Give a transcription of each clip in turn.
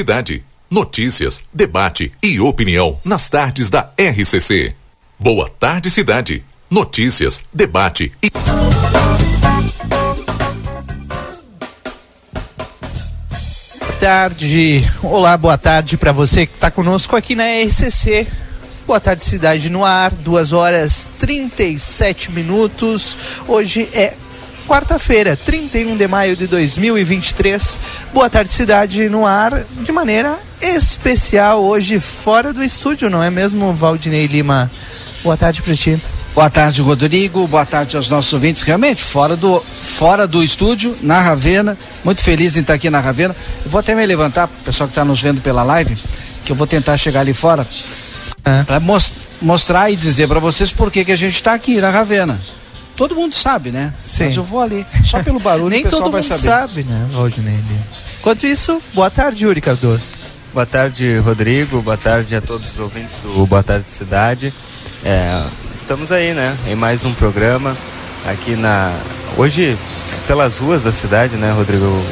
cidade. Notícias, debate e opinião nas tardes da RCC. Boa tarde, cidade. Notícias, debate e. Boa tarde. Olá, boa tarde para você que está conosco aqui na RCC. Boa tarde, cidade no ar, 2 horas 37 minutos. Hoje é quarta-feira, 31 de maio de 2023. Boa tarde, cidade no ar, de maneira especial hoje fora do estúdio, não é mesmo, Valdinei Lima? Boa tarde para ti. Boa tarde, Rodrigo. Boa tarde aos nossos ouvintes. Realmente, fora do, fora do estúdio, na Ravena. Muito feliz em estar aqui na Ravena. Eu vou até me levantar, pessoal que está nos vendo pela live, que eu vou tentar chegar ali fora é. para most, mostrar e dizer para vocês por que, que a gente está aqui na Ravena. Todo mundo sabe, né? Sim. Mas eu vou ali. Só pelo barulho Nem o pessoal todo vai mundo saber. sabe, né, Valdinei? Enquanto isso, boa tarde, Yuri Cardoso. Boa tarde, Rodrigo. Boa tarde a todos os ouvintes do Boa Tarde Cidade. É, estamos aí, né? Em mais um programa aqui na. Hoje, pelas ruas da cidade, né, Rodrigo?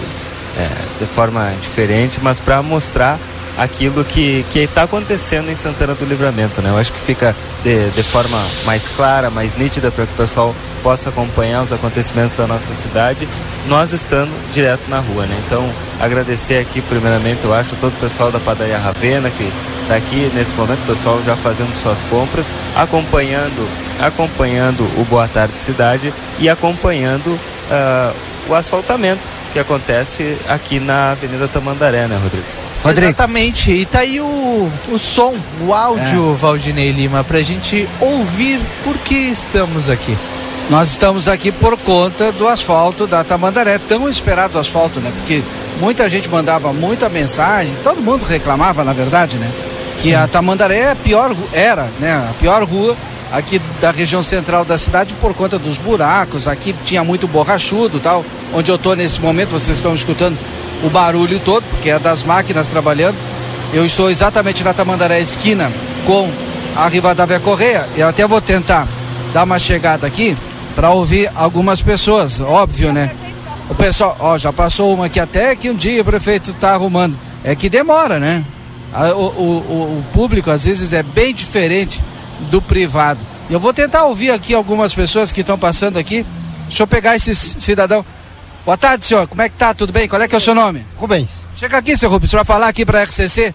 É, de forma diferente, mas para mostrar aquilo que está acontecendo em Santana do Livramento, né? Eu acho que fica de, de forma mais clara, mais nítida para que o pessoal possa acompanhar os acontecimentos da nossa cidade, nós estando direto na rua, né? Então, agradecer aqui primeiramente, eu acho, todo o pessoal da padaria Ravena que está aqui nesse momento, o pessoal já fazendo suas compras, acompanhando, acompanhando o Boa Tarde Cidade e acompanhando uh, o asfaltamento que acontece aqui na Avenida Tamandaré, né, Rodrigo? Rodrigo. Exatamente, e tá aí o, o som, o áudio, é. Valdinei Lima, pra gente ouvir por que estamos aqui. Nós estamos aqui por conta do asfalto da Tamandaré, tão esperado asfalto, né? Porque muita gente mandava muita mensagem, todo mundo reclamava, na verdade, né? Que Sim. a Tamandaré é a pior, era, né? A pior rua aqui da região central da cidade por conta dos buracos. Aqui tinha muito borrachudo, tal. Onde eu estou nesse momento, vocês estão escutando o barulho todo, porque é das máquinas trabalhando. Eu estou exatamente na Tamandaré esquina com a Rivadavia Correia. Eu até vou tentar dar uma chegada aqui para ouvir algumas pessoas, óbvio, né? O pessoal, ó, já passou uma aqui até que um dia o prefeito está arrumando. É que demora, né? O, o, o público às vezes é bem diferente do privado. Eu vou tentar ouvir aqui algumas pessoas que estão passando aqui. Deixa eu pegar esse cidadão. Boa tarde, senhor. Como é que tá? Tudo bem? Qual é que é o seu nome? Rubens. Chega aqui, senhor Rubens, para falar aqui para a RCC.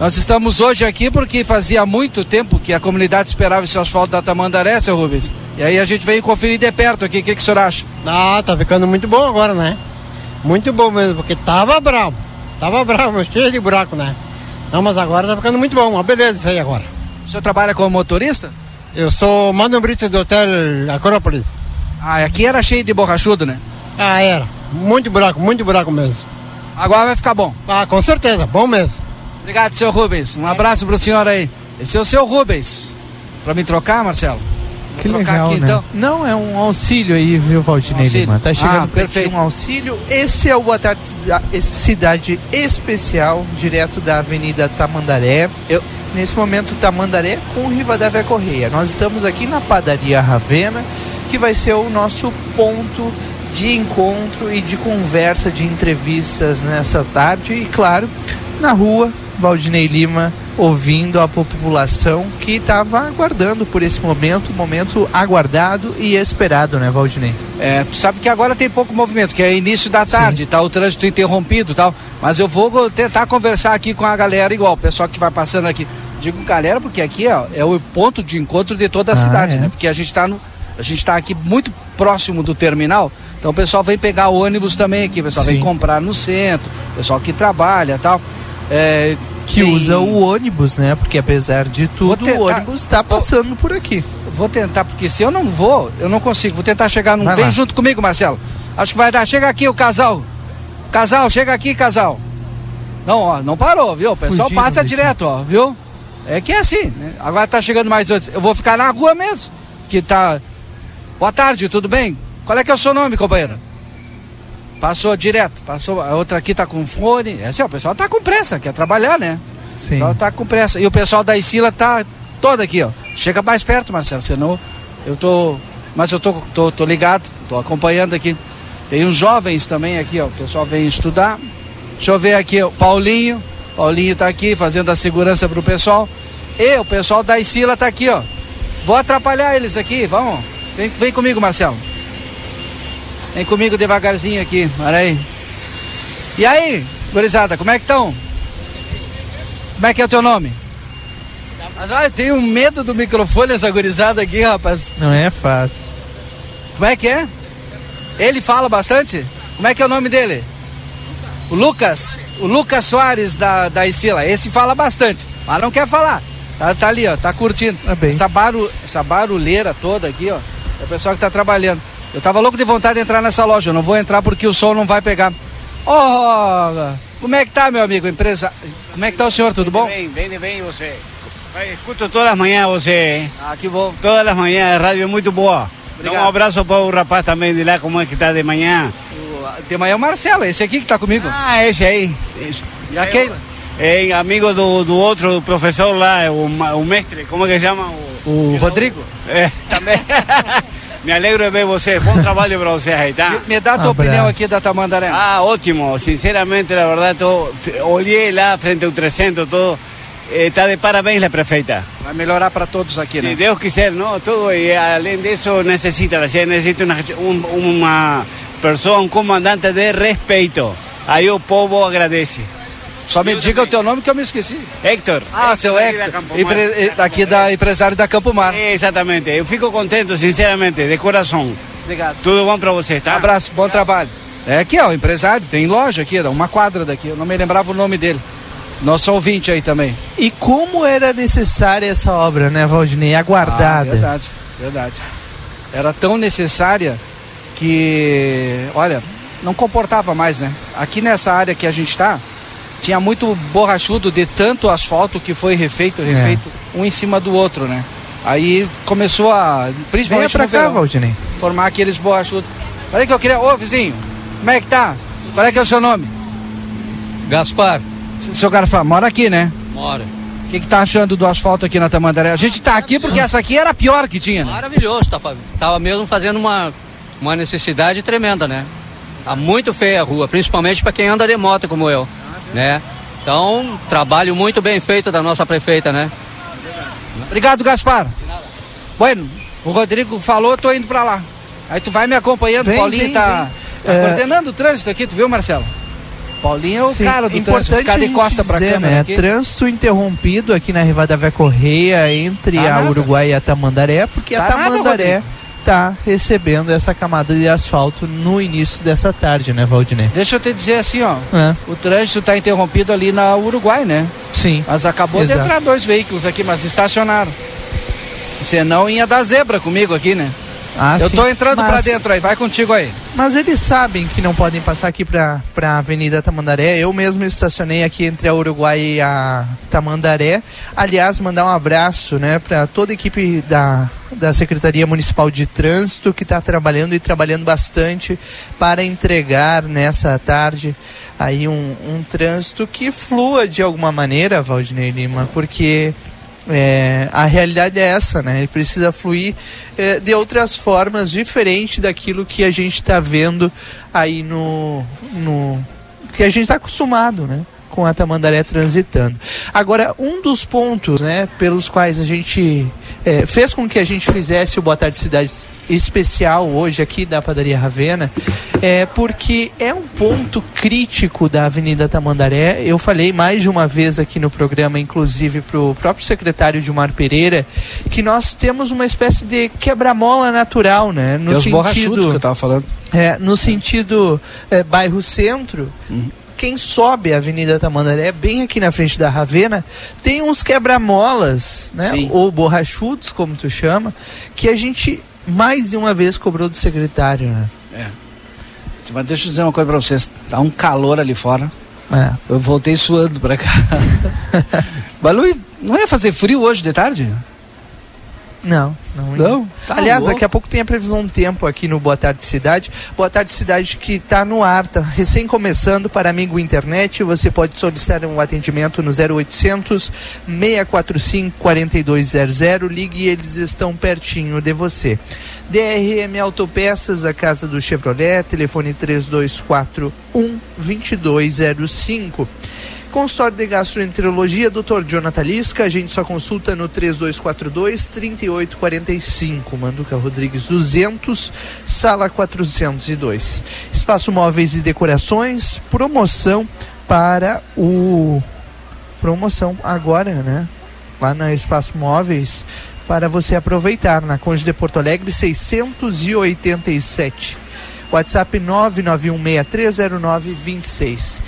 Nós estamos hoje aqui porque fazia muito tempo que a comunidade esperava esse asfalto da Tamandaré, seu Rubens. E aí a gente veio conferir de perto aqui. O que, que o senhor acha? Ah, tá ficando muito bom agora, né? Muito bom mesmo, porque tava bravo. Tava bravo, cheio de buraco, né? Não, mas agora tá ficando muito bom. Uma beleza isso aí agora. O senhor trabalha como motorista? Eu sou manobrista do Hotel Acrópolis. Ah, aqui era cheio de borrachudo, né? Ah, era. Muito buraco, muito buraco mesmo. Agora vai ficar bom. Ah, com certeza, bom mesmo. Obrigado, seu Rubens. Um abraço pro senhor aí. Esse é o seu Rubens. Pra me trocar, Marcelo? Vou que legal, aqui, né? então. Não, é um auxílio aí, viu, Valdinei Lima? Tá chegando ah, perfeito. um auxílio. Esse é o Boa Tarde Cidade Especial, direto da Avenida Tamandaré. Eu, nesse momento, Tamandaré com Rivadavia Correia. Nós estamos aqui na padaria Ravena, que vai ser o nosso ponto de encontro e de conversa, de entrevistas nessa tarde. E, claro, na rua, Valdinei Lima ouvindo a população que estava aguardando por esse momento, momento aguardado e esperado, né, Valdinei? É, tu sabe que agora tem pouco movimento, que é início da tarde, Sim. tá o trânsito interrompido e tal, mas eu vou tentar conversar aqui com a galera igual, o pessoal que vai passando aqui. Digo galera porque aqui ó, é o ponto de encontro de toda a ah, cidade, é. né? Porque a gente está no a gente está aqui muito próximo do terminal, então o pessoal vem pegar ônibus também aqui, o pessoal Sim. vem comprar no centro, o pessoal que trabalha tal. É, que tem... usa o ônibus, né? Porque apesar de tudo, tentar... o ônibus está passando por aqui. Vou tentar, porque se eu não vou, eu não consigo. Vou tentar chegar num. Vai Vem lá. junto comigo, Marcelo. Acho que vai dar. Chega aqui o casal. Casal, chega aqui, casal. Não, ó, não parou, viu? O pessoal Fugindo, passa direto, ó, viu? É que é assim, né? Agora tá chegando mais dois. Eu vou ficar na rua mesmo. Que tá. Boa tarde, tudo bem? Qual é que é o seu nome, companheira? Passou direto, passou. A outra aqui tá com fone. É assim, ó, o pessoal tá com pressa, quer trabalhar, né? Sim. O pessoal tá com pressa. E o pessoal da Isila tá todo aqui, ó. Chega mais perto, Marcelo, senão eu tô. Mas eu tô, tô, tô ligado, tô acompanhando aqui. Tem uns jovens também aqui, ó. O pessoal vem estudar. Deixa eu ver aqui, o Paulinho. Paulinho tá aqui fazendo a segurança pro pessoal. E o pessoal da Isila tá aqui, ó. Vou atrapalhar eles aqui, vamos. Vem, vem comigo, Marcelo. Vem comigo devagarzinho aqui, olha aí. E aí, gurizada, como é que estão? Como é que é o teu nome? Mas olha, eu tenho medo do microfone essa gurizada aqui, rapaz. Não é fácil. Como é que é? Ele fala bastante? Como é que é o nome dele? O Lucas. O Lucas Soares da, da Isila. Esse fala bastante, mas não quer falar. Tá, tá ali, ó, tá curtindo. Tá bem. Essa, baru, essa barulheira toda aqui, ó. É o pessoal que tá trabalhando. Eu tava louco de vontade de entrar nessa loja. Eu não vou entrar porque o som não vai pegar. Oh, como é que tá, meu amigo? Empresa. Como é que tá o senhor? Tudo bom? Bem, bem, bem você. Escuto todas as manhãs você, hein? Ah, que bom. Todas as manhãs, a rádio é muito boa. Dá Obrigado. um abraço para o rapaz também de lá, como é que tá de manhã. O- De manhã é o Marcelo, esse aqui que tá comigo. Ah, esse aí. Esse. E a Keila? É amigo do, do outro do professor lá, o, o mestre, como é que chama? O, O Rodrigo. é, também. Me alegro de ver você. Bom trabalho para você aí, tá? Me, me dá a tua Abraço. opinião aqui da Tamandaré. Ah, ótimo. Sinceramente, la verdad, todo, olhei lá frente ao 300, todo. Está de parabéns a prefeita. Vai melhorar para todos aqui, Se né? Deus quiser, não? Tudo, e além disso, necessita, a gente necessita uma, um, uma pessoa, um comandante de respeito. Aí o povo agradece. Só me diga o teu nome que eu me esqueci. Héctor. Ah, seu da Hector, Campo Mar. empre- eh, aqui da empresário da Campo Mar. Exatamente. Eu fico contente, sinceramente, de coração. Obrigado. Tudo bom para você, tá? Abraço, bom trabalho. É aqui, ó, o empresário, tem loja aqui, uma quadra daqui, eu não me lembrava o nome dele. Nosso ouvinte aí também. E como era necessária essa obra, né, Valdinei? Ah, Aguardada. verdade, verdade. Era tão necessária que, olha, não comportava mais, né? Aqui nessa área que a gente tá, tinha muito borrachudo de tanto asfalto que foi refeito, refeito, um em cima do outro, né? Aí começou a, Venha principalmente pra no cá, verão, Valdinei. formar aqueles borrachudos. Olha que eu queria, ô vizinho, como é que tá? Qual é que é o seu nome? Gaspar, S- Seu Gaspar, mora aqui, né? mora. O que, que tá achando do asfalto aqui na Tamandaré? A gente tá aqui porque essa aqui era a pior que tinha, né? Maravilhoso, tá, tava mesmo fazendo uma, uma necessidade tremenda, né? Tá muito feia a rua, principalmente para quem anda de moto como eu, né? Então, trabalho muito bem feito da nossa prefeita, né? Obrigado, Gaspar. Bueno, o Rodrigo falou, tô indo pra lá. Aí tu vai me acompanhando, Vem, Paulinho vem, tá, vem. tá É. coordenando o trânsito aqui, tu viu, Marcelo? Paulinho é o Sim, cara do trânsito, importante ficar a de costa pra dizer, câmera né? aqui. Trânsito interrompido aqui na Rivadavia Correia entre Tá a nada. Uruguai e a Tamandaré, porque Tá a nada, Tamandaré Rodrigo. Tá recebendo essa camada de asfalto no início dessa tarde, né, Valdinei? Deixa eu te dizer assim, ó, É, o trânsito tá interrompido ali na Uruguai, né? sim. Mas acabou Exato. de entrar dois veículos aqui, mas estacionaram. Senão ia dar zebra comigo aqui, né? Ah, eu tô entrando pra Mas- dentro aí, vai contigo aí. Mas eles sabem que não podem passar aqui pra, pra Avenida Tamandaré. Eu mesmo estacionei aqui entre a Uruguai e a Tamandaré. Aliás, mandar um abraço né, para toda a equipe da, da Secretaria Municipal de Trânsito que está trabalhando e trabalhando bastante para entregar nessa tarde aí um, um trânsito que flua de alguma maneira, Valdinei Lima, porque é, a realidade é essa, né? Ele precisa fluir é, de outras formas, diferente daquilo que a gente está vendo aí no, no. que a gente está acostumado, né? Com a Tamandaré transitando. Agora, um dos pontos, né, pelos quais a gente é, fez com que a gente fizesse o Boa Tarde Cidade especial hoje aqui da Padaria Ravena, é porque é um ponto crítico da Avenida Tamandaré. Eu falei mais de uma vez aqui no programa, inclusive para o próprio secretário Dilmar Pereira, que nós temos uma espécie de quebra-mola natural, né? No Tem borrachudos que eu sentido, tava falando. é, no sentido é, bairro centro. Quem sobe a Avenida Tamandaré, bem aqui na frente da Ravena, tem uns quebra-molas, né? Sim. Ou borrachudos, como tu chama, que a gente mais de uma vez cobrou do secretário, né? Mas deixa eu dizer uma coisa pra vocês. Tá um calor ali fora. É. Eu voltei suando pra cá. Ia- não ia fazer frio hoje de tarde? Não, não. Não? Tá Aliás, louco. daqui a pouco tem a previsão do tempo aqui no Boa Tarde Cidade. Boa Tarde Cidade que está no ar, tá recém começando para amigo internet. Você pode solicitar um atendimento no 0800 645 4200. Ligue, eles estão pertinho de você. DRM Autopeças, a casa do Chevrolet, telefone 3241 2205. Consultório de Gastroenterologia, Dr. Jonathan Lisca, a gente só consulta no 3242-3845, Manduca Rodrigues 200, sala 402. Espaço Móveis e Decorações, promoção para o... Promoção agora, né? Lá na Espaço Móveis, para você aproveitar, na Conde de Porto Alegre, 687. WhatsApp 991630926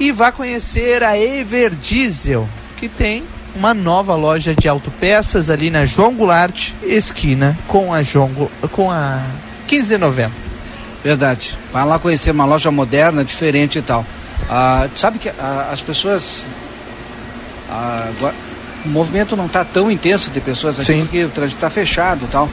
e vá conhecer a Ever Diesel, que tem uma nova loja de autopeças ali na João Goulart, esquina com a João, com a 15 de novembro. Verdade. Vai lá conhecer uma loja moderna, diferente e tal. Ah, sabe que ah, as pessoas. ah, o movimento não está tão intenso de pessoas aqui Sim. porque o trânsito está fechado e tal.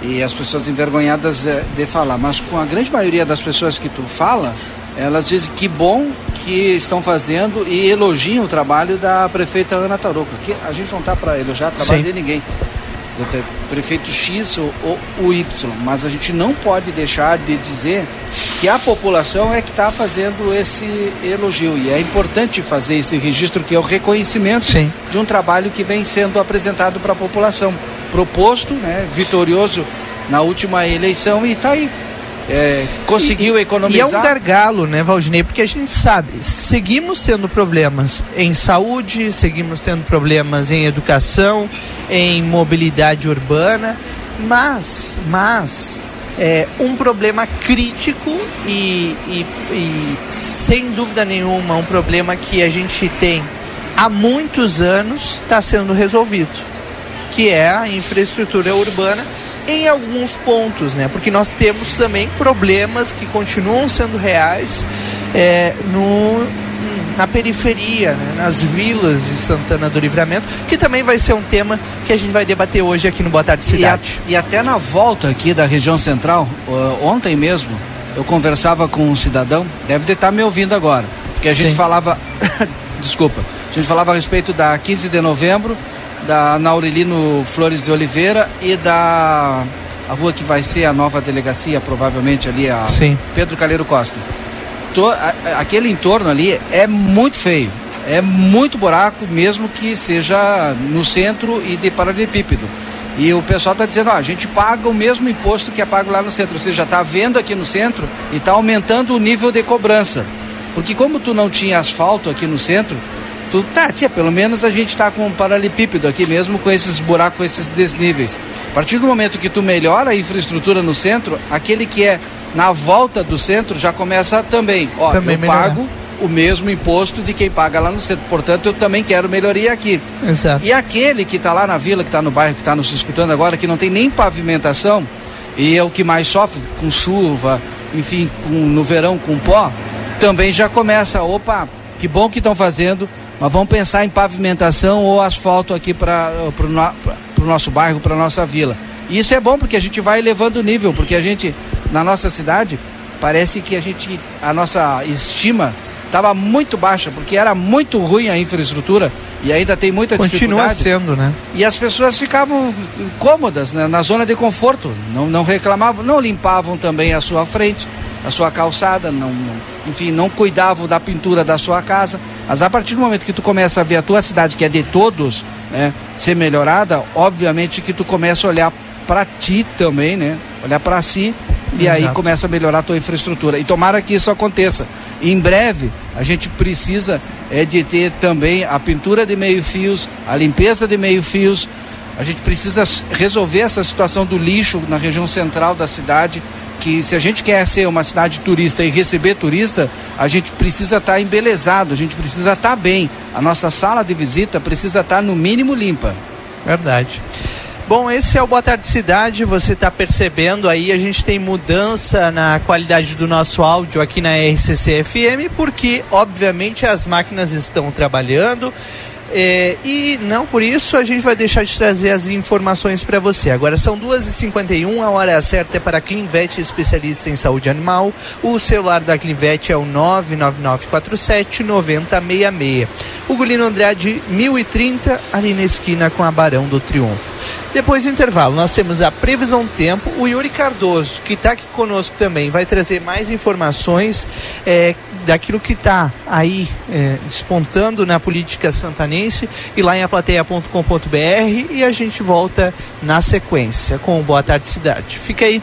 E as pessoas envergonhadas eh, de falar. Mas com a grande maioria das pessoas que tu fala, elas dizem que bom que estão fazendo e elogiam o trabalho da prefeita Ana Tarouca. Que a gente não está para elogiar o trabalho Sim. de ninguém prefeito X ou, ou o Y, mas a gente não pode deixar de dizer que a população é que está fazendo esse elogio e é importante fazer esse registro que é o reconhecimento Sim. de um trabalho que vem sendo apresentado para a população, proposto, né, vitorioso na última eleição e está aí. É, conseguiu E- economizar. E é um gargalo, né, Valdinei? Porque a gente sabe, seguimos tendo problemas em saúde, seguimos tendo problemas em educação, em mobilidade urbana, mas, mas é um problema crítico e, e- e, sem dúvida nenhuma um problema que a gente tem há muitos anos está sendo resolvido que é a infraestrutura urbana em alguns pontos, né? Porque nós temos também problemas que continuam sendo reais é, no, na periferia, né? nas vilas de Santana do Livramento, que também vai ser um tema que a gente vai debater hoje aqui no Boa Tarde E, a- Cidade. e até na volta aqui da região central, ontem mesmo, eu conversava com um cidadão, deve estar me ouvindo agora, porque a gente Sim. falava, desculpa, a gente falava a respeito da 15 de novembro, da Naurelino Flores de Oliveira e da a rua que vai ser a nova delegacia, provavelmente ali, a Sim. Pedro Calheiro Costa. To- a- aquele entorno ali é muito feio. É muito buraco, mesmo que seja no centro e de paralelepípedo. E o pessoal está dizendo, ó, a gente paga o mesmo imposto que é pago lá no centro. Você já está vendo aqui no centro e está aumentando o nível de cobrança. Porque como tu não tinha asfalto aqui no centro, tu tá, tia, pelo menos a gente está com um paralelepípedo aqui mesmo, com esses buracos, com esses desníveis. A partir do momento que tu melhora a infraestrutura no centro, aquele que é na volta do centro já começa também. Ó, Também eu melhorar. pago o mesmo imposto de quem paga lá no centro. Portanto, eu também quero melhoria aqui. Exato. E aquele que está lá na vila, que está no bairro, que está nos escutando agora, que não tem nem pavimentação, e é o que mais sofre com chuva, enfim, com, no verão com pó, também já começa, opa, que bom que estão fazendo, mas vamos pensar em pavimentação ou asfalto aqui para o no, nosso bairro, para nossa vila. E isso é bom porque a gente vai elevando o nível, porque a gente, na nossa cidade, parece que a gente, a nossa estima estava muito baixa, porque era muito ruim a infraestrutura e ainda tem muita Continua dificuldade. sendo, né? E as pessoas ficavam cômodas né, na zona de conforto, não, não reclamavam, não limpavam também a sua frente, a sua calçada, não, não- enfim, não cuidavam da pintura da sua casa. Mas a partir do momento que tu começa a ver a tua cidade, que é de todos, né, ser melhorada, obviamente que tu começa a olhar para ti também, né? Olhar para si e aí Exato. começa a melhorar a tua infraestrutura. E tomara que isso aconteça. Em breve, a gente precisa é, de ter também a pintura de meio-fios, a limpeza de meio-fios. A gente precisa resolver essa situação do lixo na região central da cidade. Que se a gente quer ser uma cidade turista e receber turista, a gente precisa estar embelezado, a gente precisa estar bem. A nossa sala de visita precisa estar no mínimo limpa. Verdade. Bom, esse é o Boa Tarde Cidade. Você está percebendo aí, a gente tem mudança na qualidade do nosso áudio aqui na RCC FM, porque, obviamente, as máquinas estão trabalhando. É, e não por isso a gente vai deixar de trazer as informações para você. Agora são 2h51, a hora certa é para a Clinvet, especialista em saúde animal. O celular da Clinvet é o 99947 9066. O Gulino Andrade 1030, ali na esquina com a Barão do Triunfo. Depois do intervalo, nós temos a previsão do tempo. O Yuri Cardoso, que está aqui conosco também, vai trazer mais informações é, daquilo que está aí é, despontando na política santanense e lá em aplateia.com.br e a gente volta na sequência com o Boa Tarde Cidade. Fica aí.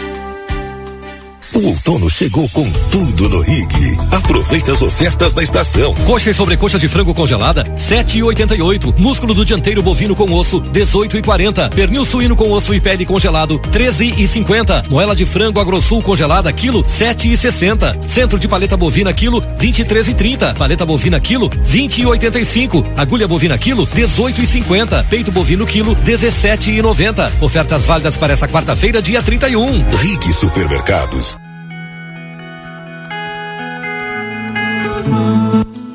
O outono chegou com tudo no Rig. Aproveite as ofertas da estação. Coxa e sobrecoxa de frango congelada, 7,88. Músculo do dianteiro bovino com osso, 18,40. Pernil suíno com osso e pele congelado, 13,50. Moela de frango agrossul congelada, quilo, 7,60. Centro de paleta bovina, quilo, 23,30. Paleta bovina, quilo, 20,85. Agulha bovina, quilo, 18,50. Peito bovino, quilo, 17,90. Ofertas válidas para esta quarta-feira, dia 31. Rig Supermercados.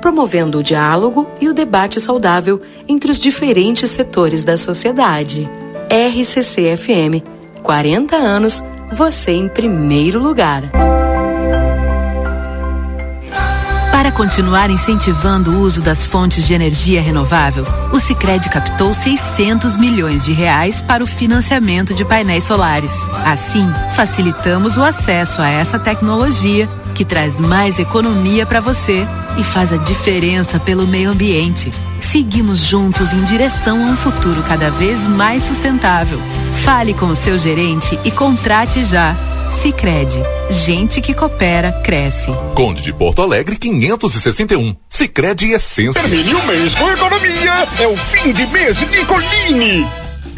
promovendo o diálogo e o debate saudável entre os diferentes setores da sociedade. RCC FM, 40 anos, você em primeiro lugar. Para continuar incentivando o uso das fontes de energia renovável, o Sicredi captou 600 milhões de reais para o financiamento de painéis solares. Assim, facilitamos o acesso a essa tecnologia que traz mais economia para você e faz a diferença pelo meio ambiente. Seguimos juntos em direção a um futuro cada vez mais sustentável. Fale com o seu gerente e contrate já. Sicredi, gente que coopera cresce. Conde de Porto Alegre 561. Sicredi Essência. Termine o mês com economia. É o fim de mês Nicolini.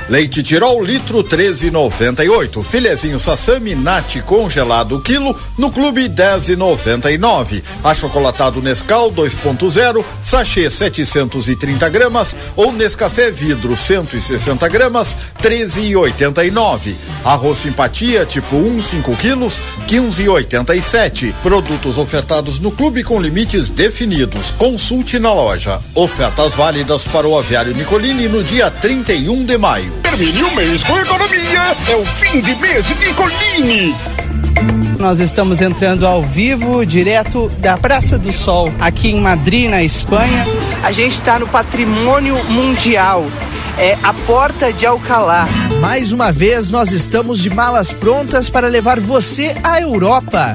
Leite Tirol, litro 13,98. Filezinho Sassami Nati congelado quilo no clube 10,99. Achocolatado Nescau 2.0, sachê 730 gramas ou Nescafé vidro 160 gramas 13,89. Arroz Simpatia tipo 1 5 quilos 15,87. Produtos ofertados no clube com limites definidos. Consulte na loja. Ofertas válidas para o aviário Nicolini no dia 31 de maio. Termine o mês com economia. É o fim de mês Nicolini. Nós estamos entrando ao vivo, direto da Praça do Sol, aqui em Madrid, na Espanha. A gente está no Patrimônio Mundial. É a Porta de Alcalá. Mais uma vez, nós estamos de malas prontas para levar você à Europa.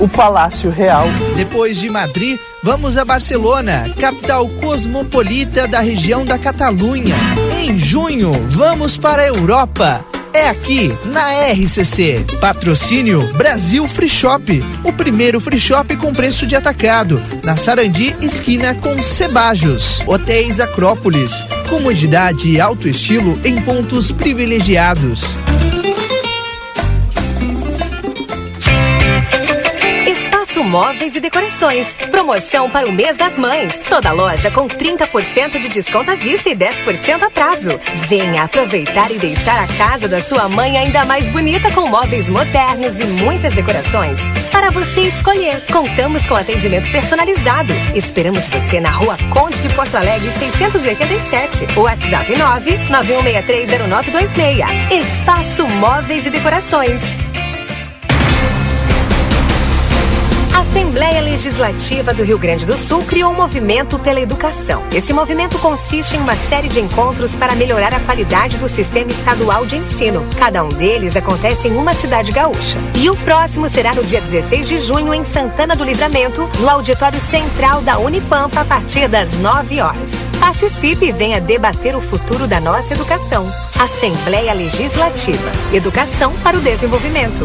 O Palácio Real. Depois de Madrid, vamos a Barcelona, capital cosmopolita da região da Catalunha. Em junho, vamos para a Europa. É aqui, na RCC. Patrocínio Brasil Free Shop. O primeiro free shop com preço de atacado. Na Sarandi, esquina com Cebajos. Hotéis Acrópolis. Comodidade e alto estilo em pontos privilegiados. Espaço Móveis e Decorações. Promoção para o mês das mães. Toda loja com 30% de desconto à vista e 10% a prazo. Venha aproveitar e deixar a casa da sua mãe ainda mais bonita com móveis modernos e muitas decorações. Para você escolher, contamos com atendimento personalizado. Esperamos você na Rua Conde de Porto Alegre 687. WhatsApp 9 91630926. Espaço Móveis e Decorações. Assembleia Legislativa do Rio Grande do Sul criou um movimento pela educação. Esse movimento consiste em uma série de encontros para melhorar a qualidade do sistema estadual de ensino. Cada um deles acontece em uma cidade gaúcha. E o próximo será no dia 16 de junho em Santana do Livramento, no auditório central da Unipampa, a partir das 9 horas. Participe e venha debater o futuro da nossa educação. Assembleia Legislativa. Educação para o desenvolvimento.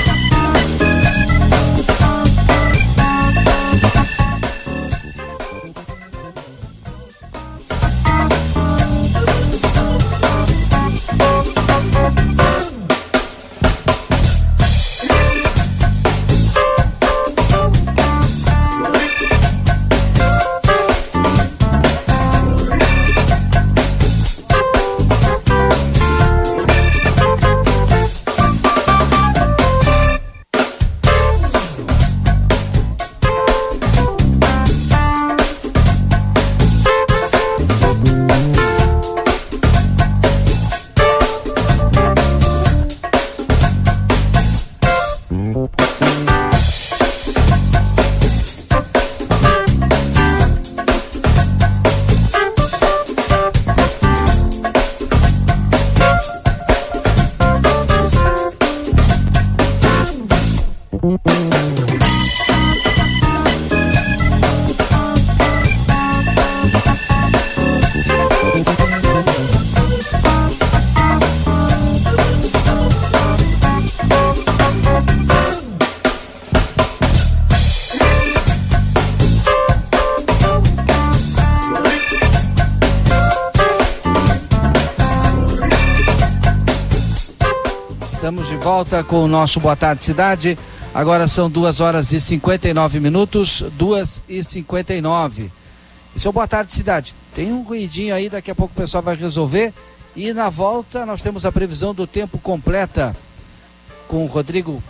Volta com o nosso Boa Tarde Cidade. Agora são 2 horas e 59 minutos, 2 e 59. Isso é o Boa Tarde Cidade. Tem um ruidinho aí, daqui a pouco o pessoal vai resolver. E na volta nós temos a previsão do tempo completa com o Rodrigo,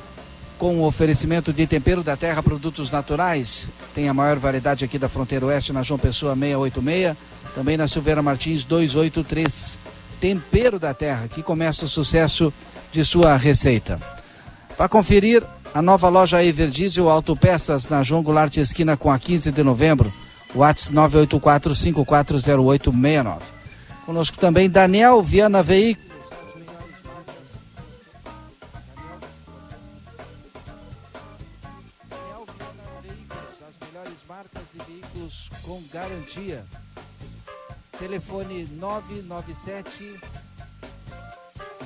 com o oferecimento de tempero da terra, produtos naturais. Tem a maior variedade aqui da fronteira oeste na João Pessoa 686, também na Silveira Martins 283. Tempero da terra, que começa o sucesso de sua receita. Para conferir a nova loja Everdiesel Autopeças na João Goulart esquina com a 15 de novembro, WhatsApp 984-540869. Conosco também Daniel Viana Veículos. Com garantia. Telefone 997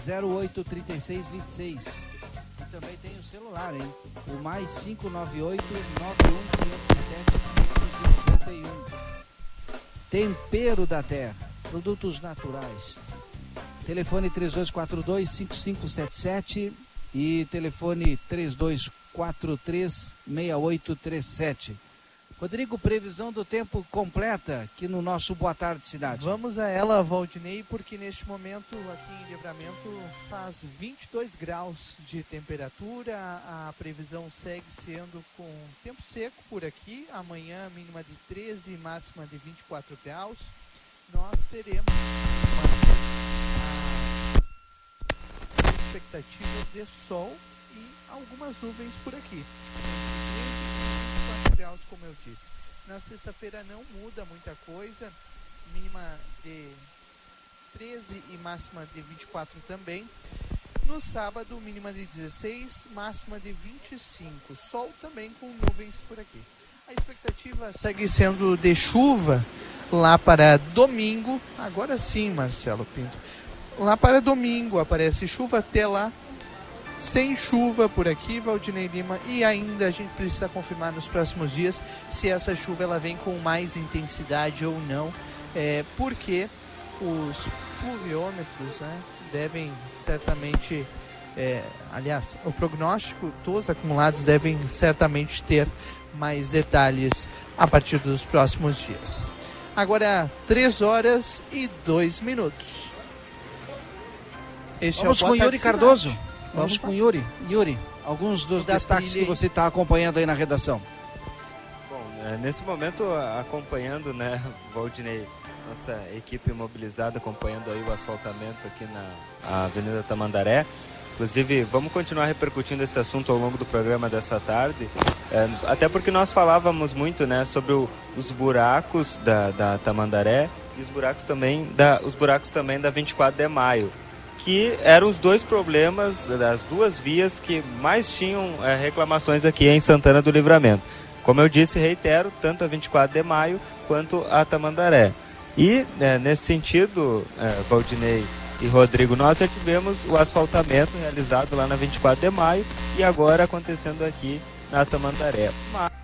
083626. E também tem o celular, hein? O mais 598 91 Tempero da Terra. Produtos naturais. Telefone 3242 5577 e telefone 3243 6837. Rodrigo, previsão do tempo completa aqui no nosso Boa Tarde Cidade. Vamos a ela, Valdinei, porque neste momento aqui em Livramento faz 22 graus de temperatura. A previsão segue sendo com tempo seco por aqui. Amanhã, mínima de 13 e máxima de 24 graus. Nós teremos uma expectativa de sol e algumas nuvens por aqui. 24 graus, como eu disse. Na sexta-feira não muda muita coisa, mínima de 13 e máxima de 24 também. No sábado, mínima de 16, máxima de 25. Sol também com nuvens por aqui. A expectativa segue sendo de chuva lá para domingo. Agora sim, Marcelo Pinto. Lá para domingo aparece chuva até lá sem chuva por aqui, Valdinei Lima, e ainda a gente precisa confirmar nos próximos dias se essa chuva ela vem com mais intensidade ou não, é, porque os pluviômetros né, devem certamente, é, aliás, o prognóstico dos acumulados devem certamente ter mais detalhes a partir dos próximos dias. Agora, 3 horas e 2 minutos. Este Vamos é o com Yuri Cardoso. Vamos com Yuri. Yuri, alguns dos destaques que você está acompanhando aí na redação. Bom, é, nesse momento, acompanhando, né, Valdinei, nossa equipe mobilizada, acompanhando aí o asfaltamento aqui na Avenida Tamandaré. Inclusive, vamos continuar repercutindo esse assunto ao longo do programa dessa tarde, é, até porque nós falávamos muito, né, sobre o, os buracos da, da Tamandaré e os buracos também da, os buracos também da 24 de maio que eram os dois problemas das duas vias que mais tinham é, reclamações aqui em Santana do Livramento. Como eu disse, reitero, tanto a 24 de maio quanto a Tamandaré. E, é, nesse sentido, é, Valdinei e Rodrigo, nós já tivemos o asfaltamento realizado lá na 24 de maio e agora acontecendo aqui na Tamandaré. Mas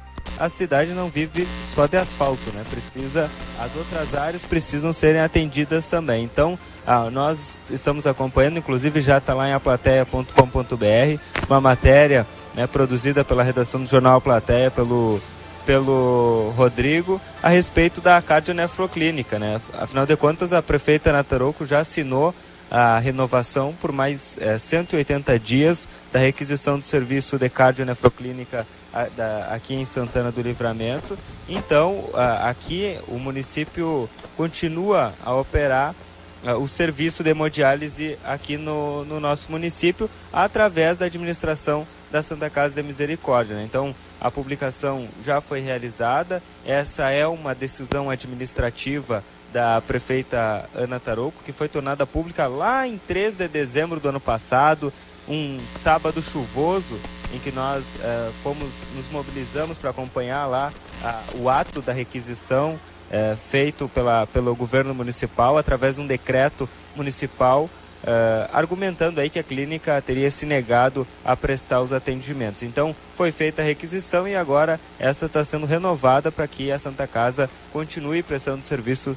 a cidade não vive só de asfalto, né? Precisa, as outras áreas precisam serem atendidas também. Então, ah, nós estamos acompanhando, inclusive já está lá em aplateia.com.br, uma matéria né, produzida pela redação do jornal A Plateia, pelo, pelo Rodrigo, a respeito da cardionefroclínica. Né? Afinal de contas, a prefeita Nataroco já assinou a renovação por mais é, 180 dias da requisição do serviço de cardionefroclínica a, da, aqui em Santana do Livramento. Então, a, aqui o município continua a operar a, o serviço de hemodiálise aqui no, no nosso município através da administração da Santa Casa de Misericórdia. Né? Então, a publicação já foi realizada. Essa é uma decisão administrativa da prefeita Ana Tarouco, que foi tornada pública lá em 3 de dezembro do ano passado, um sábado chuvoso, em que nós uh, fomos, nos mobilizamos para acompanhar lá uh, o ato da requisição uh, feito pela, pelo governo municipal através de um decreto municipal Uh, argumentando aí que a clínica teria se negado a prestar os atendimentos. Então, foi feita a requisição e agora esta está sendo renovada para que a Santa Casa continue prestando serviço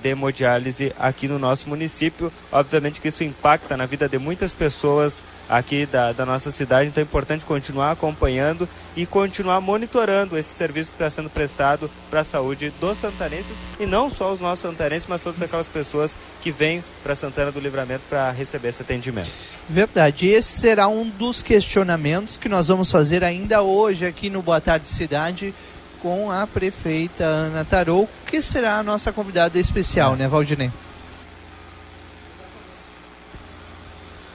de hemodiálise aqui no nosso município. Obviamente que isso impacta na vida de muitas pessoas aqui da, da nossa cidade, então é importante continuar acompanhando e continuar monitorando esse serviço que está sendo prestado para a saúde dos santanenses e não só os nossos santanenses, mas todas aquelas pessoas que vêm para Santana do Livramento para receber esse atendimento. Verdade, esse será um dos questionamentos que nós vamos fazer ainda hoje aqui no Boa Tarde Cidade com a prefeita Ana Tarou, que será a nossa convidada especial, né, Valdinei?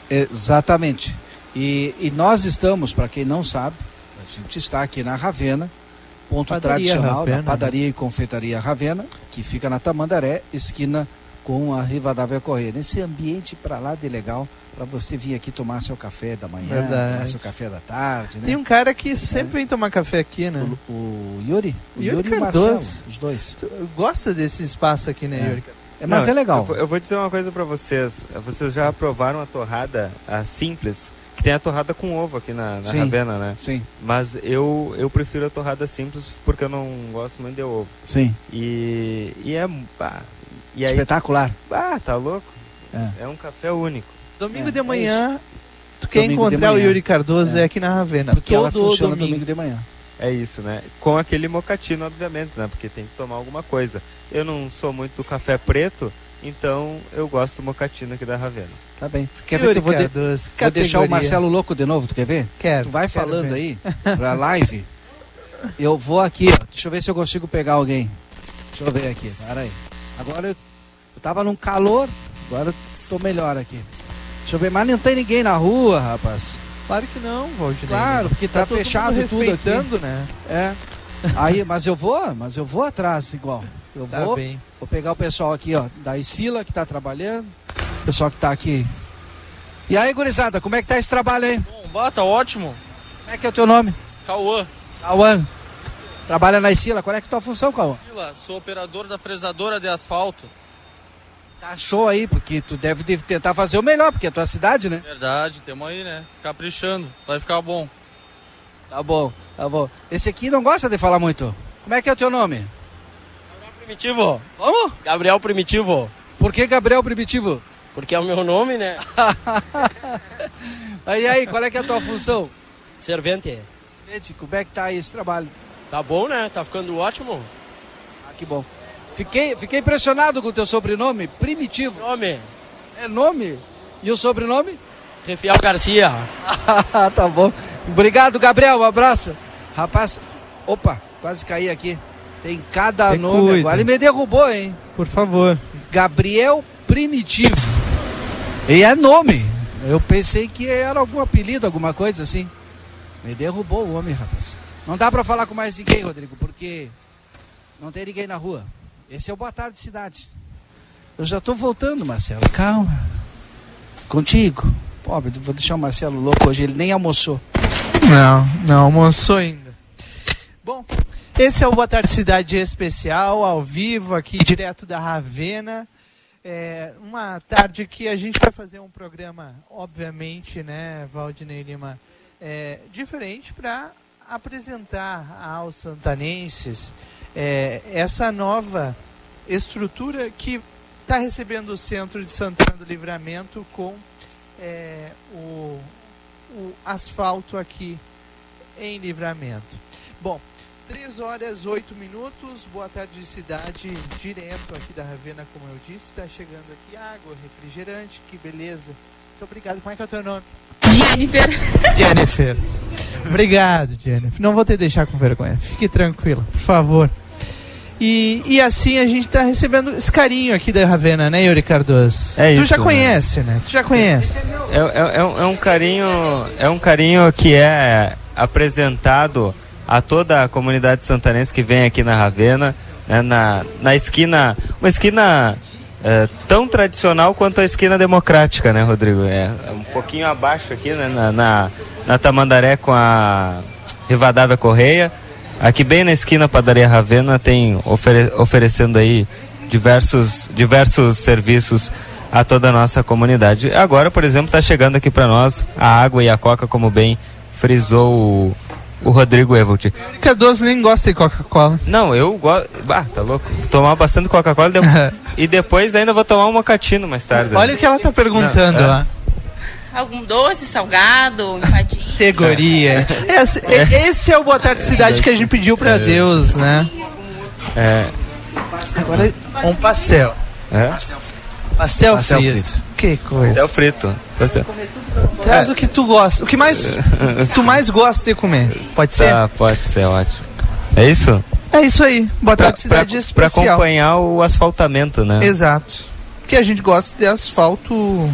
Exatamente. E, e nós estamos, para quem não sabe, a gente está aqui na Ravena, ponto padaria tradicional Ravena, da padaria e confeitaria Ravena, que fica na Tamandaré, esquina com a Rivadavia Correia. Nesse ambiente para lá de legal, para você vir aqui tomar seu café da manhã, Verdade. tomar seu café da tarde. Né? Tem um cara que sempre é. vem tomar café aqui, né? O, o Yuri? O Yuri, Yuri e o Marcelo, os dois. Tu gosta desse espaço aqui, né, é. Yuri? É, mas Não, é legal. Eu, eu, vou dizer uma coisa para vocês. Vocês já provaram a torrada a simples? Que tem a torrada com ovo aqui na, na sim, Ravena, né? Sim. Mas eu, eu prefiro a torrada simples porque eu não gosto muito de ovo. Sim. E, e é. Ah, e aí, Espetacular. Ah, tá louco? É, é um café único. Domingo é, de manhã, é tu quer domingo encontrar o Yuri Cardoso é. é aqui na Ravena. Porque Todo ela funciona domingo. domingo de manhã. é isso, né? Com aquele mocatino, obviamente, né? Porque tem que tomar alguma coisa. Eu não sou muito do café preto, então eu gosto do mocatino aqui da Ravena. Tá bem. Tu quer ver que eu vou, de... vou deixar o Marcelo louco de novo, tu quer ver? Quero. Tu vai quero falando ver. aí pra live. Eu vou aqui, ó. Deixa eu ver se eu consigo pegar alguém. Deixa eu ver aqui, para aí. Agora eu, eu tava num calor, agora eu tô melhor aqui. Deixa eu ver, mas não tem ninguém na rua, rapaz. Claro que não, Valdinei. Claro, porque tá, todo mundo fechado tudo aqui. respeitando, né? É. Aí, mas eu vou, mas eu vou atrás igual. Eu Tá vou, bem. vou pegar o pessoal aqui, ó, da Isila que tá trabalhando, o pessoal que tá aqui. E aí, gurizada, como é que tá esse trabalho aí? Bom, bata, ótimo. Como é que é o teu nome? Cauã. Cauã. Trabalha na Isila, qual é que é a tua função, Cauã? Vila, Sou operador da fresadora de asfalto. Tá show aí, porque tu deve, deve tentar fazer o melhor, porque é a tua cidade, né? Verdade, temos aí, né? Caprichando. Vai ficar bom. Tá bom, tá bom. Esse aqui não gosta de falar muito. Como é que é o teu nome? Primitivo. Como? Gabriel Primitivo. Por que Gabriel Primitivo? Porque é o meu nome, né? Aí, aí, qual é que é a tua função? Servente. Gente, como é que tá aí esse trabalho? Tá bom, né? Tá ficando ótimo. Ah, que bom. Fiquei, fiquei impressionado com o teu sobrenome, Primitivo. Nome? É nome? E o sobrenome? Refial Garcia. tá bom. Obrigado, Gabriel. Um abraço. Rapaz, opa, quase caí aqui. Tem cada Te nome cuida. agora. Ele me derrubou, hein? Por favor. Gabriel Primitivo. E é nome. Eu pensei que era algum apelido, alguma coisa assim. Me derrubou o homem, rapaz. Não dá pra falar com mais ninguém, Rodrigo, porque não tem ninguém na rua. Esse é o Boa Tarde Cidade. Eu já tô voltando, Marcelo. Calma. Contigo. Pobre, vou deixar o Marcelo louco hoje. Ele nem almoçou. Não, não almoçou ainda. Bom, esse é o Boa Tarde Cidade Especial, ao vivo, aqui direto da Ravena. É uma tarde que a gente vai fazer um programa, obviamente, né, Valdinei Lima, é, diferente para apresentar aos santanenses é, essa nova estrutura que está recebendo o centro de Santana do Livramento com é, o, o asfalto aqui em Livramento. Bom, 3 horas 8 minutos, boa tarde cidade, direto aqui da Ravena, como eu disse, está chegando aqui água, refrigerante, que beleza. Muito obrigado, como é que é o teu nome? Jennifer. Jennifer. Obrigado, Jennifer. Não vou te deixar com vergonha, fique tranquila, por favor. E, e assim a gente está recebendo esse carinho aqui da Ravena, né, Yuri Cardoso? É tu isso, já né? conhece, né? Tu já conhece. É, é- é um, é um carinho, é um carinho que é apresentado a toda a comunidade santanense que vem aqui na Ravena, né, na, na esquina, uma esquina é, tão tradicional quanto a esquina democrática, né, Rodrigo? É, é um pouquinho abaixo aqui, né, na, na, na Tamandaré com a Rivadavia Correia. Aqui bem na esquina Padaria Ravena tem ofere- oferecendo aí diversos, diversos serviços a toda a nossa comunidade. Agora, por exemplo, está chegando aqui para nós a água e a coca, como bem frisou o, o Rodrigo Evolt. Cardoso nem gosta de Coca-Cola. Não, eu gosto. Ah, tá louco. Vou tomar bastante Coca-Cola e de- e depois ainda vou tomar um mocatino mais tarde. Olha o que ela tá perguntando Não, é. lá. Algum doce, salgado, empadinho. Categoria. Esse, esse é o Boa Tarde Cidade que a gente pediu pra Deus, né? É. Agora um pastel. É? Pastel, Pastel frito. frito. Que coisa. Pastel frito. Pastel. Traz o que tu gosta. O que mais tu mais gosta de comer? Pode ser? Tá, pode ser, ótimo. É isso? É isso aí. Boa Pra, Tarde Cidade pra- Especial. pra acompanhar o asfaltamento, né? Exato. Porque a gente gosta de asfalto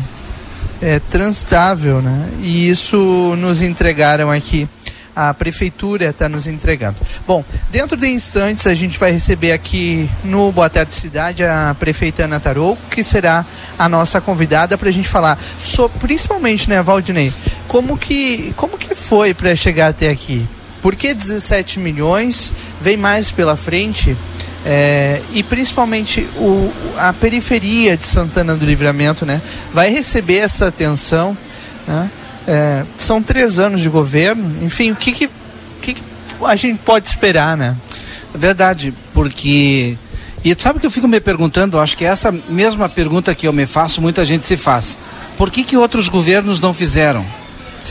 é, transitável, né? E isso nos entregaram aqui. A prefeitura está nos entregando. Bom, dentro de instantes a gente vai receber aqui no Boa Tarde Cidade a prefeita Ana Tarouco, que será a nossa convidada para a gente falar sobre, principalmente, né, Valdinei, como que, como que foi para chegar até aqui? Por que 17 milhões? Vem mais pela frente? É, e principalmente o, a periferia de Santana do Livramento né, vai receber essa atenção. Né? É, são três anos de governo, enfim, o que, que, que que a gente pode esperar, né? É verdade, porque. E sabe que eu fico me perguntando, acho que essa mesma pergunta que eu me faço, muita gente se faz. Por que, que outros governos não fizeram?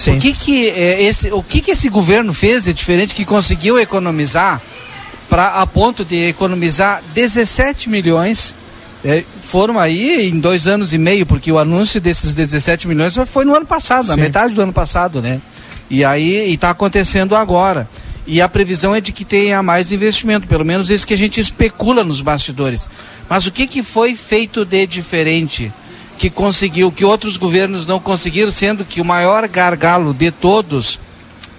O que que é, esse, o que que esse governo fez de diferente que conseguiu economizar para a ponto de economizar 17 milhões é, foram aí em dois anos e meio, porque o anúncio desses 17 milhões foi no ano passado, na Sim. metade do ano passado, né? E aí está acontecendo agora. E a previsão é de que tenha mais investimento, pelo menos isso que a gente especula nos bastidores. Mas o que, que foi feito de diferente que conseguiu, que outros governos não conseguiram, sendo que o maior gargalo de todos,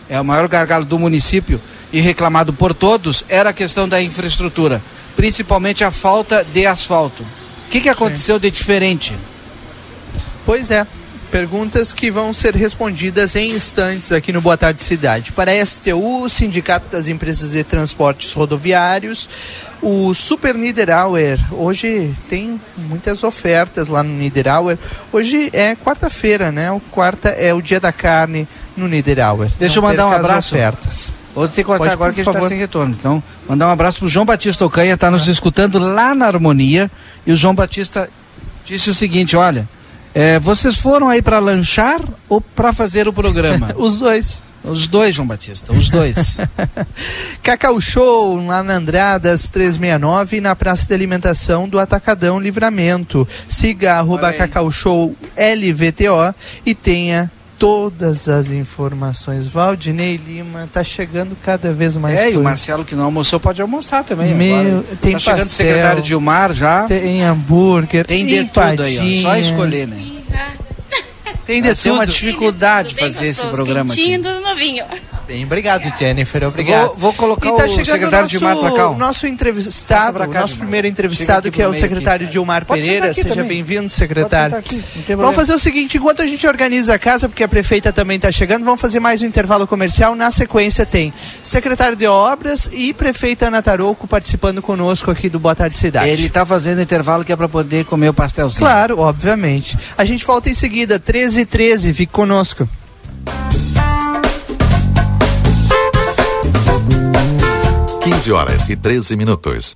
é o maior gargalo do município e reclamado por todos, era a questão da infraestrutura, principalmente a falta de asfalto. O que, que aconteceu de diferente? Pois é. Perguntas que vão ser respondidas em instantes aqui no Boa Tarde Cidade. Para a STU, Sindicato das Empresas de Transportes Rodoviários, o Super Niederauer, hoje tem muitas ofertas lá no Niederauer. Hoje é quarta-feira, né? O quarta é o dia da carne no Niederauer. Deixa eu Não mandar um abraço. ofertas. Vou ter que cortar agora que a gente está sem retorno. Então, mandar um abraço pro João Batista Ocanha, está nos escutando lá na Harmonia. E o João Batista disse o seguinte: olha, é, vocês foram aí para lanchar ou para fazer o programa? os dois. Os dois, João Batista, os dois. Cacau Show, lá na Andradas 369, na Praça de Alimentação do Atacadão Livramento. Siga arroba Cacau Show LVTO e tenha todas as informações. Valdinei Lima tá chegando cada vez mais é, e o coisa. Marcelo que não almoçou pode almoçar também. Meu, agora. tem tá chegando o pastel, secretário Dilmar já. Tem hambúrguer, Tem de tudo aí, ó. Só escolher, né? Tem de ser uma tudo. dificuldade fazer esse programa aqui. Quentinho, tudo novinho. Bem, obrigado, Jennifer. Obrigado. Vou- vou colocar tá o secretário nosso, Dilmar pra cá, ó. Nosso entrevistado, cá, nosso Dilmar. primeiro entrevistado, que é o secretário aqui. Sentar Pereira. Seja bem-vindo, secretário. Vamos fazer o seguinte: enquanto a gente organiza a casa, porque a prefeita também está chegando, vamos fazer mais um intervalo comercial. Na sequência, tem secretário de obras e prefeita Ana Tarouco participando conosco aqui do Boa Tarde Cidade. Ele tá fazendo intervalo que é para poder comer o pastelzinho. Claro, obviamente. A gente volta em seguida, 13 e 13, fique conosco. 15 horas e 13 minutos.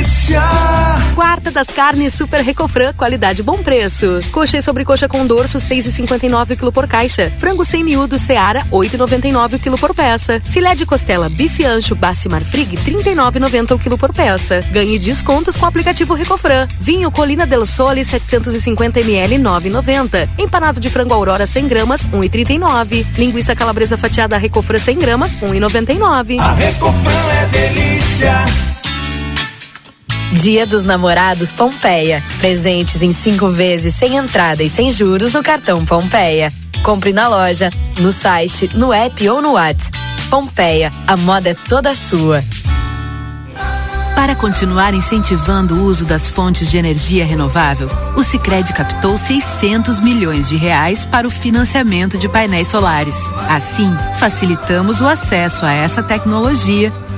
Das carnes Super Recofran, qualidade bom preço. Coxa e sobrecoxa com dorso, 6,59 kg por caixa. Frango sem miúdo Seara, 8,99 kg por peça. Filé de costela bife ancho Bassi Marfrig, 39,90 kg por peça. Ganhe descontos com o aplicativo Recofran. Vinho Colina del Sole, 750 ml, 9,90. Empanado de frango Aurora 100 gramas, 1,39. Linguiça calabresa fatiada Recofran 100 gramas, 1,99. A Recofran é delícia. Dia dos Namorados Pompeia. Presentes em cinco vezes sem entrada e sem juros no cartão Pompeia. Compre na loja, no site, no app ou no WhatsApp. Pompeia, a moda é toda sua. Para continuar incentivando o uso das fontes de energia renovável, o Sicredi captou 600 milhões de reais para o financiamento de painéis solares. Assim, facilitamos o acesso a essa tecnologia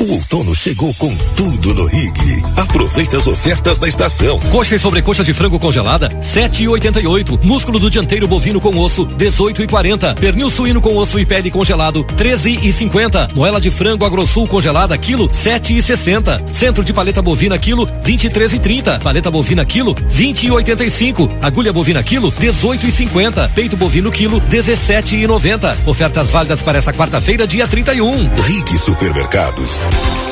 O outono chegou com tudo no Rig. Aproveite as ofertas da estação. Coxa e sobrecoxa de frango congelada, 7,88. Músculo do dianteiro bovino com osso, 18,40. Pernil suíno com osso e pele congelado, 13,50. Moela de frango agrossul congelada, quilo, 7,60. Centro de paleta bovina, quilo, 23,30. Paleta bovina, quilo, 20,85. Agulha bovina, quilo, 18,50. Peito bovino, quilo, 17,90. Ofertas válidas para esta quarta-feira, dia 31. Rig Supermercados. Thank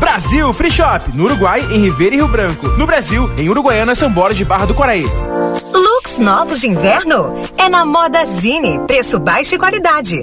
Brasil Free Shop, no Uruguai, em Ribeira e Rio Branco. No Brasil, em Uruguaiana, São Borges de Barra do Quaraí. Looks novos de inverno? É na Moda Zine. Preço baixo e qualidade.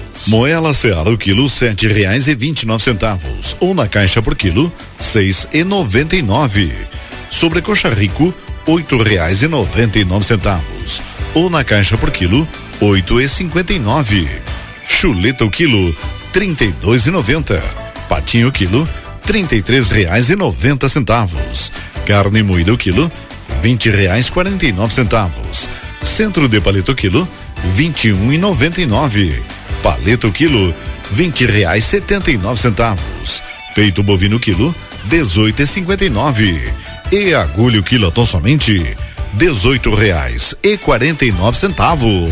Moela Seara o quilo sete reais e vinte e nove centavos ou na caixa por quilo seis e noventa e nove. Sobrecoxa Rico oito reais e noventa e nove centavos ou na caixa por quilo oito e cinquenta e nove. Chuleta o quilo trinta e dois e noventa. Patinho o quilo trinta e três reais e noventa centavos. Carne moída o quilo vinte reais quarenta e nove centavos. Centro de paleta o quilo vinte e um e noventa e nove. Paleta o quilo vinte reais setenta e nove centavos. Peito bovino quilo dezoito e cinquenta e nove. E agulha o quilo tão somente dezoito reais e quarenta e nove centavos.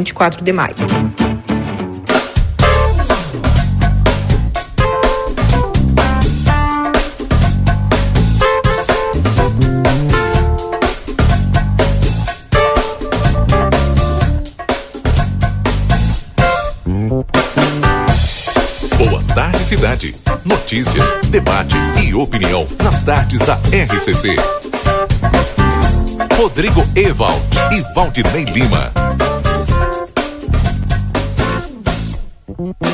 24 de maio. Boa tarde, cidade. Notícias, debate e opinião nas tardes da RCC. Rodrigo Ewald e Valdinei Lima. Mm-hmm.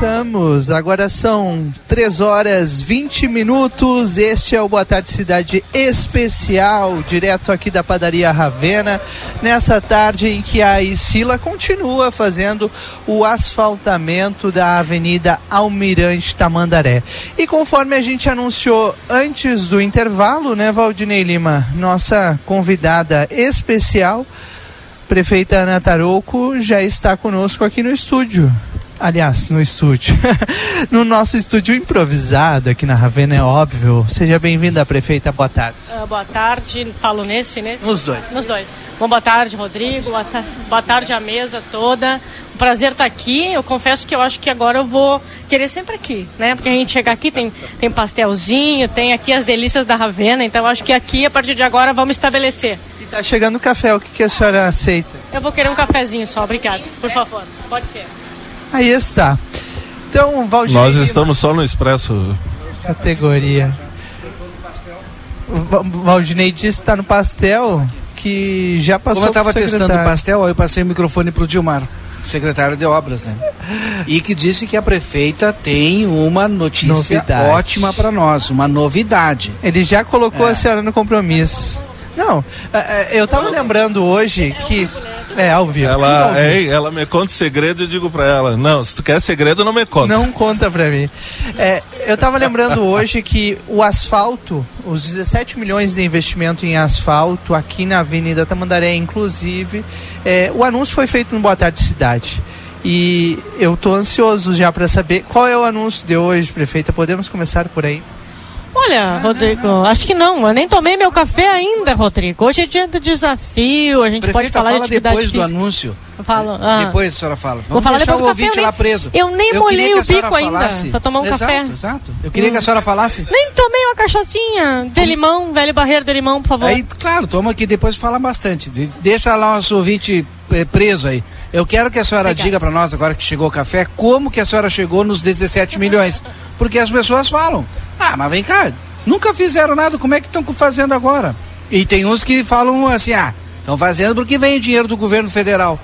Voltamos. Agora são 3 horas 20 minutos. Este é o Boa Tarde Cidade Especial, direto aqui da Padaria Ravena, nessa tarde em que a Isila continua fazendo o asfaltamento da Avenida Almirante Tamandaré. E conforme a gente anunciou antes do intervalo, né, Valdinei Lima, nossa convidada especial, prefeita Ana Tarouco, já está conosco aqui no estúdio. Aliás, no estúdio. no nosso estúdio improvisado aqui na Ravena, é óbvio. Seja bem-vinda, prefeita. Boa tarde. Uh, boa tarde. Falo nesse, né? Nos dois. Nos dois. Bom, boa tarde, Rodrigo. Boa, ta boa tarde à mesa toda. Um prazer estar aqui. Eu confesso que eu acho que agora eu vou querer sempre aqui, né? Porque a gente chega aqui, tem, tem pastelzinho, tem aqui as delícias da Ravena. Então, acho que aqui, a partir de agora, vamos estabelecer. E tá chegando o café. O que, que a senhora aceita? Eu vou querer um cafezinho só. Obrigada. Por favor. Pode ser. Aí está. Então, Valdir. Nós estamos só no expresso. Categoria. O Valdinei disse que está no pastel, que já passou Como eu estava testando o pastel, aí eu passei o microfone para o Dilmar, secretário de obras, né? E que disse que a prefeita tem uma notícia Novidade. ótima para nós, uma novidade. Ele já colocou É. a senhora no compromisso. Não, é, é, eu tava lembrando hoje que. É, ao vivo. tudo ao Ela, vivo. é, ela me conta segredo e eu digo pra ela: Não, se tu quer segredo, não me conta. Não conta pra mim. É, eu tava lembrando hoje que o asfalto, os 17 milhões de investimento em asfalto aqui na Avenida Tamandaré, inclusive, é, o anúncio foi feito no Boa Tarde Cidade. E eu tô ansioso já para saber qual é o anúncio de hoje, prefeita. Podemos começar por aí? Olha, Rodrigo, acho que não. Eu nem tomei meu café ainda, Rodrigo. Hoje é dia do desafio, a gente pode Prefeita, falar de atividade depois do física. anúncio. Eu falo, ah. Depois a senhora fala. Vamos Vou falar deixar o do café, ouvinte eu lá nem- preso. eu nem queria molhei o bico ainda pra tomar um exato, café. Exato, Eu queria que a senhora falasse. Nem tomei uma cachaçinha de limão, velho barreiro de limão, por favor. Aí, claro, toma que depois fala bastante. De- Deixa lá o nosso ouvinte eh, preso aí. Eu quero que a senhora Obrigada. diga para nós, agora que chegou o café, como que a senhora chegou nos 17 milhões. Porque as pessoas falam, ah, mas vem cá, nunca fizeram nada, como é que estão fazendo agora? E tem uns que falam assim, ah, estão fazendo porque vem dinheiro do governo federal.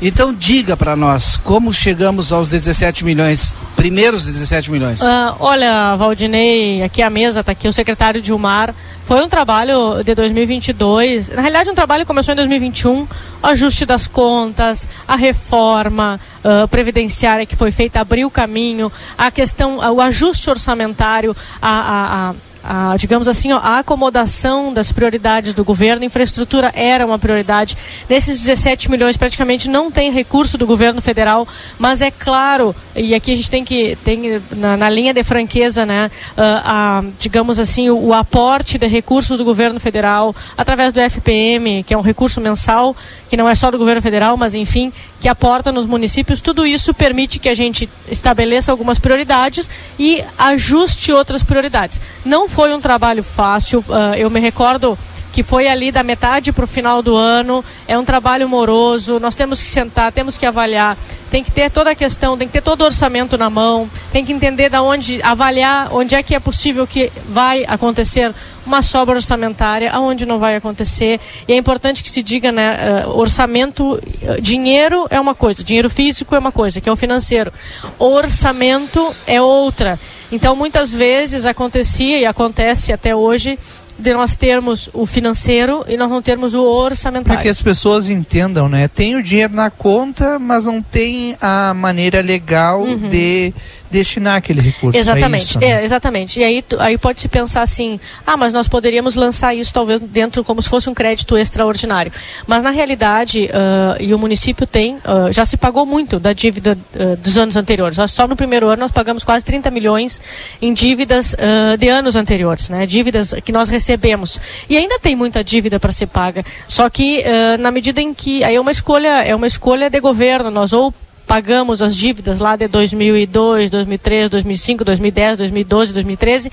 Então diga para nós, como chegamos aos 17 milhões, primeiros 17 milhões? Ah, olha, Valdinei, aqui a mesa, está aqui o secretário Dilmar. Foi um trabalho de 2022. Na realidade, um trabalho que começou em 2021. O ajuste das contas, a reforma ah, previdenciária que foi feita abriu o caminho, a questão, ah, o ajuste orçamentário, a, a- a- a, digamos assim, ó, a acomodação das prioridades do governo. Infraestrutura era uma prioridade. Nesses 17 milhões, praticamente não tem recurso do governo federal, mas é claro, e aqui a gente tem que, tem na, na linha de franqueza, né, ah, a, digamos assim, o, o aporte de recursos do governo federal através do FPM, que é um recurso mensal, que não é só do governo federal, mas enfim, que aporta nos municípios. Tudo isso permite que a gente estabeleça algumas prioridades e ajuste outras prioridades. Não foi um trabalho fácil, ah, eu me recordo que foi ali da metade para o final do ano. É um trabalho moroso. Nós temos que sentar, temos que avaliar. Tem que ter toda a questão, tem que ter todo o orçamento na mão. Tem que entender da onde, avaliar onde é que é possível que vai acontecer uma sobra orçamentária, aonde não vai acontecer. E é importante que se diga, né, eh, orçamento, eh, dinheiro é uma coisa, dinheiro físico é uma coisa, que é o financeiro. Orçamento é outra. Então, muitas vezes acontecia e acontece até hoje de nós termos o financeiro e nós não termos o orçamentário. Para que as pessoas entendam, né? Tem o dinheiro na conta, mas não tem a maneira legal de destinar aquele recurso. é Exatamente, isso, né? é, exatamente. E aí, aí pode se pensar assim, ah, mas nós poderíamos lançar isso talvez dentro como se fosse um crédito extraordinário. Mas na realidade, ah, e o município tem, ah, já se pagou muito da dívida ah, dos anos anteriores. Nós, só no primeiro ano nós pagamos quase 30 milhões em dívidas de anos anteriores, né? Dívidas que nós recebemos. E ainda tem muita dívida para ser paga. Só que na medida em que aí é uma escolha, é uma escolha de governo, nós ou pagamos as dívidas lá de 2002, 2003, 2005, 2010, 2012, 2013,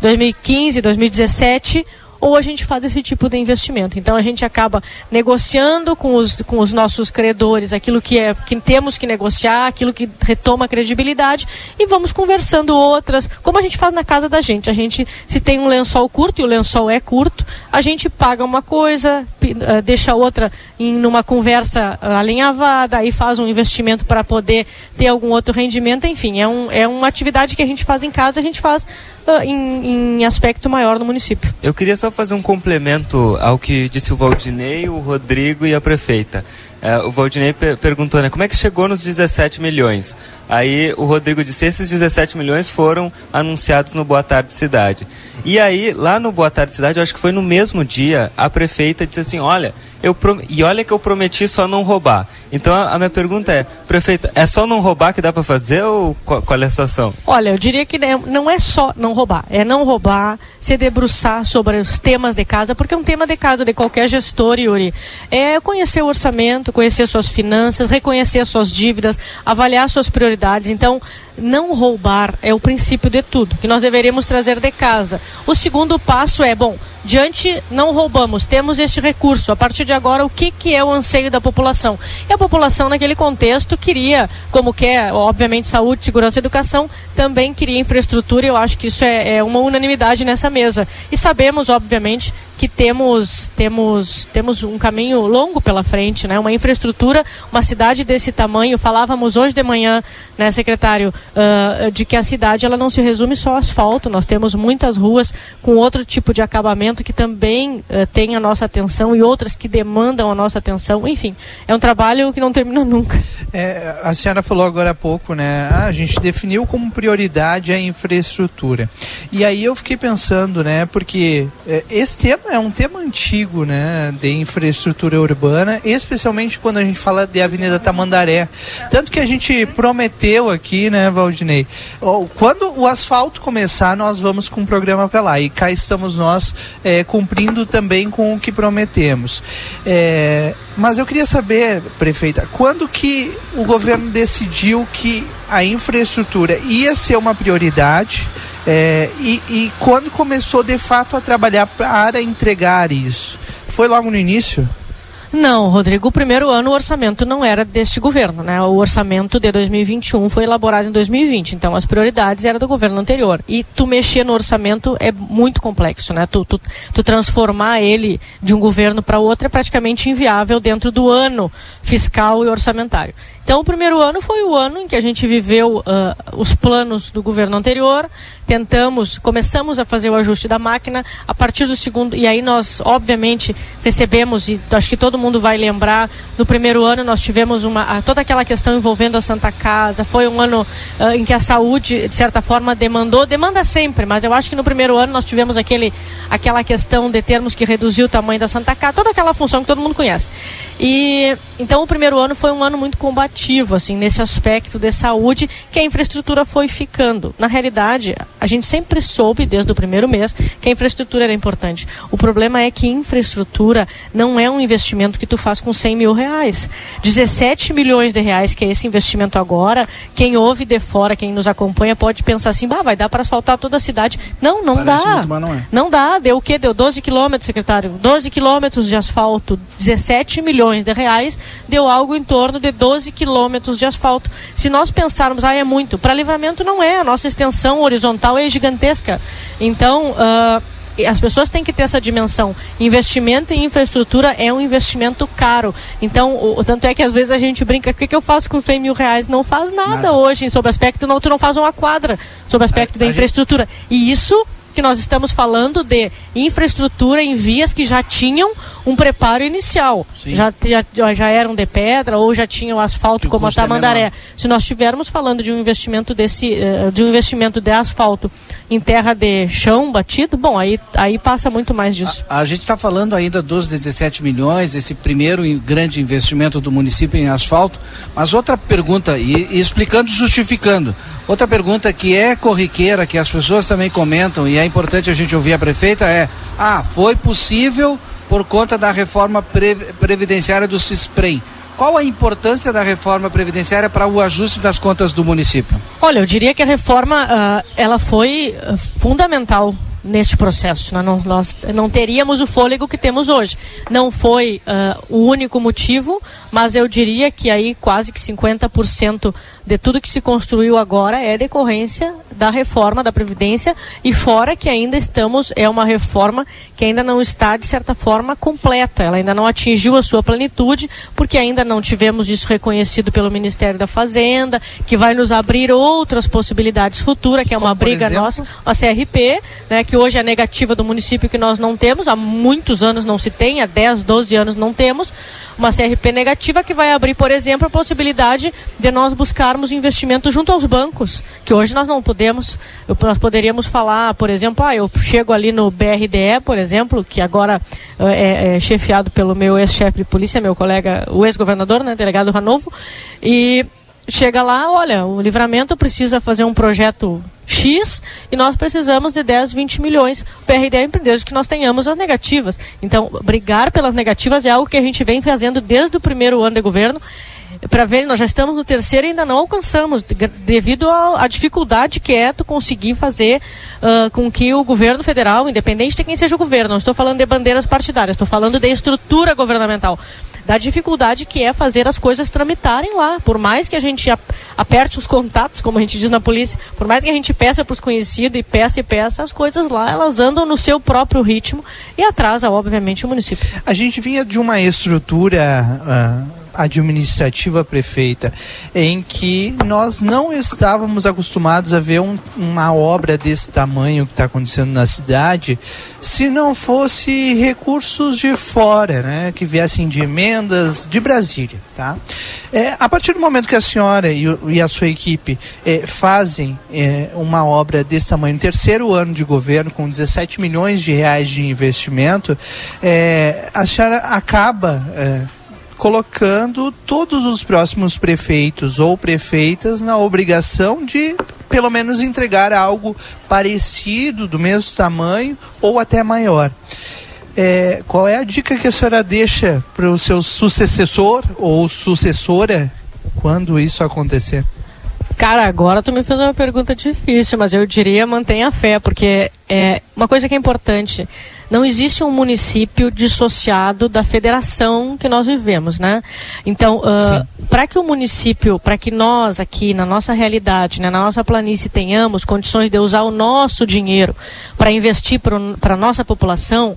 2015, 2017, ou a gente faz esse tipo de investimento. Então a gente acaba negociando com os, com os nossos credores aquilo que, é, que temos que negociar, aquilo que retoma a credibilidade e vamos conversando outras, como a gente faz na casa da gente. A gente, se tem um lençol curto e o lençol é curto, a gente paga uma coisa, uh, deixa outra em numa conversa alinhavada, aí faz um investimento para poder ter algum outro rendimento, enfim, é, um, é uma atividade que a gente faz em casa, a gente faz em, em, aspecto maior no município. Eu queria só fazer um complemento ao que disse o Valdinei, o Rodrigo e a prefeita. Uh, o Valdinei per perguntou, né, como é que chegou nos 17 milhões? Aí o Rodrigo disse, esses 17 milhões foram anunciados no Boa Tarde Cidade. E aí, lá no Boa Tarde Cidade, eu acho que foi no mesmo dia, a prefeita disse assim, olha, eu e olha que eu prometi só não roubar. Então a, minha pergunta é, prefeita, é só não roubar que dá para fazer ou qual, é a situação? Olha, eu diria que não é só não roubar, é não roubar, se debruçar sobre os temas de casa, porque é um tema de casa de qualquer gestor, Yuri. É conhecer o orçamento, conhecer suas finanças, reconhecer suas dívidas, avaliar suas prioridades. Então, não roubar é o princípio de tudo, que nós deveríamos trazer de casa. O segundo passo é, bom, diante não roubamos, temos este recurso. A partir de agora, o que, que é o anseio da população? E a população, naquele contexto, queria, como quer, obviamente, saúde, segurança e educação, também queria infraestrutura, e eu acho que isso é, é uma unanimidade nessa mesa. E sabemos, obviamente, que temos, temos, temos um caminho longo pela frente, né? uma infraestrutura, uma cidade desse tamanho. Falávamos hoje de manhã, né, secretário, uh, de que a cidade ela não se resume só ao asfalto, nós temos muitas ruas com outro tipo de acabamento que também uh, tem a nossa atenção e outras que demandam a nossa atenção. Enfim, é um trabalho que não termina nunca. É, a senhora falou agora há pouco, né? Ah, a gente definiu como prioridade a infraestrutura. E aí eu fiquei pensando, né? Porque é, esse tema é um tema antigo, né, de infraestrutura urbana, especialmente quando a gente fala de Avenida Tamandaré. Tanto que a gente prometeu aqui, né, Valdinei, quando o asfalto começar, nós vamos com um programa para lá. E cá estamos nós é, cumprindo também com o que prometemos. É, mas eu queria saber, prefeita, quando que o governo decidiu que a infraestrutura ia ser uma prioridade? É, e, e quando começou de fato a trabalhar para entregar isso? Foi logo no início? Não, Rodrigo, o primeiro ano o orçamento não era deste governo, né? O orçamento de 2021 foi elaborado em 2020, então as prioridades eram do governo anterior. E tu mexer no orçamento é muito complexo, né? Tu, tu, tu transformar ele de um governo para outro é praticamente inviável dentro do ano fiscal e orçamentário. Então, o primeiro ano foi o ano em que a gente viveu uh, os planos do governo anterior, tentamos, começamos a fazer o ajuste da máquina. A partir do segundo, e aí nós, obviamente, recebemos, e acho que todo mundo vai lembrar, no primeiro ano nós tivemos uma, toda aquela questão envolvendo a Santa Casa. Foi um ano uh, em que a saúde, de certa forma, demandou, demanda sempre, mas eu acho que no primeiro ano nós tivemos aquele, aquela questão de termos que reduzir o tamanho da Santa Casa, toda aquela função que todo mundo conhece. E então o primeiro ano foi um ano muito combativo assim, nesse aspecto de saúde, que a infraestrutura foi ficando. Na realidade, a gente sempre soube, desde o primeiro mês, que a infraestrutura era importante. O problema é que infraestrutura não é um investimento que tu faz com 100 mil reais. 17 milhões de reais, que é esse investimento agora, quem ouve de fora, quem nos acompanha, pode pensar assim, bah, vai dar para asfaltar toda a cidade. Não, não Parece dá. Muito, não, é. não dá. Deu o quê? Deu 12 quilômetros, secretário. 12 quilômetros de asfalto, 17 milhões de reais, deu algo em torno de 12 quilômetros quilômetros de asfalto. Se nós pensarmos, ah, é muito, para livramento não é, a nossa extensão horizontal é gigantesca. Então, uh, as pessoas têm que ter essa dimensão. Investimento em infraestrutura é um investimento caro. Então, o, tanto é que às vezes a gente brinca, o que, que eu faço com 100 mil reais? Não faz nada, nada. hoje sobre aspecto, não, tu não faz uma quadra sobre aspecto a, da a infraestrutura. Gente... E isso que nós estamos falando de infraestrutura em vias que já tinham um preparo inicial. Já, já, já eram de pedra ou já tinham asfalto que como a Tamandaré. É Se nós estivermos falando de um investimento desse, uh, de um investimento de asfalto em terra de chão batido, bom, aí, aí passa muito mais disso. A, a gente está falando ainda dos 17 milhões, esse primeiro grande investimento do município em asfalto, mas outra pergunta, e, e explicando, justificando, outra pergunta que é corriqueira, que as pessoas também comentam, e é importante a gente ouvir a prefeita, é, ah, foi possível por conta da reforma pre, previdenciária do CISPREM. Qual a importância da reforma previdenciária para o ajuste das contas do município? Olha, eu diria que a reforma uh, ela foi uh, fundamental neste processo. Nós não, nós não teríamos o fôlego que temos hoje. Não foi uh, o único motivo, mas eu diria que aí quase que 50% de tudo que se construiu agora é decorrência da reforma da Previdência e fora que ainda estamos, é uma reforma que ainda não está, de certa forma, completa. Ela ainda não atingiu a sua plenitude, porque ainda não tivemos isso reconhecido pelo Ministério da Fazenda, que vai nos abrir outras possibilidades futuras, que é uma Como, briga exemplo? nossa, a CRP, né, que hoje é negativa do município que nós não temos, há muitos anos não se tem, há 10, 12 anos não temos, uma CRP negativa que vai abrir, por exemplo, a possibilidade de nós buscarmos investimento junto aos bancos, que hoje nós não podemos, nós poderíamos falar, por exemplo, ah, eu chego ali no BRDE, por exemplo, que agora eh, é, é chefiado pelo meu ex-chefe de polícia, meu colega, o ex-governador, né, delegado Ranovo, e chega lá, olha, o livramento precisa fazer um projeto X e nós precisamos de 10, 20 milhões. O PRD é desde que nós tenhamos as negativas. Então, brigar pelas negativas é algo que a gente vem fazendo desde o primeiro ano de governo. Para ver, nós já estamos no terceiro e ainda não alcançamos, de- devido à dificuldade que é tu conseguir fazer ah, com que o governo federal, independente de quem seja o governo, não estou falando de bandeiras partidárias, estou falando de estrutura governamental, da dificuldade que é fazer as coisas tramitarem lá. Por mais que a gente ap- aperte os contatos, como a gente diz na polícia, por mais que a gente peça para os conhecidos e peça e peça, as coisas lá elas andam no seu próprio ritmo e atrasa, obviamente, o município. A gente vinha de uma estrutura ah, administrativa prefeita em que nós não estávamos acostumados a ver um- uma obra desse tamanho que está acontecendo na cidade se não fosse recursos de fora, né, que viessem de emendas de Brasília, tá? É, a partir do momento que a senhora e, e a sua equipe eh, fazem eh, uma obra desse tamanho, terceiro ano de governo com 17 milhões de reais de investimento, eh, a senhora acaba eh, colocando todos os próximos prefeitos ou prefeitas na obrigação de pelo menos entregar algo parecido, do mesmo tamanho ou até maior. É, qual é a dica que a senhora deixa para o seu sucessor ou sucessora quando isso acontecer? Cara, agora tu me fez uma pergunta difícil, mas eu diria mantenha a fé, porque é uma coisa que é importante. Não existe um município dissociado da federação que nós vivemos, né? Então, para que o município, para que nós aqui na nossa realidade, né, na nossa planície tenhamos condições de usar o nosso dinheiro para investir para a nossa população,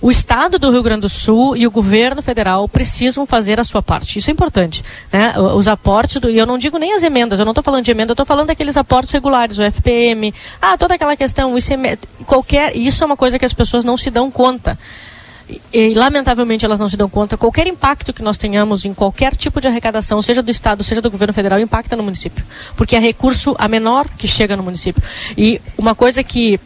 o Estado do Rio Grande do Sul e o governo federal precisam fazer a sua parte. Isso é importante. Né? Os aportes, do, e eu não digo nem as emendas, eu não estou falando de emenda, eu estou falando daqueles aportes regulares, o FPM, ah, toda aquela questão, o ICM, qualquer, isso é uma coisa que as pessoas não se dão conta. E, e, lamentavelmente elas não se dão conta. Qualquer impacto que nós tenhamos em qualquer tipo de arrecadação, seja do Estado, seja do governo federal, impacta no município. Porque é recurso a menor que chega no município. E uma coisa que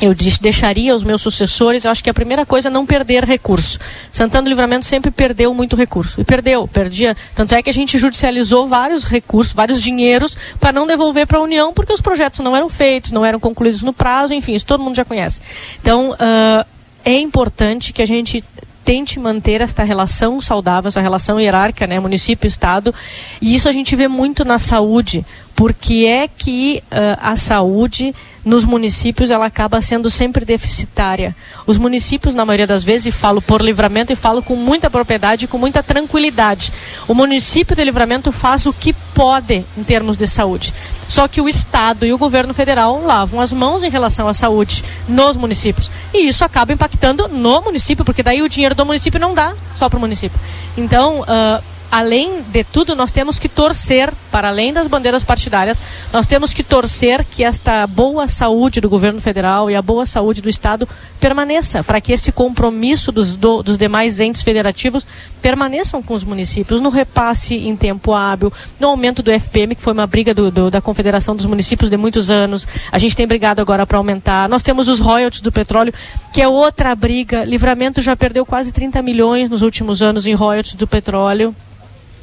eu deixaria aos meus sucessores, eu acho que a primeira coisa é não perder recurso. Santana do Livramento sempre perdeu muito recurso. E perdeu, perdia. Tanto é que a gente judicializou vários recursos, vários dinheiros, para não devolver para a União, porque os projetos não eram feitos, não eram concluídos no prazo, enfim, isso todo mundo já conhece. Então, ah, é importante que a gente tente manter esta relação saudável, essa relação hierárquica, né, município-estado, e isso a gente vê muito na saúde, porque é que ah, a saúde nos municípios ela acaba sendo sempre deficitária. Os municípios, na maioria das vezes, e falo por livramento e falo com muita propriedade e com muita tranquilidade. O município de livramento faz o que pode em termos de saúde. Só que o Estado e o governo federal lavam as mãos em relação à saúde nos municípios. E isso acaba impactando no município, porque daí o dinheiro do município não dá só para o município. Então, ah, além de tudo, nós temos que torcer, para além das bandeiras partidárias, nós temos que torcer que esta boa saúde do governo federal e a boa saúde do Estado permaneça, para que esse compromisso dos, do- dos demais entes federativos permaneçam com os municípios, no repasse em tempo hábil, no aumento do FPM, que foi uma briga do- do- da Confederação dos Municípios de muitos anos. A gente tem brigado agora para aumentar. Nós temos os royalties do petróleo, que é outra briga. Livramento já perdeu quase 30 milhões nos últimos anos em royalties do petróleo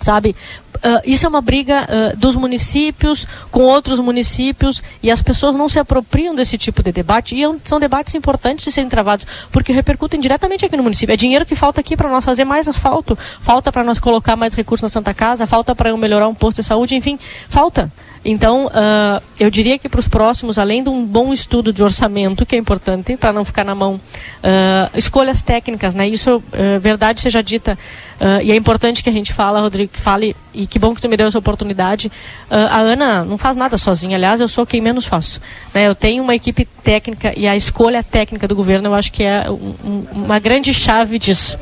sabe? Ah, isso é uma briga ah, dos municípios com outros municípios e as pessoas não se apropriam desse tipo de debate e é são debates importantes de serem travados porque repercutem diretamente aqui no município. É dinheiro que falta aqui para nós fazer mais asfalto, falta para nós colocar mais recursos na Santa Casa, falta para eu melhorar um posto de saúde, enfim, falta. Então, ah, eu diria que para os próximos, além de um bom estudo de orçamento, que é importante para não ficar na mão, ah, escolhas técnicas, né? Isso, ah, verdade seja dita, e é importante que a gente fala, Rodrigo, que fale, e que bom que tu me deu essa oportunidade. Ah, a Ana não faz nada sozinha, aliás, eu sou quem menos faço. Né? Eu tenho uma equipe técnica e a escolha técnica do governo, eu acho que é um- um- uma grande chave disso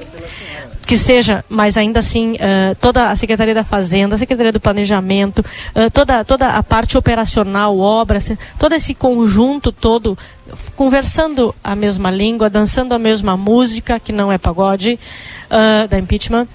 que seja, mas ainda assim, eh, toda a Secretaria da Fazenda, a Secretaria do Planejamento, eh, toda, toda a parte operacional, obras, todo esse conjunto todo, conversando a mesma língua, dançando a mesma música, que não é pagode, eh, da impeachment.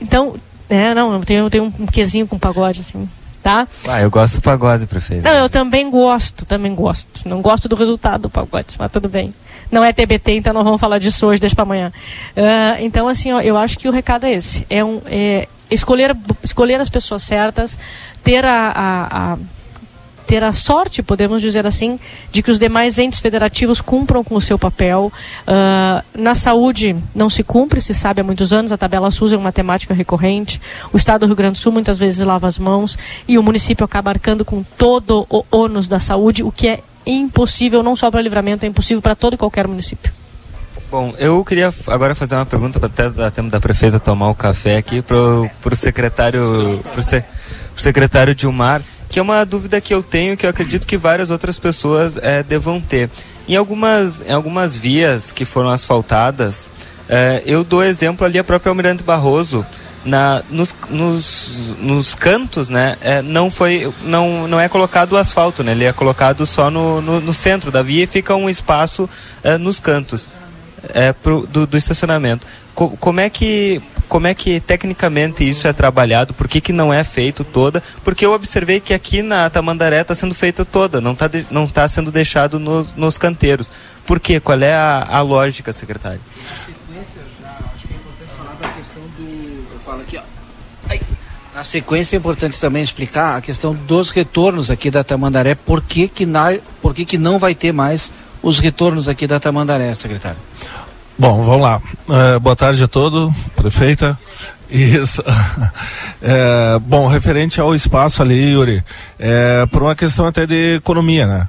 Então, é, não, eu tenho, eu tenho um quesinho com pagode, assim, tá? Ah, eu gosto do pagode, prefeito. Não, eu também gosto, também gosto. Não gosto do resultado do pagode, mas tudo bem. Não é TBT, então não vamos falar disso hoje, deixa para amanhã. Ah, então, assim, ó, eu acho que o recado é esse. É, um, é escolher, escolher as pessoas certas, ter a, a- a- ter a sorte, podemos dizer assim, de que os demais entes federativos cumpram com o seu papel. Ah, na saúde não se cumpre, se sabe há muitos anos, a tabela SUS é uma temática recorrente. O Estado do Rio Grande do Sul muitas vezes lava as mãos e o município acaba arcando com todo o ônus da saúde, o que é impossível, não só para livramento, é impossível para todo e qualquer município. Bom, eu queria agora fazer uma pergunta para até dar tempo da prefeita tomar o café aqui pro, pro secretário pro, se, pro secretário Dilmar, que é uma dúvida que eu tenho que eu acredito que várias outras pessoas eh, devam ter. Em algumas em algumas vias que foram asfaltadas, eh, eu dou exemplo ali a própria Almirante Barroso na, nos, nos, nos cantos, né, é, não foi, não, não é colocado o asfalto, né, ele é colocado só no, no, no centro da via e fica um espaço é, nos cantos é, pro, do, do estacionamento. Co- como é que como é que tecnicamente isso é trabalhado? Por que, que não é feito toda? Porque eu observei que aqui na Tamandaré está sendo feita toda, não está não tá sendo deixado nos, nos canteiros. Por quê? Qual é a, a lógica, secretário? Eu falo aqui, ó. Na sequência é importante também explicar a questão dos retornos aqui da Tamandaré, por que que, na, por que, que não vai ter mais os retornos aqui da Tamandaré, secretário? Bom, vamos lá. Eh, boa tarde a todos, prefeita. Isso. É, bom, referente ao espaço ali, Yuri, é, por uma questão até de economia, né?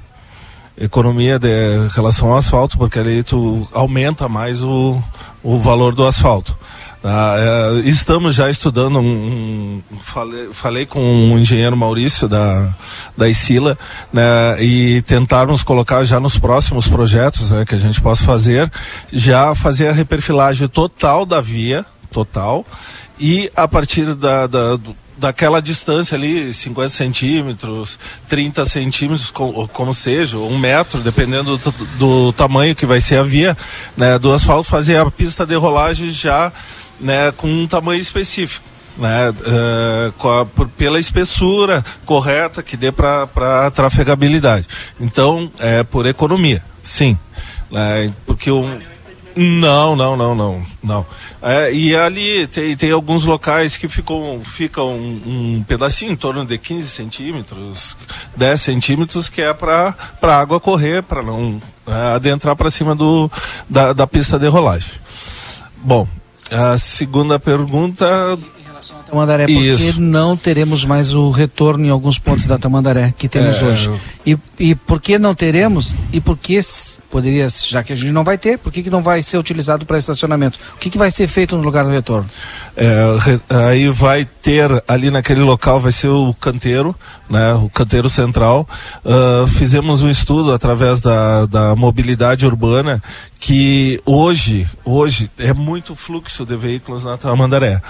Economia de em relação ao asfalto, porque ali tu aumenta mais o, o valor do asfalto. Tá? É, estamos já estudando um, um- falei, falei com o engenheiro Maurício da, da Isila, né, e tentarmos colocar já nos próximos projetos né, que a gente possa fazer, já fazer a reperfilagem total da via, total, e a partir da, da- daquela distância ali, 50 centímetros, 30 centímetros, co- como seja, um metro, dependendo do, do tamanho que vai ser a via, né, do asfalto, fazer a pista de rolagem já né, com um tamanho específico. Né, com a- por- pela espessura correta que dê para trafegabilidade. Então, é por economia, sim. né, porque um, não, não, não, não, não. É, e ali tem, tem alguns locais que ficam, ficam um, um pedacinho em torno de 15 centímetros, 10 centímetros, que é para a água correr, para não é, adentrar para cima do, da, da pista de rolagem. Bom, a segunda pergunta. Tamandaré, porque Isso. não teremos mais o retorno em alguns pontos da Tamandaré que temos É, hoje. E, e por que não teremos? E por que poderia, já que a gente não vai ter, por que, que não vai ser utilizado para estacionamento? O que, que vai ser feito no lugar do retorno? É, aí vai ter ali naquele local vai ser o canteiro, né, o canteiro central. Ah, fizemos um estudo através da, da mobilidade urbana que hoje hoje é muito fluxo de veículos na Tamandaré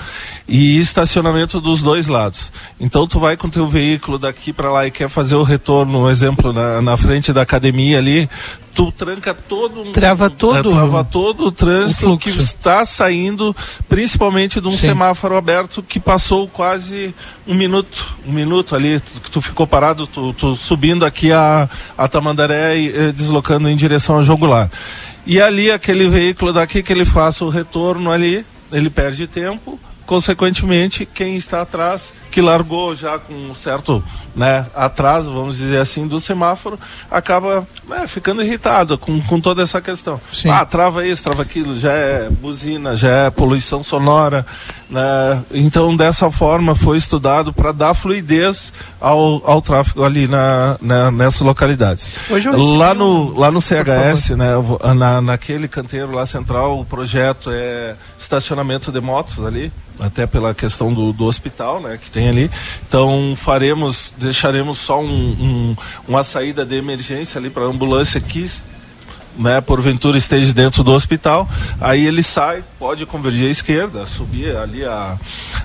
e estacionamento dos dois lados. Então tu vai com teu veículo daqui para lá e quer fazer o retorno, um exemplo na, na frente da academia ali, tu tranca todo um, Trava todo é, trava todo o trânsito o que está saindo, principalmente de um Sim. semáforo aberto que passou quase um minuto, um minuto ali, tu- que tu ficou parado, tu, tu subindo aqui a, a Tamandaré e eh, deslocando em direção ao Jogular. E ali aquele veículo daqui que ele faça o retorno ali, ele perde tempo, consequentemente, quem está atrás, que largou já com um certo né, atraso, vamos dizer assim, do semáforo, acaba né, ficando irritado com, com toda essa questão. Sim. Ah, trava isso, trava aquilo, já é buzina, já é poluição sonora. Né? Então, dessa forma, foi estudado para dar fluidez ao, ao tráfego ali na, na, nessas localidades. Recebi lá, no, lá no CHS, né, na, naquele canteiro lá central, o projeto é estacionamento de motos ali, até pela questão do, do hospital né, que tem ali. Então, faremos, deixaremos só um, um- uma saída de emergência ali para a ambulância que né, porventura esteja dentro do hospital, aí ele sai, pode convergir à esquerda, subir ali a,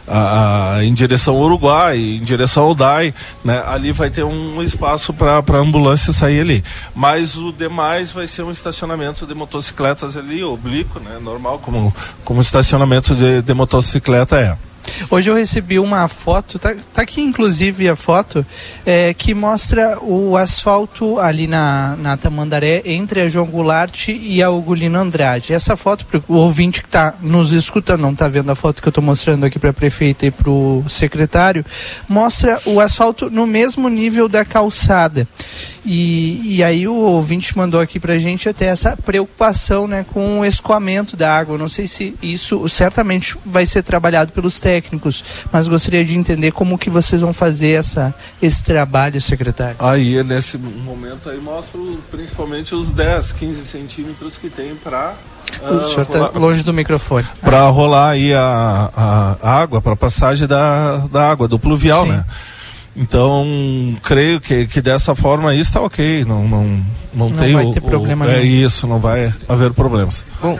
a- a- em direção ao Uruguai, em direção ao DAI, né, ali vai ter um espaço para a ambulância sair ali. Mas o demais vai ser um estacionamento de motocicletas ali, oblíquo, né, normal, como, como estacionamento de, de motocicleta é. Hoje eu recebi uma foto, tá, tá aqui inclusive a foto, é, que mostra o asfalto ali na, na Tamandaré entre a João Goulart e a Ugolino Andrade. Essa foto, o ouvinte que está nos escutando, não está vendo a foto que eu estou mostrando aqui para a prefeita e para o secretário, mostra o asfalto no mesmo nível da calçada. E, e aí o ouvinte mandou aqui pra gente até essa preocupação né, com o escoamento da água. Não sei se isso certamente vai ser trabalhado pelos técnicos, mas gostaria de entender como que vocês vão fazer essa, esse trabalho, secretário. Aí, nesse momento aí, mostro principalmente os 10, 15 centímetros que tem para o senhor está longe do microfone. para rolar aí a, a, água, para passagem da, da água, do pluvial, Sim. né? Então, creio que, que dessa forma aí está ok, não, não, não, Não tem vai o, ter o- problema É nenhum. isso, não vai haver problemas. Bom,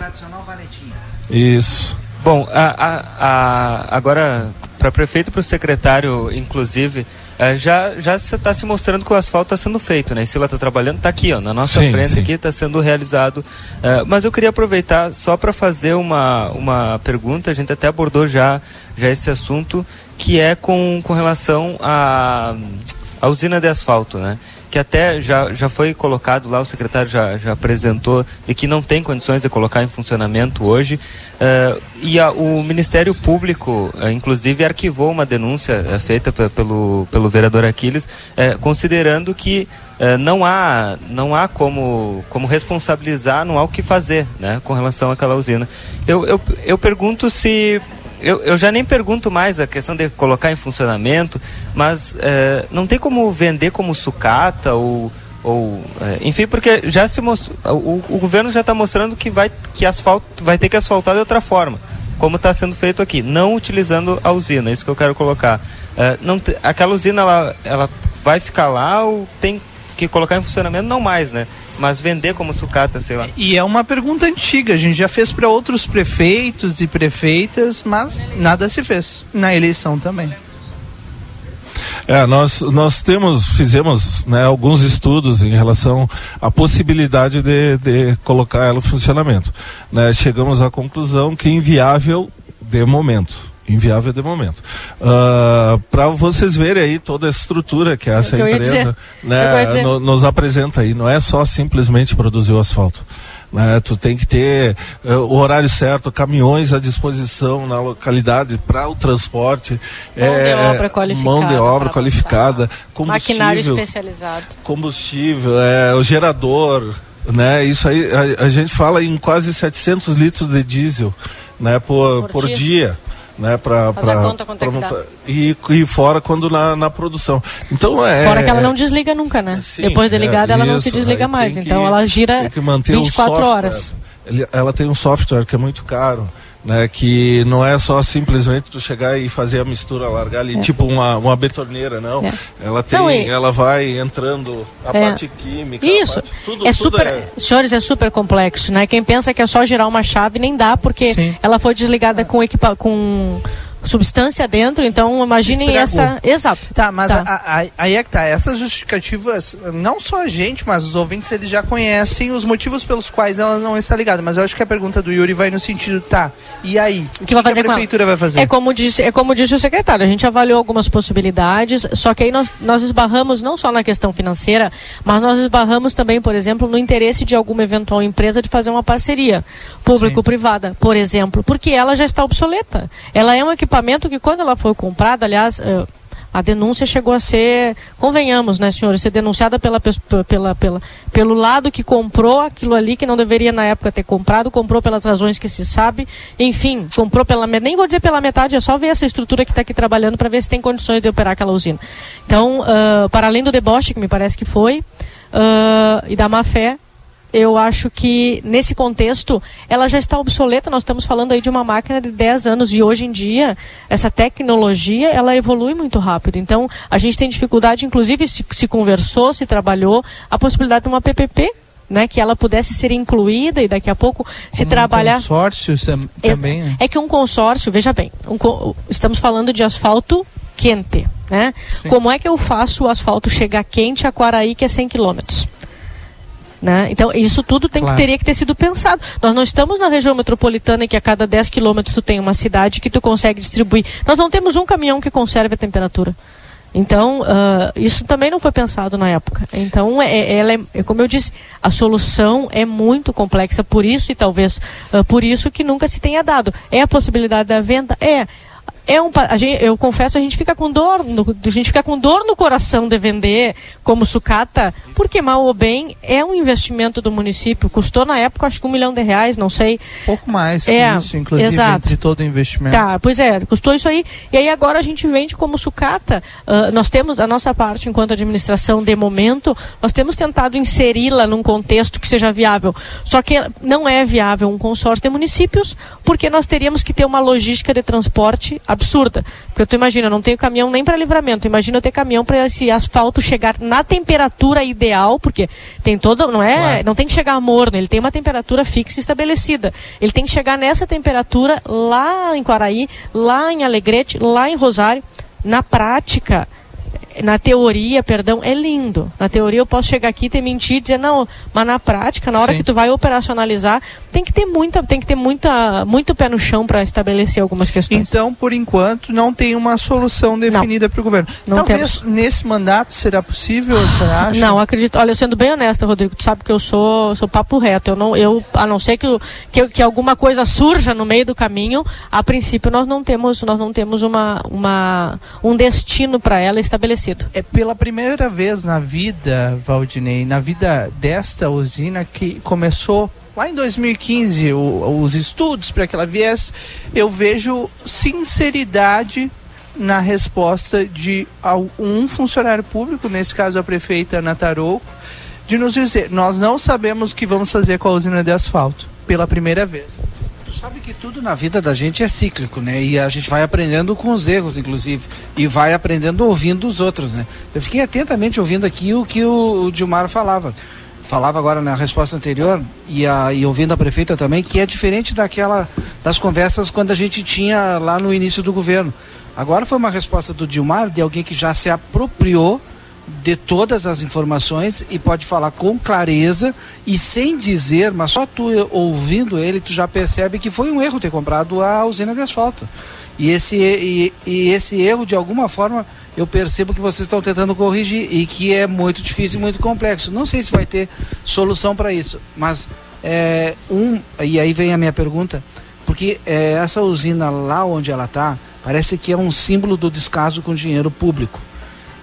Isso. Bom, a- a- a- agora, para prefeito e para o secretário, inclusive, eh, já já está se mostrando que o asfalto está sendo feito, né? A Sila está trabalhando, está aqui, ó, na nossa Sim, frente sim. aqui, está sendo realizado. Eh, mas eu queria aproveitar só para fazer uma, uma pergunta, a gente até abordou já, já esse assunto, que é com, com relação à à usina de asfalto, né? Que até já, já foi colocado lá, o secretário já, já apresentou, de que não tem condições de colocar em funcionamento hoje. eh, e a- o Ministério Público, eh, inclusive, arquivou uma denúncia eh, feita pe- pelo, pelo vereador Aquiles, considerando que não há, não há como, como responsabilizar, não há o que fazer né, com relação àquela usina. Eu, eu, eu pergunto se eu, eu já nem pergunto mais a questão de colocar em funcionamento, mas eh, não tem como vender como sucata ou, ou eh, enfim, porque já se o, o governo já está mostrando que vai que asfalto vai ter que asfaltar de outra forma, como está sendo feito aqui, não utilizando a usina, é isso que eu quero colocar. Eh, não aquela usina ela, ela vai ficar lá ou tem que colocar em funcionamento não mais, né? Mas vender como sucata, sei lá. E é uma pergunta antiga, a gente já fez para outros prefeitos e prefeitas, mas nada se fez na eleição também. É, nós, nós temos, fizemos né, alguns estudos em relação à possibilidade de, de colocar ela em funcionamento. Né, chegamos à conclusão que inviável de momento. Inviável de momento. Para vocês verem aí toda a estrutura que essa É eu empresa. É né, no- nos apresenta aí. Não é só simplesmente produzir o asfalto. né? tu tem que ter eh, o horário certo, caminhões à disposição na localidade para o transporte, Mão de eh, obra qualificada mão de obra qualificada, Maquinário combustível, especializado. combustível, é, o gerador, né? Isso aí a, a gente fala em quase 700 litros de diesel, né? Por, Por por, dia. dia. Né, pra, Faz a pra- conta quanto é e, e fora quando na, na produção. Então é. Fora que ela não desliga nunca, né? Sim, Depois de é, ligada, ela não se isso, desliga mais. que- Então ela gira tem que manter o 24 software. horas. Ela tem um software que é muito caro, né? Que não é só simplesmente tu chegar e fazer a mistura, largar ali, É. tipo uma, uma betoneira, não. É. Ela tem, Não, e- ela vai entrando a É. parte química. Isso. parte- tudo, é tudo super, é- senhores, é super complexo, né? Quem pensa que é só girar uma chave nem dá, porque Sim. ela foi desligada com equipa com substância dentro, então imaginem essa, exato. Tá, mas Tá. a- a- aí é que tá. Essas justificativas, não só a gente, mas os ouvintes, eles já conhecem os motivos pelos quais ela não está ligada. Mas eu acho que a pergunta do Yuri vai no sentido, tá, e aí? O que vai fazer a com ela? prefeitura vai fazer? É como disse, é como disse o secretário, a gente avaliou algumas possibilidades, só que aí nós, nós esbarramos não só na questão financeira, mas nós esbarramos também, por exemplo, no interesse de alguma eventual empresa de fazer uma parceria público-privada, por exemplo, porque ela já está obsoleta. Ela é um equipamento equipamento que quando ela foi comprada, aliás, eh, a denúncia chegou a ser, convenhamos, né, senhores, ser denunciada pela, pela, pela, pelo lado que comprou aquilo ali que não deveria na época ter comprado, comprou pelas razões que se sabe, enfim, comprou pela nem vou dizer pela metade, é só ver essa estrutura que está aqui trabalhando para ver se tem condições de operar aquela usina. Então, ah, para além do deboche, que me parece que foi, ah, e da má fé, eu acho que nesse contexto ela já está obsoleta. Nós estamos falando aí de uma máquina de 10 anos e hoje em dia essa tecnologia ela evolui muito rápido. Então a gente tem dificuldade, inclusive se, se conversou, se trabalhou a possibilidade de uma PPP. Né, que ela pudesse ser incluída e daqui a pouco se Como um trabalhar consórcio também, né? É que um consórcio, veja bem, um co- estamos falando de asfalto quente, né? Sim. Como é que eu faço o asfalto chegar quente a Quaraí, que é 100 quilômetros? Né? Então, isso tudo tem Claro. que, teria que ter sido pensado. Nós não estamos na região metropolitana em que a cada 10 quilômetros tu tem uma cidade que tu consegue distribuir. Nós não temos um caminhão que conserve a temperatura. Então, ah, isso também não foi pensado na época. Então, é, é- ela é, é como eu disse, a solução é muito complexa, por isso e talvez ah, por isso que nunca se tenha dado. É a possibilidade da venda? É. É um, gente, eu confesso, a gente fica com dor, no, a gente fica com dor no coração de vender como sucata, porque mal ou bem é um investimento do município. Custou na época acho que um milhão de reais, não sei. Pouco mais É, que isso, inclusive, exato. de todo o investimento. Tá, pois é, custou isso aí. E aí agora a gente vende como sucata. Ah, nós temos a nossa parte enquanto administração de momento, nós temos tentado inseri-la num contexto que seja viável. Só que não é viável um consórcio de municípios, porque nós teríamos que ter uma logística de transporte absurda. Porque tu imagina, eu não tenho caminhão nem para livramento. Imagina eu ter caminhão para esse asfalto chegar na temperatura ideal, porque tem todo, não é, Claro. não tem que chegar morno, ele tem uma temperatura fixa estabelecida. Ele tem que chegar nessa temperatura lá em Quaraí, lá em Alegrete, lá em Rosário. Na prática, na teoria, perdão, é lindo. Na teoria eu posso chegar aqui, ter mentir e dizer não, mas na prática, na hora Sim. que tu vai operacionalizar, tem que ter muita, tem que ter muita, muito pé no chão para estabelecer algumas questões. Então, por enquanto, não tem uma solução definida para o governo. Não Talvez nesse mandato será possível, você acha? Não, acredito. Olha, sendo bem honesta, Rodrigo, tu sabe que eu sou, sou papo reto. Eu não, eu, a não ser que, que, que alguma coisa surja no meio do caminho, a princípio nós não temos, nós não temos uma, uma, um destino para ela estabelecido. É pela primeira vez na vida, Valdinei, na vida desta usina que começou lá em 2015 o- os estudos para que ela viesse, eu vejo sinceridade na resposta de um funcionário público, nesse caso a prefeita Ana Tarouco, de nos dizer, nós não sabemos o que vamos fazer com a usina de asfalto, pela primeira vez. Tu sabe que tudo na vida da gente é cíclico, né? E a gente vai aprendendo com os erros, inclusive. E vai aprendendo ouvindo os outros, né? Eu fiquei atentamente ouvindo aqui o que o, o Dilmar falava. Falava agora na resposta anterior e, a, e ouvindo a prefeita também, que é diferente daquela das conversas quando a gente tinha lá no início do governo. Agora foi uma resposta do Dilmar, de alguém que já se apropriou de todas as informações e pode falar com clareza e sem dizer, mas só tu ouvindo ele, tu já percebe que foi um erro ter comprado a usina de asfalto. E esse, e, e esse erro, de alguma forma, eu percebo que vocês estão tentando corrigir e que é muito difícil e muito complexo. Não sei se vai ter solução para isso, mas é, um, e aí vem a minha pergunta, porque é, essa usina lá onde ela está, parece que é um símbolo do descaso com dinheiro público.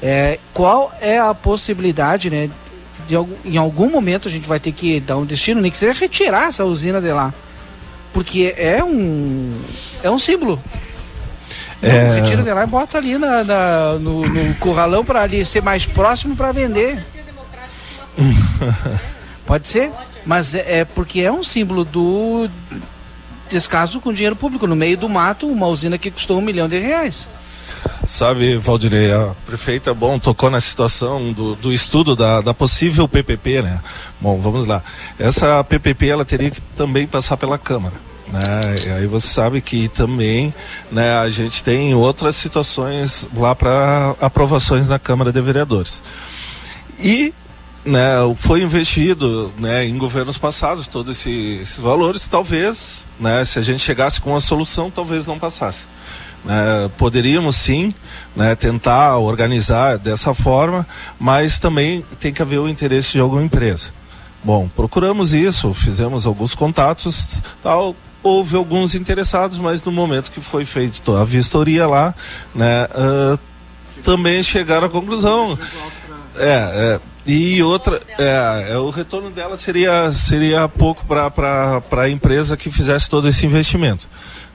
É, qual é a possibilidade, né? De, em algum momento a gente vai ter que dar um destino, nem que seja retirar essa usina de lá. Porque é um. É um símbolo. É. Retira de lá e bota ali na, na- no, no curralão para ali ser mais próximo para vender. Pode ser, mas é, é porque é um símbolo do descaso com dinheiro público. No meio do mato, uma usina que custou um milhão de reais. Sabe, Valdirei, a prefeita, bom, tocou na situação do, do estudo da, da possível PPP, né? Bom, vamos lá. Essa PPP, ela teria que também passar pela Câmara. Né? E aí você sabe que também né, a gente tem outras situações lá para aprovações na Câmara de Vereadores. E né, foi investido né, em governos passados todos esse- esses valores, talvez, né, se a gente chegasse com uma solução, talvez não passasse. Né, poderíamos sim né, tentar organizar dessa forma, mas também tem que haver o interesse de alguma empresa. Bom, procuramos isso, fizemos alguns contatos, tal, houve alguns interessados, mas no momento que foi feita a vistoria lá, né, uh, também chegaram à conclusão. É, é e outra, é, é, o retorno dela seria, seria pouco para a empresa que fizesse todo esse investimento.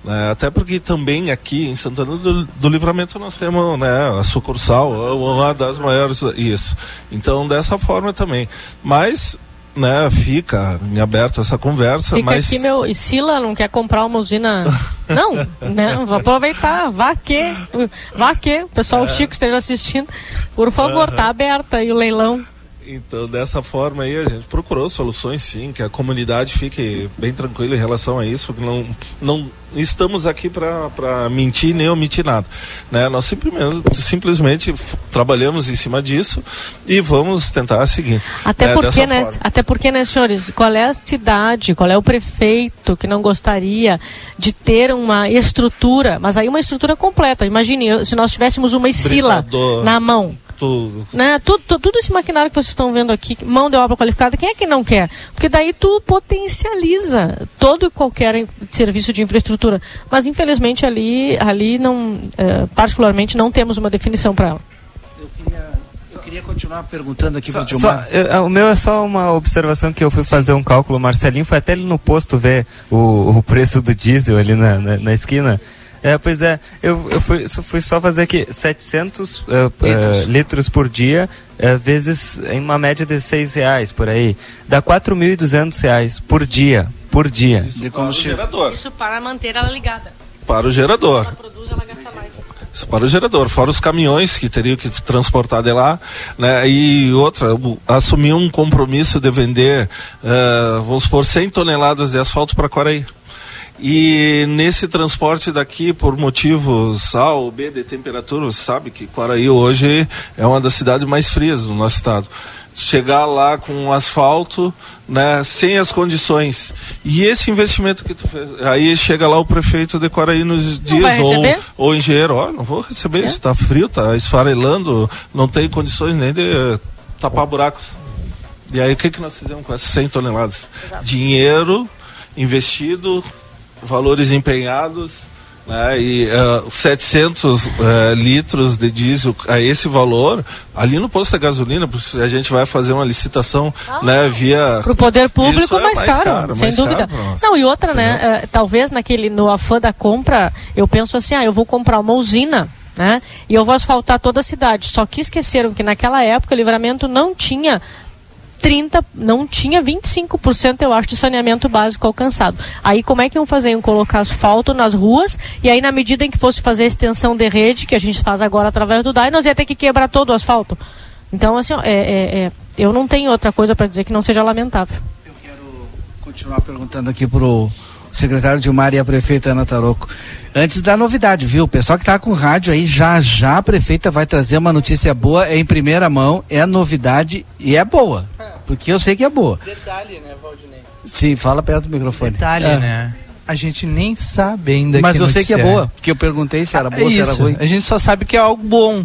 Né? Até porque também aqui em Santana do, do Livramento nós temos né, a sucursal, uma das maiores, isso. Então dessa forma também. Mas né, fica em aberto essa conversa. Fica mas... aqui meu. E Sila não quer comprar uma usina. não, né? Vou aproveitar. Vá que. Vá que. O pessoal, É. Chico esteja assistindo. Por favor, Aham. tá aberta aí o leilão. Então, dessa forma aí, a gente procurou soluções, sim, que a comunidade fique bem tranquila em relação a isso, porque não, não estamos aqui para mentir nem omitir nada. Né? Nós simplesmente, simplesmente trabalhamos em cima disso e vamos tentar seguir. Até né, porque, né? forma. Até porque, né, senhores, qual é a cidade, qual é o prefeito que não gostaria de ter uma estrutura, mas aí uma estrutura completa. Imagine se nós tivéssemos uma escila na mão. Tudo. Né? Tudo, tudo, tudo esse maquinário que vocês estão vendo aqui, mão de obra qualificada, quem é que não quer? Porque daí tu potencializa todo e qualquer serviço de infraestrutura. Mas infelizmente ali, ali não, eh, particularmente não temos uma definição para ela. Eu queria continuar perguntando aqui para o Só, Gilmar. eu- o meu é só uma observação que eu fui fazer um cálculo. Marcelinho foi até ali no posto ver o, o preço do diesel ali na, na, na esquina. É, pois é, eu, eu fui, só- fui só fazer aqui 700 eh, eh, Litros. litros por dia, eh, vezes em uma média de 6 reais por aí. Dá 4.200 reais por dia. Por dia. De combustível. Isso para manter ela ligada. Para o gerador. Ela produz, ela gasta mais. Isso para o gerador, fora os caminhões que teriam que transportar de lá, né? E outra, o- assumir um compromisso de vender, vamos supor, 100 toneladas de asfalto para Quaraí. E nesse transporte daqui, por motivos A ou B de temperatura, você sabe que Quaraí hoje é uma das cidades mais frias do nosso estado. Chegar lá com um asfalto, né, sem as condições. E esse investimento que tu fez, aí chega lá o prefeito de Quaraí nos dias ou, ou engenheiro, ó, não vou receber É. isso, tá frio, tá esfarelando, não tem condições nem de eh, tapar buracos. E aí o que, que nós fizemos com essas 100 toneladas? Dinheiro investido, valores empenhados, né, e eh, 700 eh, litros de diesel a esse valor, ali no posto de gasolina, porque a gente vai fazer uma licitação né, via. Para o poder público Isso é mais, caro, sem mais dúvida. caro não, e outra, né? eh, talvez naquele, no afã da compra, eu penso assim, ah, eu vou comprar uma usina. Né? E eu vou asfaltar toda a cidade. Só que esqueceram que naquela época o livramento não tinha 30, não tinha 25%, eu acho, de saneamento básico alcançado. Aí como é que iam fazer? Iam colocar asfalto nas ruas e aí na medida em que fosse fazer a extensão de rede, que a gente faz agora através do DAI, nós ia ter que quebrar todo o asfalto. Então, assim, ó, é, é- é, eu não tenho outra coisa para dizer que não seja lamentável. continuar perguntando aqui pro secretário Dilmar e a prefeita Ana Taroco. Antes da novidade, viu? O pessoal que tá com rádio aí, já já a prefeita vai trazer uma notícia boa, é em primeira mão, é novidade e é boa. Porque eu sei que é boa. Detalhe, né, Valdinei? Sim, fala perto do microfone. Detalhe, É. né? A gente nem sabe ainda Mas que eu sei que é notícia boa, porque eu perguntei se era É boa, se era ruim. A gente só sabe que é algo bom.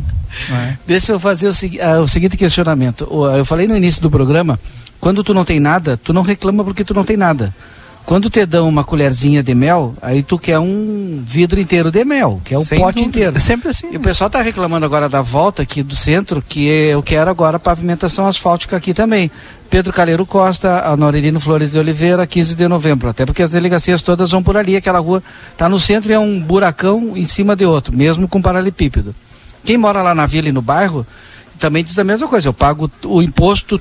né? Deixa eu fazer o, ah, o seguinte questionamento. Eu falei no início do programa, quando tu não tem nada, tu não reclama porque tu não tem nada. Quando te dão uma colherzinha de mel, aí tu quer um vidro inteiro de mel, que é um Sem pote dúvida. inteiro. É sempre assim. E o pessoal tá reclamando agora da volta aqui do centro, que eu quero agora pavimentação asfáltica aqui também. Pedro Calheiro Costa, Honorino Flores de Oliveira, 15 de novembro. Até porque as delegacias todas vão por ali, aquela rua tá no centro e é um buracão em cima de outro, mesmo com paralelepípedo. Quem mora lá na vila e no bairro também diz a mesma coisa. Eu pago o imposto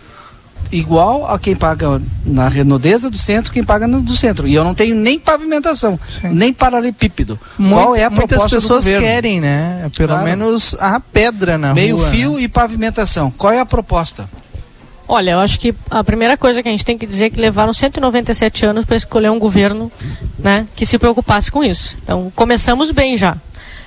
igual a quem paga na renodeza do centro, quem paga no do centro. E eu não tenho nem pavimentação, nem paralelepípedo. Qual é a proposta Muitas pessoas do governo? querem, né? Pelo Claro. menos a pedra na Meio rua. fio e pavimentação. Qual é a proposta? Olha, eu acho que a primeira coisa que a gente tem que dizer é que levaram 197 anos para escolher um governo né, que se preocupasse com isso. Então, começamos bem já.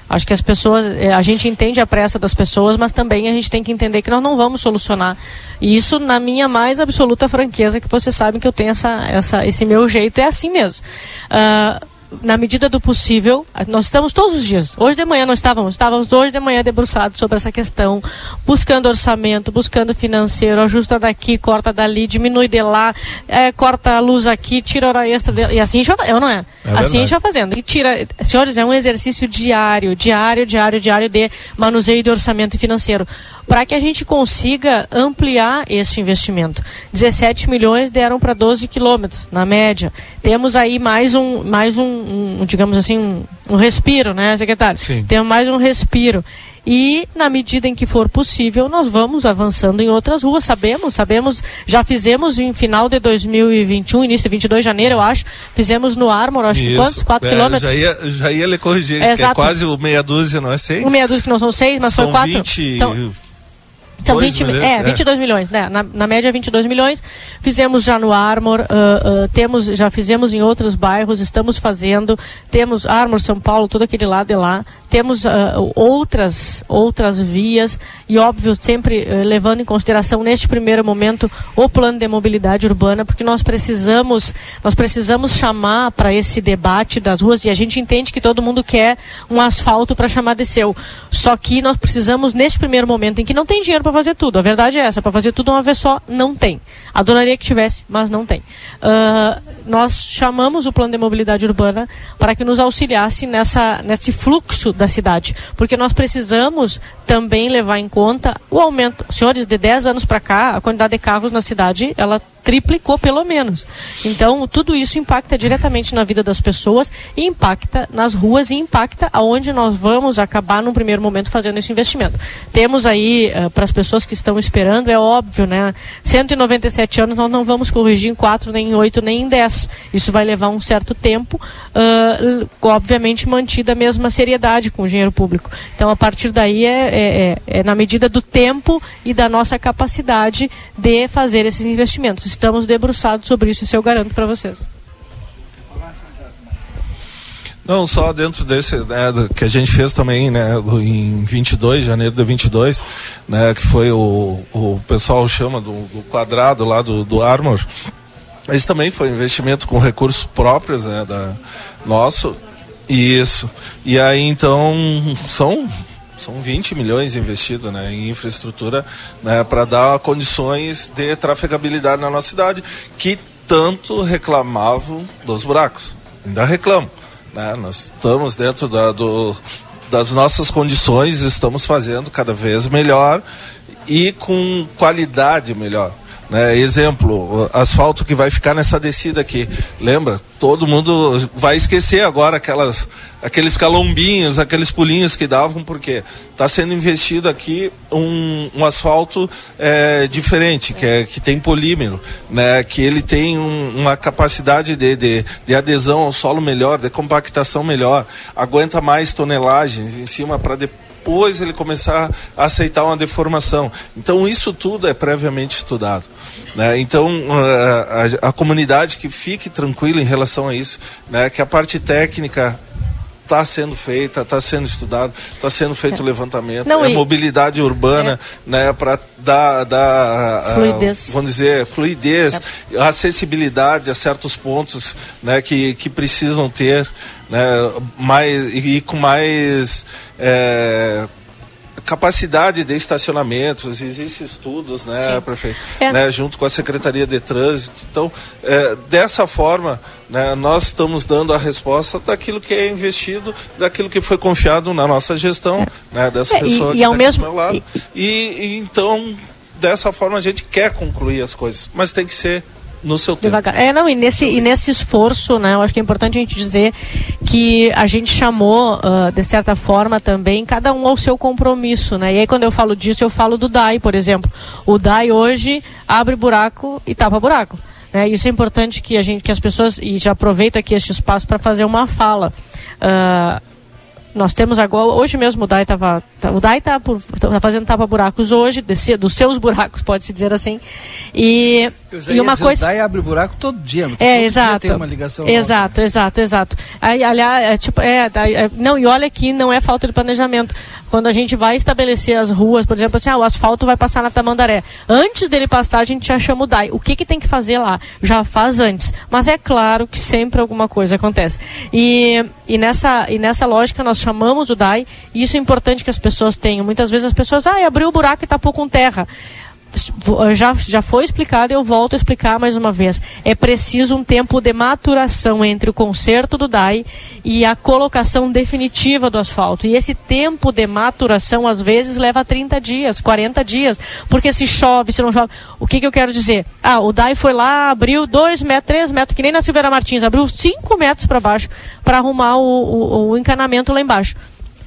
Acho que as pessoas, eh, a gente entende a pressa das pessoas, mas também a gente tem que entender que nós não vamos solucionar. E isso na minha mais absoluta franqueza, que vocês sabem que eu tenho essa, essa, esse meu jeito, é assim mesmo. Ah, na medida do possível, nós estamos todos os dias. Hoje de manhã nós estávamos, estávamos hoje de manhã debruçados sobre essa questão, buscando orçamento, buscando financeiro, ajusta daqui, corta dali, diminui de lá, é, corta a luz aqui, tira hora extra de, e assim a gente vai, eu não é? É assim vai fazendo. E tira, senhores, é um exercício diário, diário, diário, diário de manuseio de orçamento financeiro, para que a gente consiga ampliar esse investimento. 17 milhões deram para 12 quilômetros, na média. Temos aí mais um, mais um, um, digamos assim, um, um respiro, né, secretário? Sim. Temos mais um respiro. E, na medida em que for possível, nós vamos avançando em outras ruas. Sabemos, sabemos, já fizemos em final de 2021, início de 22 de janeiro, eu acho, fizemos no Armor, acho que Isso. quantos? 4 É, quilômetros? Já ia, já ia lhe corrigir, É, que é quase o meia dúzia, não é seis? Um meia dúzia que não são seis, mas São foi quatro. 20 São, são dois 20, milhões, é, é. 22 milhões, né? Na, na média 22 milhões. Fizemos já no Armor, ah, ah, temos, já fizemos em outros bairros, estamos fazendo. Temos Armor São Paulo, todo aquele lado de lá. Temos ah, outras outras vias e óbvio sempre levando em consideração neste primeiro momento o plano de mobilidade urbana, porque nós precisamos nós precisamos chamar para esse debate das ruas e a gente entende que todo mundo quer um asfalto para chamar de seu. Só que nós precisamos neste primeiro momento em que não tem dinheiro para fazer tudo. A verdade é essa, para fazer tudo uma vez só não tem. Adoraria que tivesse, mas não tem. Ah, nós chamamos o plano de mobilidade urbana para que nos auxiliasse nessa nesse fluxo da cidade, porque nós precisamos também levar em conta o aumento. Senhores, de 10 anos para cá, a quantidade de carros na cidade, ela triplicou pelo menos. Então, tudo isso impacta diretamente na vida das pessoas impacta nas ruas e impacta aonde nós vamos acabar num primeiro momento fazendo esse investimento. Temos aí, para as pessoas que estão esperando, é óbvio, né? 197 anos nós não vamos corrigir em 4, nem em 8, nem em 10. Isso vai levar um certo tempo, l- obviamente mantida a mesma seriedade com o dinheiro público. Então, a partir daí é, é- é- é na medida do tempo e da nossa capacidade de fazer esses investimentos. Estamos debruçados sobre isso, isso eu garanto para vocês. Não, só dentro desse, né, que a gente fez também, né, em 22, janeiro de 22, né, que foi o, o pessoal chama do, do quadrado lá do, do Armor. Esse também foi um investimento com recursos próprios, né, da, nosso. Isso. E aí, então, são são 20 milhões investidos né, em infraestrutura né, para dar condições de trafegabilidade na nossa cidade, que tanto reclamavam dos buracos. Ainda reclamam. Né? Nós estamos dentro da, do, das nossas condições, estamos fazendo cada vez melhor e com qualidade melhor. Né? Exemplo, asfalto que vai ficar nessa descida aqui. Lembra? Todo mundo vai esquecer agora aquelas, aqueles calombinhos, aqueles pulinhos que davam, porque está sendo investido aqui um, um asfalto é, diferente, que, é, que tem polímero, né? que ele tem um- uma capacidade de, de, de adesão ao solo melhor, de compactação melhor, aguenta mais tonelagens em cima para depois depois ele começar a aceitar uma deformação. Então isso tudo é previamente estudado. Né? Então uh, a, a comunidade que fique tranquila em relação a isso, né? que a parte técnica está sendo feita, está sendo estudado, está sendo feito o levantamento, Não, é e- mobilidade urbana, né, para dar, dar ah, Fluidez. vamos dizer, fluidez, acessibilidade a certos pontos, né, que, que precisam ter, né, mais e, e com mais é, capacidade de estacionamentos, existem estudos, né, Sim. prefeito, É. né, junto com a Secretaria de Trânsito. Então, é, dessa forma, né, nós estamos dando a resposta daquilo que é investido, daquilo que foi confiado na nossa gestão, né, dessa É, pessoa e que ao tá mesmo- do meu lado. E, e então, dessa forma, a gente quer concluir as coisas, mas tem que ser no seu tempo. Devagar. É, não, e nesse, e nesse esforço, né, eu acho que é importante a gente dizer que a gente chamou, ah, de certa forma, também, cada um ao seu compromisso, né? E aí, quando eu falo disso, eu falo do DAI, por exemplo. O DAI hoje abre buraco e tapa buraco. Né? Isso é importante que a gente, que as pessoas, e já aproveito aqui este espaço para fazer uma fala. Ah, Nós temos agora, hoje mesmo o DAI estava. O DAI está tá fazendo tapa-buracos hoje, desse, dos seus buracos, pode-se dizer assim. E, e uma dizer, coisa. O DAI abre buraco todo dia. É, todo exato. Dia tem uma ligação exato, exato, exato. Aí, aliás, é, tipo, é, é, não, e olha que não é falta de planejamento. Quando a gente vai estabelecer as ruas, por exemplo, assim, ah, o asfalto vai passar na Tamandaré. Antes dele passar, a gente já chama o DAI. O que, que tem que fazer lá? Já faz antes. Mas é claro que sempre alguma coisa acontece. E, e, nessa, e nessa lógica nós chamamos o DAI, e isso é importante que as pessoas tenham. Muitas vezes as pessoas, ah, abriu o buraco e tapou com terra já, já foi explicado e eu volto a explicar mais uma vez. É preciso um tempo de maturação entre o conserto do DAI e a colocação definitiva do asfalto. E esse tempo de maturação, às vezes, leva 30 dias, 40 dias. Porque se chove, se não chove. O que, que eu quero dizer? Ah, o DAI foi lá, abriu 2 metros, 3 metros, que nem na Silveira Martins, abriu 5 metros para baixo para arrumar o, o, o encanamento lá embaixo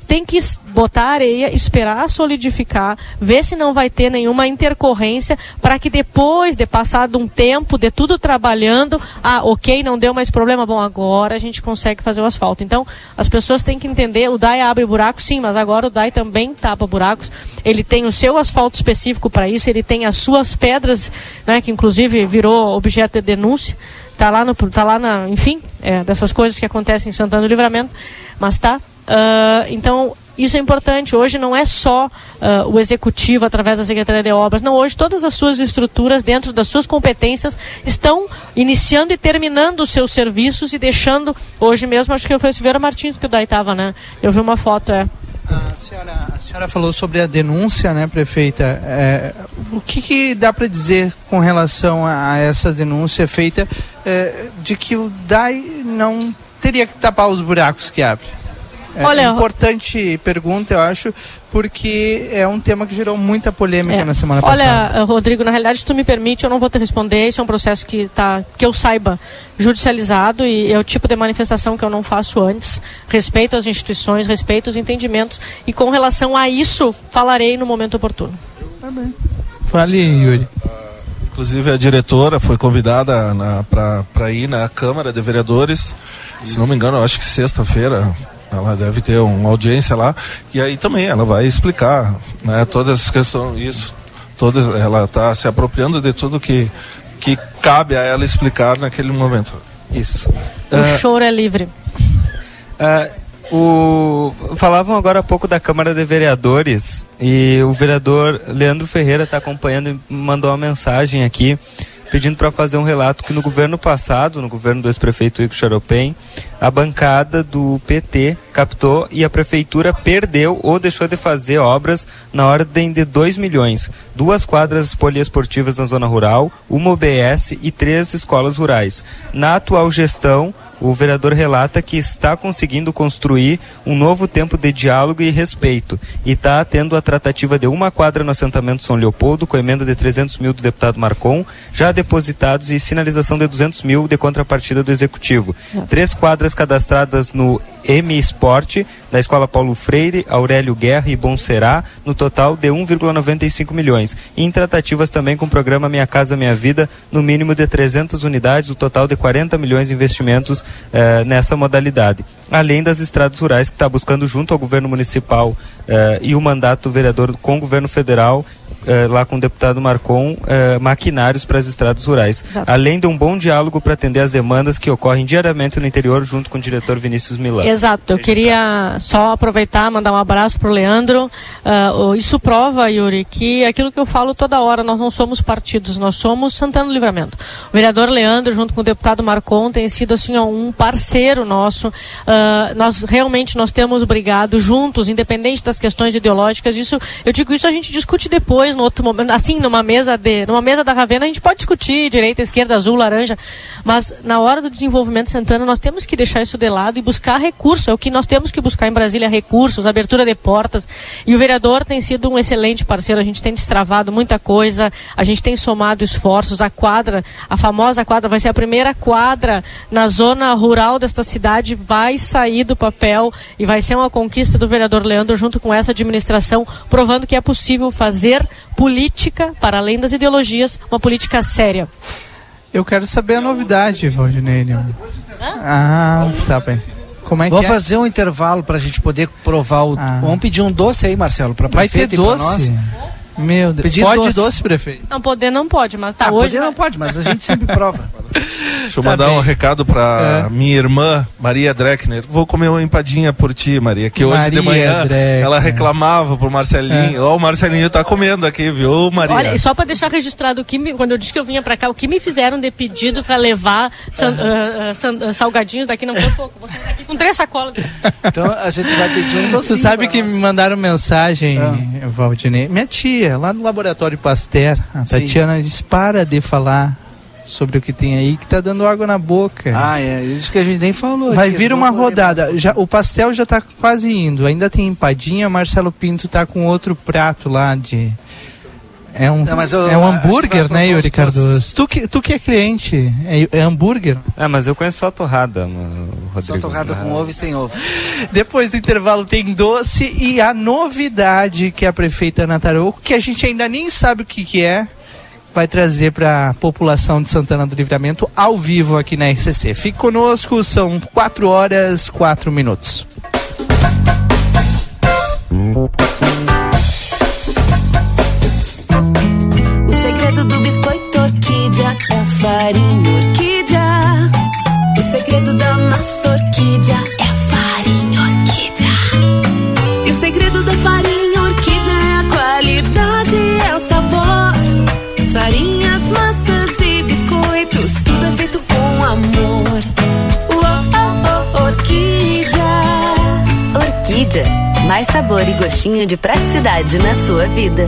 tem que botar areia, esperar solidificar, ver se não vai ter nenhuma intercorrência, para que depois de passado um tempo, de tudo trabalhando, ah, ok, não deu mais problema, bom, agora a gente consegue fazer o asfalto. Então, as pessoas têm que entender, o DAI abre buracos, sim, mas agora o DAI também tapa buracos, ele tem o seu asfalto específico para isso, ele tem as suas pedras, né, que inclusive virou objeto de denúncia, tá lá no, tá lá na, enfim, é, dessas coisas que acontecem em Santana do Livramento, mas tá. Ah, então, isso é importante. Hoje não é só ah, o executivo através da Secretaria de Obras. Não, hoje todas as suas estruturas, dentro das suas competências, estão iniciando e terminando os seus serviços e deixando. Hoje mesmo, acho que foi o Silveira Martins que Daí estava, né? Eu vi uma foto, é. A senhora, a senhora falou sobre a denúncia, né, prefeita? É, o que, que dá para dizer com relação a, a essa denúncia feita é, de que o DAI não teria que tapar os buracos que abre? É Olha, importante pergunta, eu acho, porque é um tema que gerou muita polêmica É. na semana passada. Olha, eh, Rodrigo, na realidade, se tu me permite, eu não vou te responder. Isso é um processo que tá, que eu saiba, judicializado e é o tipo de manifestação que eu não faço antes. Respeito às instituições, respeito os entendimentos e com relação a isso, falarei no momento oportuno. Fale, Yuri. Inclusive a diretora foi convidada para ir na Câmara de Vereadores, se não me engano, eu acho que sexta-feira ela deve ter uma audiência lá e aí também ela vai explicar, né, todas as questões, isso, todas, ela está se apropriando de tudo que que cabe a ela explicar naquele momento. Isso. O Ah, choro é livre. Ah, o... Falavam agora há pouco da Câmara de Vereadores e o vereador Leandro Ferreira está acompanhando e mandou uma mensagem aqui pedindo para fazer um relato que no governo passado, no governo do ex-prefeito Ico Charopem, a bancada do PT captou e a prefeitura perdeu ou deixou de fazer obras na ordem de 2 milhões. Duas quadras poliesportivas na zona rural, uma OBS e três escolas rurais. Na atual gestão, o vereador relata que está conseguindo construir um novo tempo de diálogo e respeito e está tendo a tratativa de uma quadra no assentamento São Leopoldo com emenda de 300 mil do deputado Marcon, já depositados e sinalização de 200 mil de contrapartida do executivo. Três quadras cadastradas no M Esporte, da Escola Paulo Freire, Aurélio Guerra e Bom Será, no total de 1,95 milhões. E em tratativas também com o programa Minha Casa Minha Vida, no mínimo de 300 unidades, o total de 40 milhões de investimentos eh, nessa modalidade. Além das estradas rurais que está buscando junto ao governo municipal eh, e o mandato do vereador com o governo federal, eh, lá com o deputado Marcon, eh, maquinários para as estradas rurais. Exato. Além de um bom diálogo para atender as demandas que ocorrem diariamente no interior, junto com o diretor Vinícius Milano. Exato, eu queria só aproveitar, mandar um abraço pro Leandro. Ah, o- isso prova, Yuri, que aquilo que eu falo toda hora, nós não somos partidos, nós somos Santana do Livramento. O vereador Leandro, junto com o deputado Marcon, tem sido assim um parceiro nosso. Ah, nós realmente nós temos brigado juntos, independente das questões ideológicas. Isso, eu digo isso a gente discute depois, no outro momento, assim, numa mesa de, numa mesa da Ravena a gente pode discutir direita, esquerda, azul, laranja, mas na hora do desenvolvimento de Santana nós temos que deixar isso de lado e buscar recurso. É o que nós temos que buscar em Brasília, recursos, abertura de portas. E o vereador tem sido um excelente parceiro. A gente tem destravado muita coisa, a gente tem somado esforços. A quadra, a famosa quadra, vai ser a primeira quadra na zona rural desta cidade, vai sair do papel e vai ser uma conquista do vereador Leandro junto com essa administração, provando que é possível fazer política, para além das ideologias, uma política séria. Eu quero saber a novidade, Valdinei. Ah, tá bem. Como é que Vamos é? fazer um intervalo pra gente poder provar o. Vamos pedir um doce aí, Marcelo, Vai ter prefeito e pra doce? Meu Deus. Pedir Pode doce. doce, prefeito? Não, poder não pode, mas tá Ah, hoje. poder não pode, mas a gente sempre prova. Deixa eu Tá mandar bem. um recado pra É. minha irmã, Maria Dreckner. Vou comer uma empadinha por ti, Maria. Que hoje de Maria manhã Dreckner. ela reclamava pro Marcelinho. Ó, o Marcelinho tá comendo aqui, viu, Ô, Maria? Olha, e só pra deixar registrado o que me- quando eu disse que eu vinha pra cá, o que me fizeram de pedido pra levar san- ah, san- ah, salgadinhos daqui não foi pouco. Você tá aqui com três sacolas. Então a gente vai pedir um Tu docinho. sabe pra que nós. me mandaram mensagem, Ah. Valdinei? Minha tia, lá no Laboratório Pasteur, a Sim. Tatiana disse, para de falar sobre o que tem aí, que tá dando água na boca. Ah, é. Isso que a gente nem falou. Vai aqui, vir uma rodada. Já, o pastel já tá quase indo. Ainda tem empadinha. Marcelo Pinto tá com outro prato lá de. É um, Não, mas eu- é um hambúrguer, né, Yuri. Cardoso? Tu que, tu que é cliente, é, é hambúrguer? Ah, mas eu conheço só a torrada, mano, Só Rodrigo. torrada com ovo e sem ovo. Depois do intervalo tem doce e a novidade que a prefeita Ana Tarouco, que a gente ainda nem sabe o que, que é, vai trazer para a população de Santana do Livramento ao vivo aqui na RCC. Fique conosco, são 4 horas 4 minutos. O farinha orquídea. O segredo da massa orquídea é a farinha orquídea. E o segredo da farinha orquídea é a qualidade, é o sabor. Farinhas, massas e biscoitos, tudo é feito com amor. Oh, oh, oh, orquídea. Orquídea. Mais sabor e gostinho de praticidade na sua vida.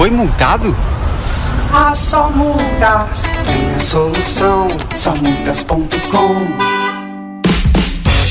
Foi multado? A Só Multas tem a solução. Somultas.com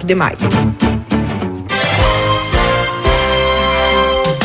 de maio.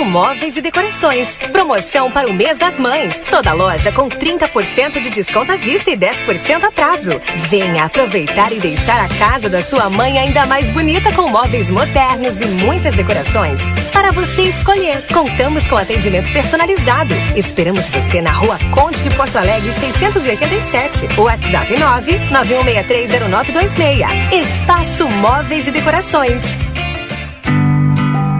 Espaço Móveis e Decorações. Promoção para o mês das mães. Toda loja com 30% de desconto à vista e 10% a prazo. Venha aproveitar e deixar a casa da sua mãe ainda mais bonita com móveis modernos e muitas decorações. Para você escolher, contamos com atendimento personalizado. Esperamos você na Rua Conde de Porto Alegre 687. WhatsApp 991630926. Espaço Móveis e Decorações.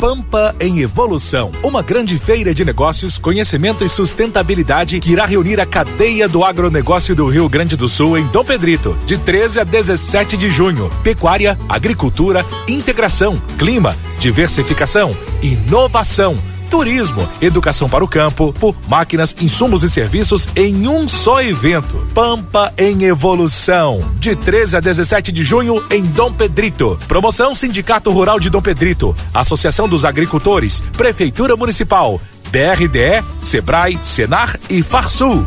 Pampa em Evolução, uma grande feira de negócios, conhecimento e sustentabilidade que irá reunir a cadeia do agronegócio do Rio Grande do Sul em Dom Pedrito, de 13 a 17 de junho. Pecuária, agricultura, integração, clima, diversificação, inovação turismo, educação para o campo, por máquinas, insumos e serviços em um só evento. Pampa em Evolução, de 13 a 17 de junho em Dom Pedrito. Promoção Sindicato Rural de Dom Pedrito, Associação dos Agricultores, Prefeitura Municipal, BRDE, Sebrae, Senar e Farsul.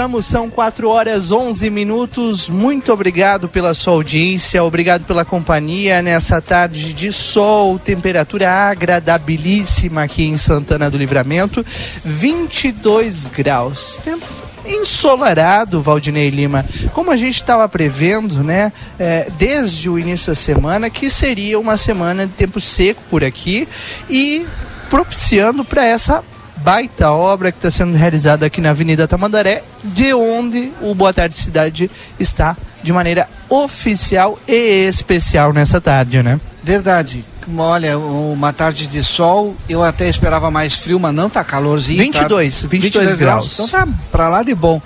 Voltamos, são 4 horas 11 minutos. Muito obrigado pela sua audiência, obrigado pela companhia nessa tarde de sol, temperatura agradabilíssima aqui em Santana do Livramento, 22 graus. Tempo ensolarado, Valdinei Lima, como a gente estava prevendo, né, é, desde o início da semana, que seria uma semana de tempo seco por aqui e propiciando para essa baita obra que está sendo realizada aqui na Avenida Tamandaré, de onde o Boa Tarde Cidade está de maneira oficial e especial nessa tarde, né? Verdade. Olha, uma tarde de sol, eu até esperava mais frio, mas não tá calorzinho. 22, tá 22 graus. Então tá pra lá de bom.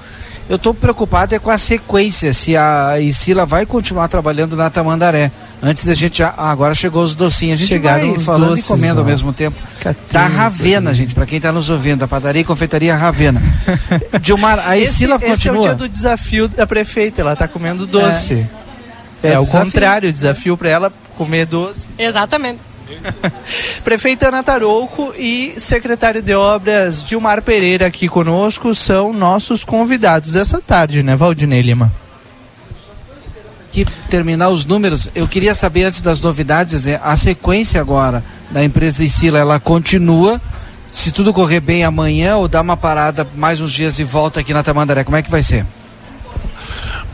Eu tô preocupado é com a sequência, se a Isila vai continuar trabalhando na Tamandaré. Antes da gente, já, ah, agora chegou os docinhos. A gente Chegaram vai os falando doces, e comendo ao ó. mesmo tempo. Da Ravena, gente, pra quem tá nos ouvindo, da padaria e confeitaria Ravena. Dilmar, a esse, Isila esse é o continua. dia do desafio da prefeita, ela tá comendo doce. É, É ao desafio. contrário, o desafio para ela comer doce. Exatamente. Prefeita Ana Tarouco e secretário de Obras Dilmar Pereira aqui conosco são nossos convidados dessa tarde, né, Valdinei Lima? Que terminar os números, eu queria saber antes das novidades, é, a sequência agora da empresa Isila, ela continua, se tudo correr bem amanhã ou dá uma parada mais uns dias e volta aqui na Tamandaré, como é que vai ser?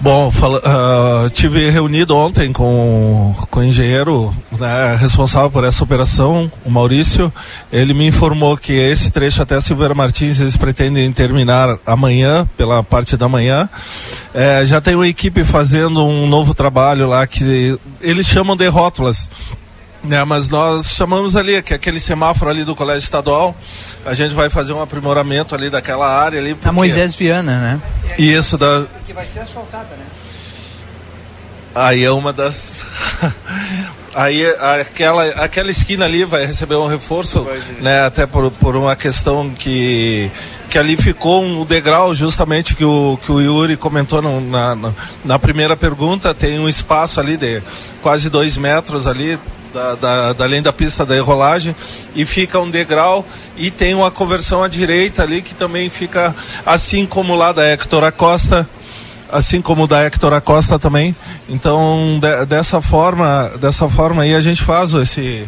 Bom, fala, uh, tive reunido ontem com, com o engenheiro né, responsável por essa operação, o Maurício. Ele me informou que esse trecho até Silveira Martins eles pretendem terminar amanhã, pela parte da manhã. É, já tem uma equipe fazendo um novo trabalho lá que eles chamam de rótulas. Né, mas nós chamamos ali, que aquele semáforo ali do Colégio Estadual, a gente vai fazer um aprimoramento ali daquela área ali. A Moisés Viana, né? Isso, da, Que vai ser asfaltada, né? Aí é uma das. Aí aquela, aquela esquina ali vai receber um reforço, né? Até por, por uma questão que, que ali ficou um degrau justamente que o, que o Yuri comentou no, na, na, na primeira pergunta, tem um espaço ali de quase dois metros ali, da, da, da, além da pista da enrolagem e fica um degrau e tem uma conversão à direita ali que também fica assim como lá da Hector Acosta assim como da Hector Acosta também. Então de, dessa forma dessa forma aí a gente faz esse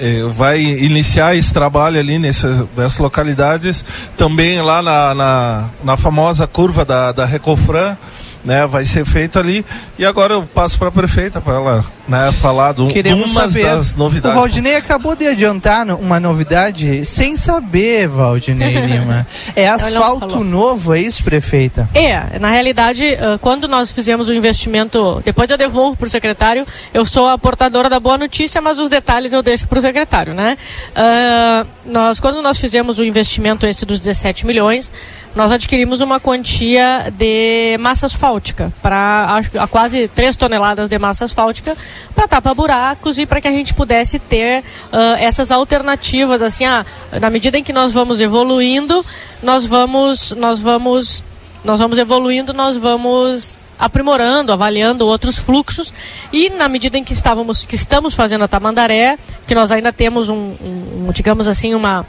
eh, vai iniciar esse trabalho ali nesse, nessas localidades também lá na, na, na famosa curva da, da Recofran né, vai ser feito ali. E agora eu passo para a prefeita para ela né, falar de Queremos umas saber. das novidades. O Valdinei acabou de adiantar no- uma novidade sem saber, Valdinei Lima. É asfalto novo, é isso, prefeita? É, na realidade, ah, quando nós fizemos o investimento, depois eu devolvo para o secretário, eu sou a portadora da boa notícia, mas os detalhes eu deixo para o secretário, né? Ah, nós, quando nós fizemos o investimento esse dos 17 milhões, nós adquirimos uma quantia de massa asfáltica, para a quase 3 toneladas de massa asfáltica, para tapar buracos e para que a gente pudesse ter ah, essas alternativas, assim, ah, na medida em que nós vamos evoluindo, nós vamos, nós vamos nós vamos evoluindo, nós vamos aprimorando, avaliando outros fluxos e na medida em que estávamos que estamos fazendo a Tamandaré, que nós ainda temos um- um, digamos assim uma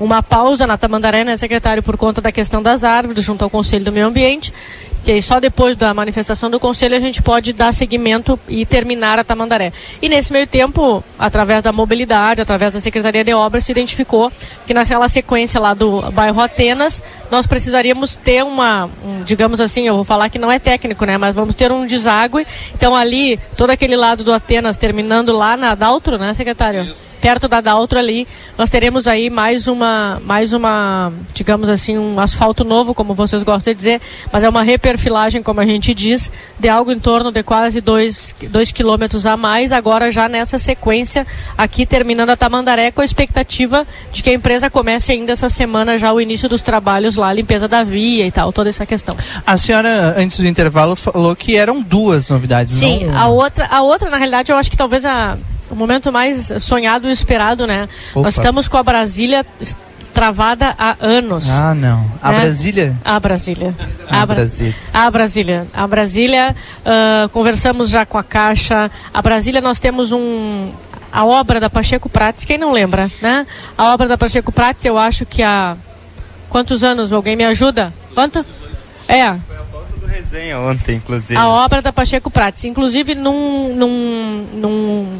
uma pausa na Tamandaré, né, secretário, por conta da questão das árvores junto ao Conselho do Meio Ambiente, que só depois da manifestação do Conselho a gente pode dar seguimento e terminar a Tamandaré. E nesse meio tempo, através da mobilidade, através da Secretaria de Obras, se identificou que naquela sequência lá do bairro Atenas, nós precisaríamos ter uma, um, digamos assim, eu vou falar que não é técnico, né, mas vamos ter um deságue. Então ali, todo aquele lado do Atenas terminando lá na Daltro, né, secretário? Perto da Daltro ali, nós teremos aí mais uma, mais uma, digamos assim, um asfalto novo, como vocês gostam de dizer, mas é uma reperfilagem, como a gente diz, de algo em torno de quase dois, dois quilômetros a mais, agora já nessa sequência, aqui terminando a Tamandaré, com a expectativa de que a empresa comece ainda essa semana já o início dos trabalhos lá, a limpeza da via e tal, toda essa questão. A senhora, antes do intervalo, falou que eram duas novidades. Sim, não a outra, a outra, na realidade, eu acho que talvez a, o momento mais sonhado e esperado, né? Opa. Nós estamos com a Brasília travada há anos. Ah, não. A né? Brasília? A Brasília. A Bra- Brasília. A Brasília. A Brasília, ah, conversamos já com a Caixa. A Brasília nós temos um... A obra da Pacheco Prates, quem não lembra, né? A obra da Pacheco Prates, eu acho que há... Quantos anos? Alguém me ajuda? Quanto? É, do resenha ontem, inclusive. a obra da Pacheco Prates. Inclusive, num, num, num,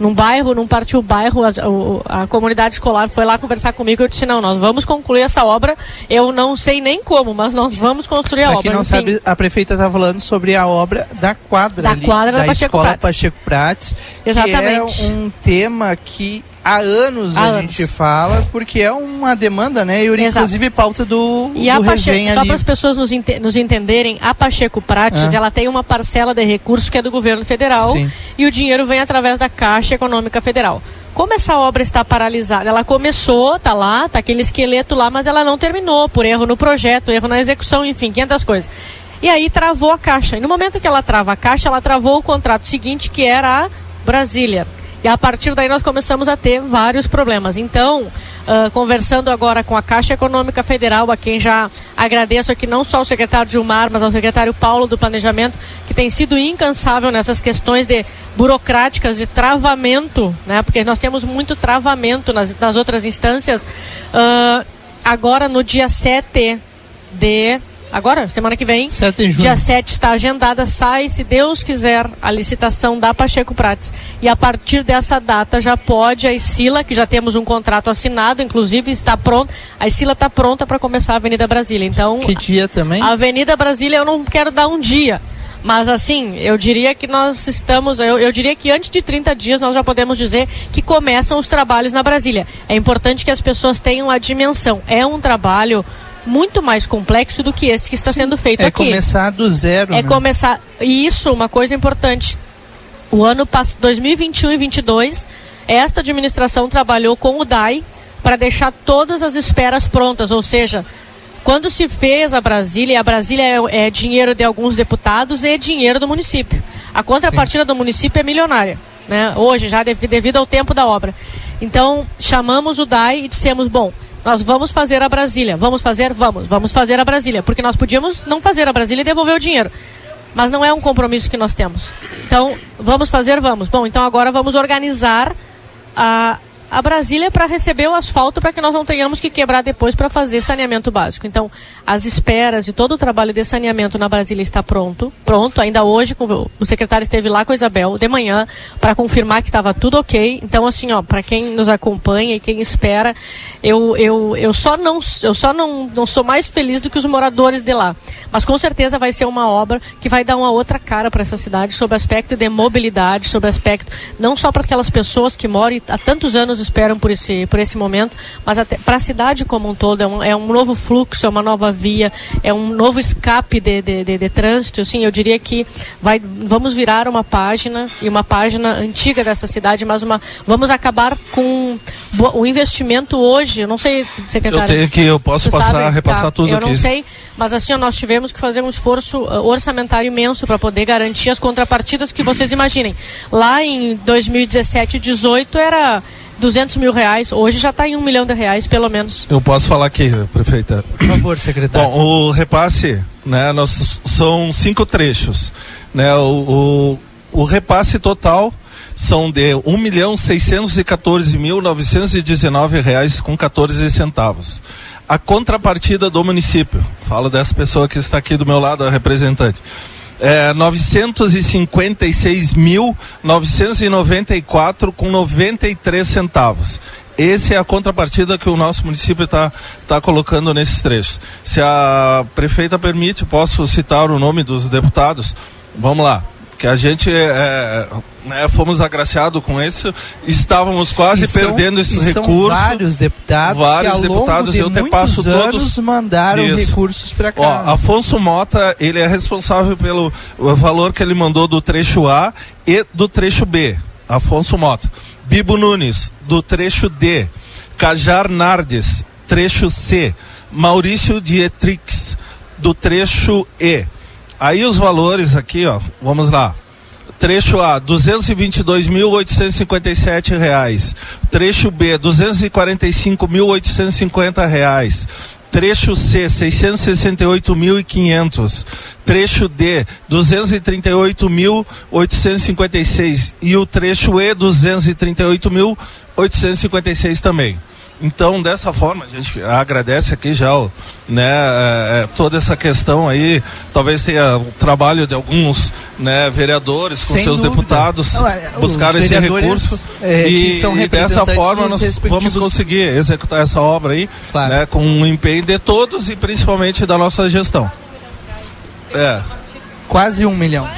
num bairro, num partiu bairro, o- a, comunidade escolar foi lá conversar comigo. Eu disse: não, nós vamos concluir essa obra. Eu não sei nem como, mas nós vamos construir a Pra obra. quem não Enfim, sabe, a prefeita está falando sobre a obra da quadra Da ali, quadra da da Pacheco escola Prates. Pacheco Prates, Exatamente. que é um tema que há anos Há a anos. gente fala, porque é uma demanda, né, Yuri? Exato. Inclusive pauta do, E a do Pacheco, resenha só para as pessoas nos, ente- nos entenderem, a Pacheco Prates, É. ela tem uma parcela de recursos que é do governo federal Sim. e o dinheiro vem através da Caixa Econômica Federal. Como essa obra está paralisada, ela começou, tá lá, tá aquele esqueleto lá, mas ela não terminou por erro no projeto, erro na execução, enfim, 500 coisas. E aí travou a Caixa. E no momento que ela trava a Caixa, ela travou o contrato seguinte, que era a Brasília. E a partir daí nós começamos a ter vários problemas. Então, ah, conversando agora com a Caixa Econômica Federal, a quem já agradeço aqui não só o secretário Gilmar, mas ao secretário Paulo do Planejamento, que tem sido incansável nessas questões de burocráticas de travamento, né? Porque nós temos muito travamento nas, nas outras instâncias. Ah, agora no dia 7 de agora, semana que vem. 7 de junho. Dia 7 está agendada, sai, se Deus quiser, a licitação da Pacheco Prates. E a partir dessa data já pode a Isila, que já temos um contrato assinado, inclusive está pronto. A Isila está pronta para começar a Avenida Brasília. Então, Que dia também? a Avenida Brasília eu não quero dar um dia. Mas assim, eu diria que nós estamos, eu, eu diria que antes de 30 dias nós já podemos dizer que começam os trabalhos na Brasília. É importante que as pessoas tenham a dimensão. É um trabalho muito mais complexo do que esse que está sendo feito É aqui. começar do zero. É né? começar. E isso, uma coisa importante. O ano pass- 2021 e 2022, esta administração trabalhou com o DAI para deixar todas as esperas prontas, ou seja, quando se fez a Brasília, e a Brasília é, é dinheiro de alguns deputados e é dinheiro do município. A contrapartida do município é milionária, né? Hoje, já dev- devido ao tempo da obra. Então, chamamos o DAI e dissemos, bom, nós vamos fazer a Brasília. Vamos fazer? Vamos. Vamos fazer a Brasília. Porque nós podíamos não fazer a Brasília e devolver o dinheiro. Mas não é um compromisso que nós temos. Então, vamos fazer? Vamos. Bom, então agora vamos organizar a, a Brasília para receber o asfalto para que nós não tenhamos que quebrar depois para fazer saneamento básico. Então, as esperas e todo o trabalho de saneamento na Brasília está pronto. Pronto, ainda hoje o secretário esteve lá com a Isabel de manhã para confirmar que estava tudo ok. Então, assim, ó, para quem nos acompanha e quem espera, eu, eu, eu só, não, eu só não, não sou mais feliz do que os moradores de lá. Mas com certeza vai ser uma obra que vai dar uma outra cara para essa cidade, sob aspecto de mobilidade, sob aspecto não só para aquelas pessoas que moram há tantos anos esperam por esse, por esse momento, mas para a cidade como um todo. É um, é um novo fluxo, é uma nova via, é um novo escape de, de, de, de trânsito. Assim, eu diria que vai, vamos virar uma página e uma página antiga dessa cidade, mas uma, vamos acabar com o investimento hoje. Eu não sei, secretário. Eu tenho que- eu posso passar- sabe? repassar Tá, tudo Eu aqui. não sei, mas assim, nós tivemos que fazer um esforço uh, orçamentário imenso para poder garantir as contrapartidas que vocês imaginem. Lá em 2017 e 2018 era 200 mil reais, hoje já está em um milhão de reais, pelo menos. Eu posso falar aqui, prefeita. Por favor, secretário. Bom, o repasse, né, nós, são cinco trechos. Né, o, o, o repasse total são de um milhão seiscentos e quatorze mil novecentos e dezenove reais com 14 centavos. A contrapartida do município, falo dessa pessoa que está aqui do meu lado, a representante, é 956 mil 994 com 93 centavos. Essa é a contrapartida que o nosso município está tá colocando nesses trechos. Se a prefeita permite, posso citar o nome dos deputados? Vamos lá. Que a gente é, né, fomos agraciados com isso, estávamos quase são- perdendo esse e são recurso. vários deputados vários que ao longo deputados de eu te passo anos todos mandaram Isso. recursos para cá. Ó, Afonso Mota, ele é responsável pelo valor que ele mandou do trecho A e do trecho B. Afonso Mota. Bibo Nunes, do trecho D. Cajar Nardes, trecho C. Maurício Dietrix, do trecho E. Aí os valores aqui, ó, vamos lá. Trecho A, 222.857 reais. Trecho B, 245.850 reais. Trecho C, 668.500. Trecho D, 238.856. E o trecho E, 238.856 também. Então, dessa forma, a gente agradece aqui já né, é, é, toda essa questão aí. Talvez tenha o trabalho de alguns né, vereadores com Sem seus dúvida. deputados Não, é, buscar esse recurso. é, e, e dessa forma nós vamos conseguir executar essa obra aí né, com o empenho de todos e principalmente da nossa gestão. É. Quase um milhão.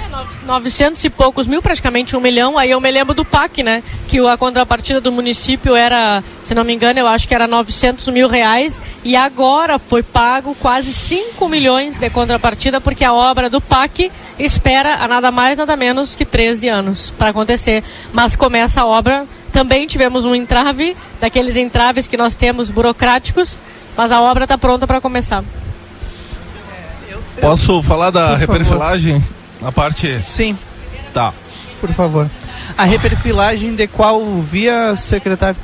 900 e poucos mil, praticamente um milhão. Aí eu me lembro do PAC, né? Que a contrapartida do município era, se não me engano, eu acho que era 900 mil reais. E agora foi pago quase 5 milhões de contrapartida, porque a obra do PAC espera a nada mais, nada menos que 13 anos para acontecer. Mas começa a obra. Também tivemos um entrave, daqueles entraves que nós temos burocráticos, mas a obra está pronta para começar. Posso falar da Por favor. reperfilagem? A parte. Sim. Tá. Por favor. A reperfilagem de qual via, secretário?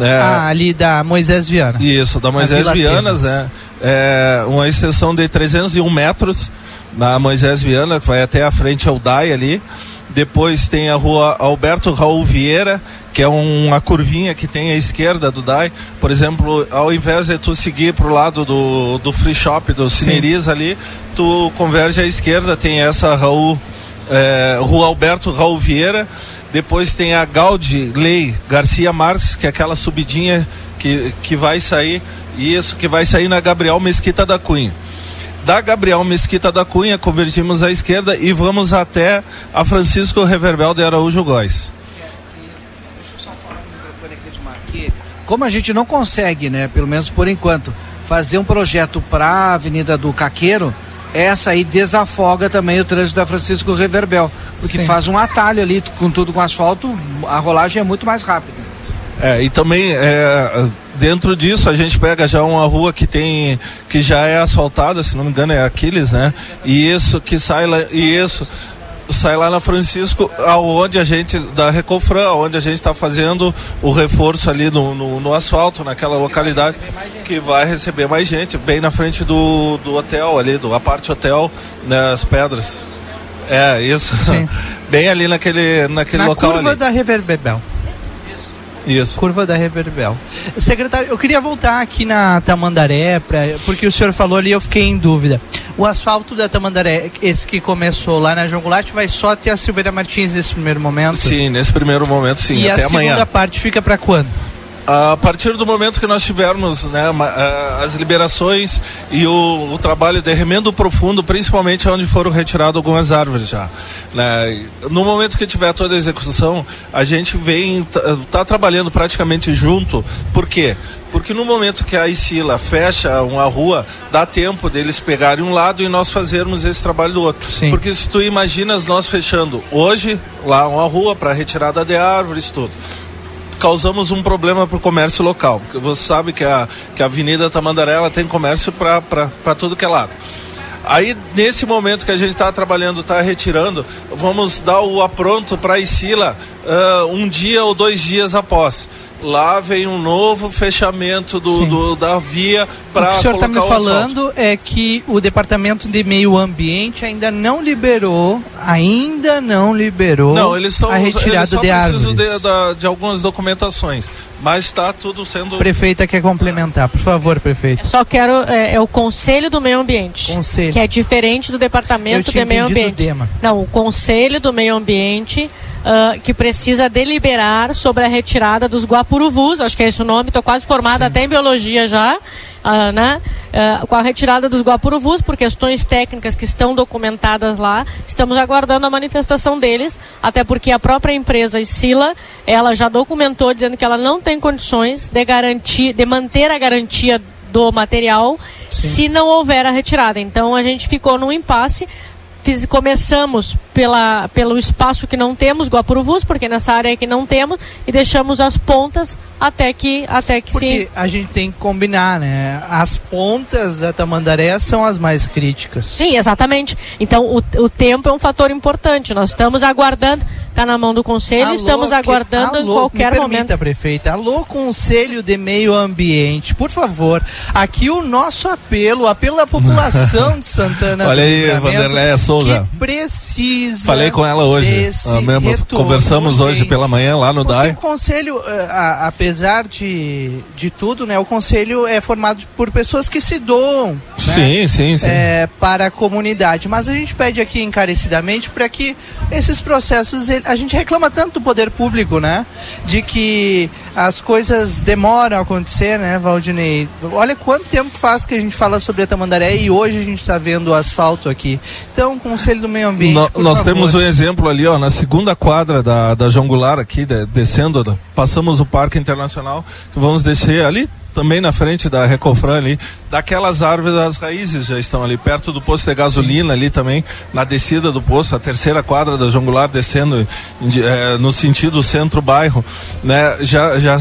É. Ah, ali da Moisés Viana. Isso, da Moisés Vianas, né? É uma extensão de 301 metros na Moisés Viana, que vai até a frente ao DAI ali. Depois tem a rua Alberto Raul Vieira, que é um- uma curvinha que tem à esquerda do DAI. Por exemplo, ao invés de tu seguir pro lado do, do free shop, do Cineris ali, tu converge à esquerda, tem essa Raul, é, rua Alberto Raul Vieira. Depois tem a Gaudi Lei Garcia Marques, que é aquela subidinha que, que vai sair, isso, que vai sair na Gabriel Mesquita da Cunha da Gabriel Mesquita da Cunha, convergimos à esquerda e vamos até a Francisco Reverbel de Araújo Góes. Como a gente não consegue, né, pelo menos por enquanto, fazer um projeto para a Avenida do Caqueiro, essa aí desafoga também o trânsito da Francisco Reverbel, porque Sim. faz um atalho ali com tudo com asfalto, a rolagem é muito mais rápida. É, e também é, dentro disso a gente pega já uma rua que tem que já é asfaltada, se não me engano é Aquiles, né? E isso que sai lá, e isso sai lá na Francisco, aonde a gente da Recofran, onde a gente está fazendo o reforço ali no, no, no asfalto naquela localidade que vai receber mais gente, bem na frente do, do hotel ali, do aparte hotel, nas pedras. É, isso. Sim. bem ali naquele naquele Na local curva ali. da Reverbel. Isso. Curva da Reverbel. Secretário, eu queria voltar aqui na Tamandaré, pra, porque o senhor falou ali e eu fiquei em dúvida. O asfalto da Tamandaré, esse que começou lá na João Goulart, vai só até a Silveira Martins nesse primeiro momento? Sim, nesse primeiro momento sim, e até a amanhã. segunda parte fica para quando? A partir do momento que nós tivermos né, ah, as liberações e o, o trabalho de remendo profundo, principalmente onde foram retiradas algumas árvores já. né. No momento que tiver toda a execução, a gente vem, está trabalhando praticamente junto. Por quê? Porque no momento que a Isila fecha uma rua, dá tempo deles pegarem um lado e nós fazermos esse trabalho do outro. Porque se tu imaginas nós fechando hoje lá uma rua para retirada de árvores, tudo causamos um problema para o comércio local. Porque você sabe que a, que a Avenida Tamandaré ela tem comércio para tudo que é lado. Aí, nesse momento que a gente está trabalhando, está retirando, vamos dar o apronto para a Isila ah, um dia ou dois dias após. Lá vem um novo fechamento do, do- da via para o que o senhor está me falando é que o Departamento de Meio Ambiente ainda não liberou, ainda não liberou Não, eles estão a eles retirada só de árvores. de, da- de algumas documentações, mas está tudo sendo Prefeita quer complementar, por favor, prefeito. Só quero. É, é o Conselho do Meio Ambiente. Conselho. Que é diferente do Departamento de Meio Ambiente. DEMA. Não, o Conselho do Meio Ambiente ah, que precisa deliberar sobre a retirada dos guapuruvus, acho que é esse o nome, estou quase formada até em biologia já, ah, né? Ah, com a retirada dos guapuruvus, por questões técnicas que estão documentadas lá, estamos aguardando a manifestação deles, até porque a própria empresa Sila, ela já documentou dizendo que ela não tem condições de garantir, de manter a garantia do material se não houver a retirada. Então a gente ficou num impasse. Fiz- começamos pela, pelo espaço que não temos, Guapuruvus, porque nessa área que não temos, e deixamos as pontas até que, até que Porque a gente tem que combinar, né? As pontas da Tamandaré são as mais críticas. Sim, exatamente. Então o, o tempo é um fator importante. Nós estamos aguardando, está na mão do conselho, Alô, estamos que- aguardando em alô, qualquer me momento. permita, prefeita. Alô, Conselho de Meio Ambiente, por favor. Aqui o nosso apelo, o apelo da população de Santana. Olha aí, Livramento, Vanderléia Souza. Que precisa. Falei com ela hoje. Ah, conversamos hoje gente. pela manhã lá no Porque DAI. o conselho, eh, a- apesar de, de tudo, né, o conselho é formado por pessoas que se doam né, Sim, sim, sim. eh, para a comunidade. Mas a gente pede aqui encarecidamente para que esses processos, ele- a gente reclama tanto do poder público, né, de que as coisas demoram a acontecer, né, Valdinei? Olha quanto tempo faz que a gente fala sobre a Tamandaré e hoje a gente está vendo o asfalto aqui. Então, Conselho do Meio Ambiente, No- nós favor. temos um exemplo ali, ó, na segunda quadra da, da João Goulart aqui, de- descendo, passamos o Parque Internacional, que vamos descer ali também na frente da Recofran ali, daquelas árvores, as raízes já estão ali, perto do posto de gasolina ali também, na descida do posto, a terceira quadra da João Goulart descendo eh, no sentido centro-bairro, né, já, já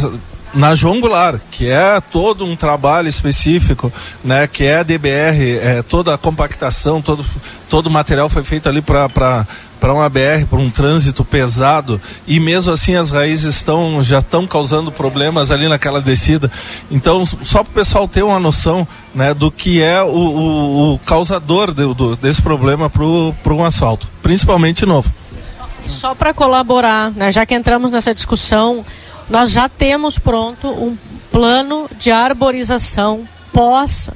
na João Goulart, que é todo um trabalho específico, né, que é a DBR, é, toda a compactação, todo, todo o material foi feito ali para para uma BR, para um trânsito pesado, e mesmo assim as raízes estão já estão causando problemas ali naquela descida. Então, só para o pessoal ter uma noção né, do que é o, o- o causador do- do- desse problema para um asfalto, principalmente novo. Só para colaborar, né, já que entramos nessa discussão, nós já temos pronto um plano de arborização pós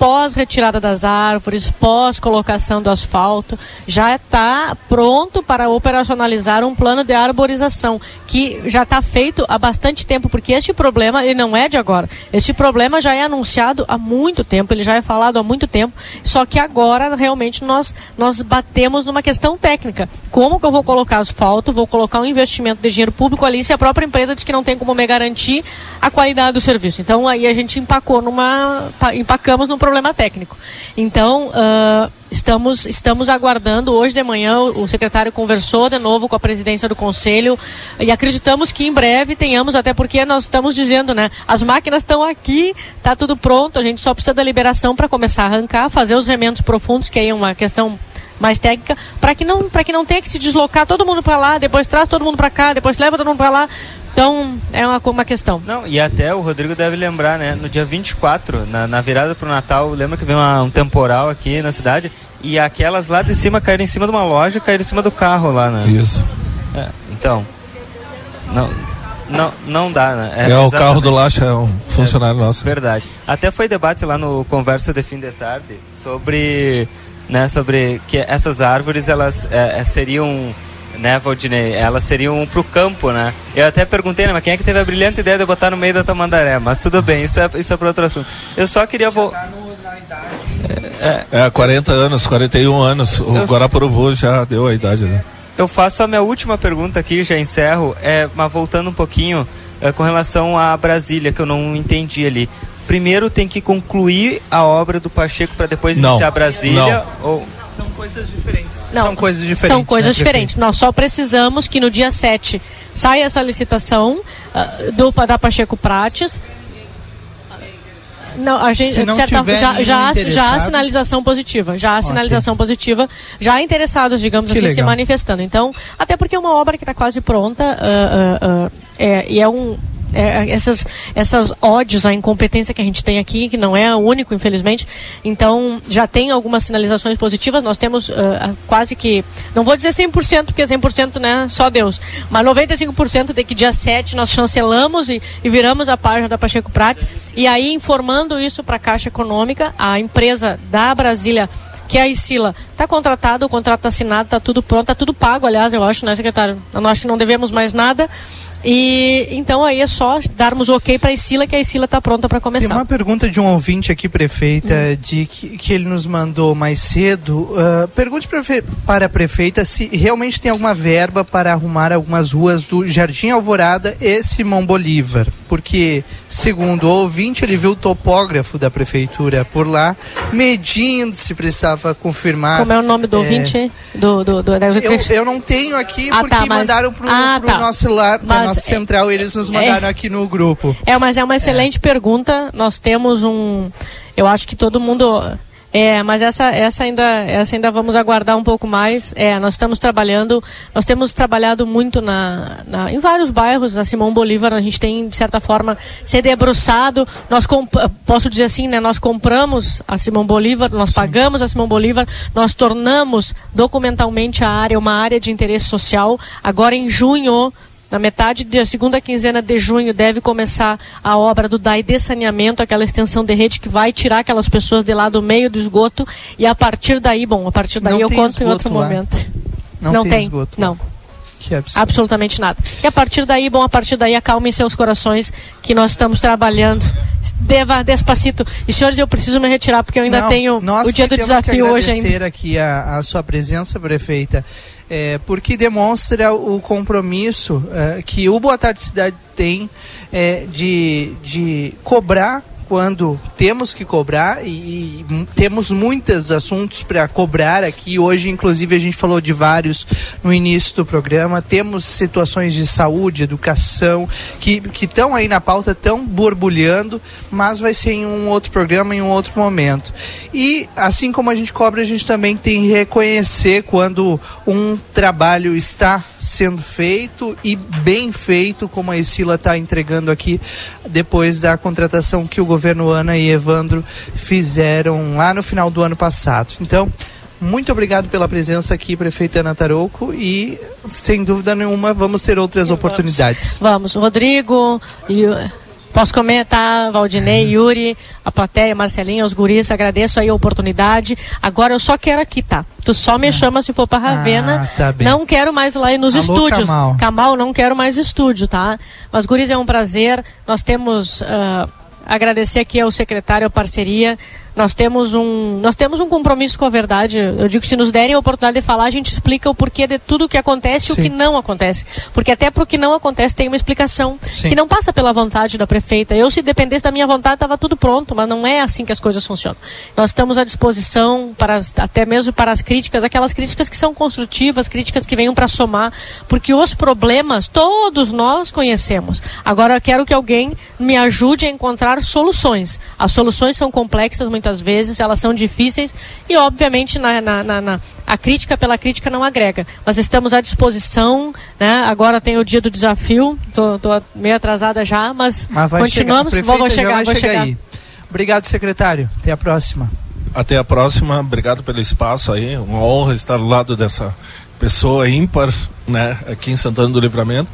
pós retirada das árvores, pós colocação do asfalto, já está pronto para operacionalizar um plano de arborização que já está feito há bastante tempo, porque este problema ele não é de agora. Este problema já é anunciado há muito tempo, ele já é falado há muito tempo, só que agora realmente nós nós batemos numa questão técnica. Como que eu vou colocar asfalto, vou colocar um investimento de dinheiro público ali se a própria empresa diz que não tem como me garantir a qualidade do serviço. Então aí a gente empacou numa empacamos num problema técnico. Então, uh, estamos, estamos aguardando. Hoje de manhã o secretário conversou de novo com a presidência do conselho e acreditamos que em breve tenhamos, até porque nós estamos dizendo, né? As máquinas estão aqui, está tudo pronto, a gente só precisa da liberação para começar a arrancar, fazer os remendos profundos, que aí é uma questão mais técnica, para que não para que não tenha que se deslocar todo mundo para lá, depois traz todo mundo para cá, depois leva todo mundo para lá. Então, é uma, uma questão. Não, e até o Rodrigo deve lembrar, né? No dia 24, na, na virada pro Natal, lembra que veio uma, um temporal aqui na cidade e aquelas lá de cima caíram em cima de uma loja e caíram em cima do carro lá, né? Isso. É, então, não, não, não dá, né? É, o carro do Lacha é um funcionário é, nosso. Verdade. Até foi debate lá no Conversa de Fim de Tarde sobre, né, sobre que essas árvores, elas é, seriam né, Valdinei? Elas seriam pro campo, né? Eu até perguntei, né, mas quem é que teve a brilhante ideia de botar no meio da Tamandaré? Mas tudo bem, isso é, isso é para outro assunto. Eu só queria voltar. É, é, 40 anos, 41 anos. O eu... Guarapuruvu já deu a idade, né? Eu faço a minha última pergunta aqui, já encerro, é, mas voltando um pouquinho é, com relação à Brasília, que eu não entendi ali. Primeiro tem que concluir a obra do Pacheco para depois não, iniciar Brasília? Não. Ou... São coisas diferentes. Não, são coisas diferentes. São coisas né, diferentes. Nós só precisamos que no dia 7 saia essa licitação uh, do, da Pacheco Prates. Não, a gente, não certa, já, já, já há sinalização positiva. Já há okay. sinalização positiva. Já há interessados, digamos que assim, legal. se manifestando. Então, até porque é uma obra que está quase pronta uh, uh, é, e é um, é, essas, essas ódios à incompetência que a gente tem aqui, que não é o único, infelizmente. Então, já tem algumas sinalizações positivas. Nós temos uh, quase que, não vou dizer 100%, porque 100% né, só Deus, mas 95% de que dia 7 nós chancelamos e, e viramos a página da Pacheco Prates. E aí, informando isso para a Caixa Econômica, a empresa da Brasília que é a Isila está contratado, o contrato está assinado, está tudo pronto, está tudo pago, aliás, eu acho, né, secretário? Eu acho que não devemos mais nada. E então aí é só darmos o ok para a Isila, que a Isila está pronta para começar. Tem uma pergunta de um ouvinte aqui, prefeita, hum. de que, que, ele nos mandou mais cedo. Uh, pergunte para a prefeita se realmente tem alguma verba para arrumar algumas ruas do Jardim Alvorada e Simão Bolívar. Porque, segundo o ouvinte, ele viu o topógrafo da prefeitura por lá, medindo se precisava confirmar. Como é o nome do é... ouvinte? Do, do, do, eu, eu, não tenho aqui ah, porque tá, mas... mandaram para o ah, tá. nosso celular. Mas nossa central eles nos mandaram é, aqui no grupo. É, mas é uma excelente é. pergunta. Nós temos um. Eu acho que todo mundo. É, mas essa, essa, ainda, essa ainda vamos aguardar um pouco mais. É, nós estamos trabalhando, nós temos trabalhado muito na, na, em vários bairros da Simão Bolívar. A gente tem, de certa forma, se debruçado. Nós posso dizer assim, né? Nós compramos a Simão Bolívar, nós Sim. pagamos a Simão Bolívar, nós tornamos documentalmente a área uma área de interesse social. Agora em junho na metade da segunda quinzena de junho deve começar a obra do DAI de saneamento, aquela extensão de rede que vai tirar aquelas pessoas de lá do meio do esgoto. E a partir daí, bom, a partir daí não eu conto em outro lá. momento. Não, não tem, tem esgoto. não. Absolutamente nada. E a partir daí, bom, a partir daí acalmem seus corações que nós estamos trabalhando. Deva, despacito. E senhores, eu preciso me retirar porque eu ainda não, tenho o dia do desafio hoje ainda. aqui a, a sua presença, prefeita é, porque demonstra o compromisso é, que o Boa Tarde Cidade tem é, de, de cobrar quando temos que cobrar e, e temos muitos assuntos para cobrar aqui. Hoje, inclusive, a gente falou de vários no início do programa. Temos situações de saúde, educação, que estão aí na pauta, estão borbulhando, mas vai ser em um outro programa, em um outro momento. E assim como a gente cobra, a gente também tem que reconhecer quando um trabalho está sendo feito e bem feito, como a Esila está entregando aqui depois da contratação que o governo Ana e Evandro fizeram lá no final do ano passado. Então, muito obrigado pela presença aqui, prefeita Ana Tarouco, e sem dúvida nenhuma vamos ter outras oportunidades. Vamos, Rodrigo Posso comentar, Valdinei, Yuri, a plateia, Marcelinha, os guris, agradeço aí a oportunidade. Agora eu só quero aqui, tá? Tu só me chama se for pra Ravena. Ah, tá bem. não quero mais lá ir nos Alô, estúdios. Kamal. Kamal, não quero mais estúdio, tá? Mas guris, é um prazer. Nós temos ah, agradecer aqui ao secretário a parceria. Nós temos um nós temos um compromisso com a verdade. Eu digo que se nos derem a oportunidade de falar, a gente explica o porquê de tudo o que acontece e o que não acontece. Porque até para o que não acontece tem uma explicação Sim. que não passa pela vontade da prefeita. Eu se dependesse da minha vontade estava tudo pronto, mas não é assim que as coisas funcionam. Nós estamos à disposição para as- até mesmo para as críticas, aquelas críticas que são construtivas, críticas que venham para somar, porque os problemas todos nós conhecemos. Agora eu quero que alguém me ajude a encontrar soluções. As soluções são complexas muitas vezes, elas são difíceis e obviamente na, na- na- na- a crítica pela crítica não agrega. Mas estamos à disposição, né? Agora tem o dia do desafio, tô, tô meio atrasada já, mas, Mas vai continuamos, chegar, vou, vou chegar, vai vou chegar chegar. aí. Obrigado, secretário. Até a próxima. Até a próxima, obrigado pelo espaço aí, uma honra estar do lado dessa pessoa ímpar, né, aqui em Santana do Livramento.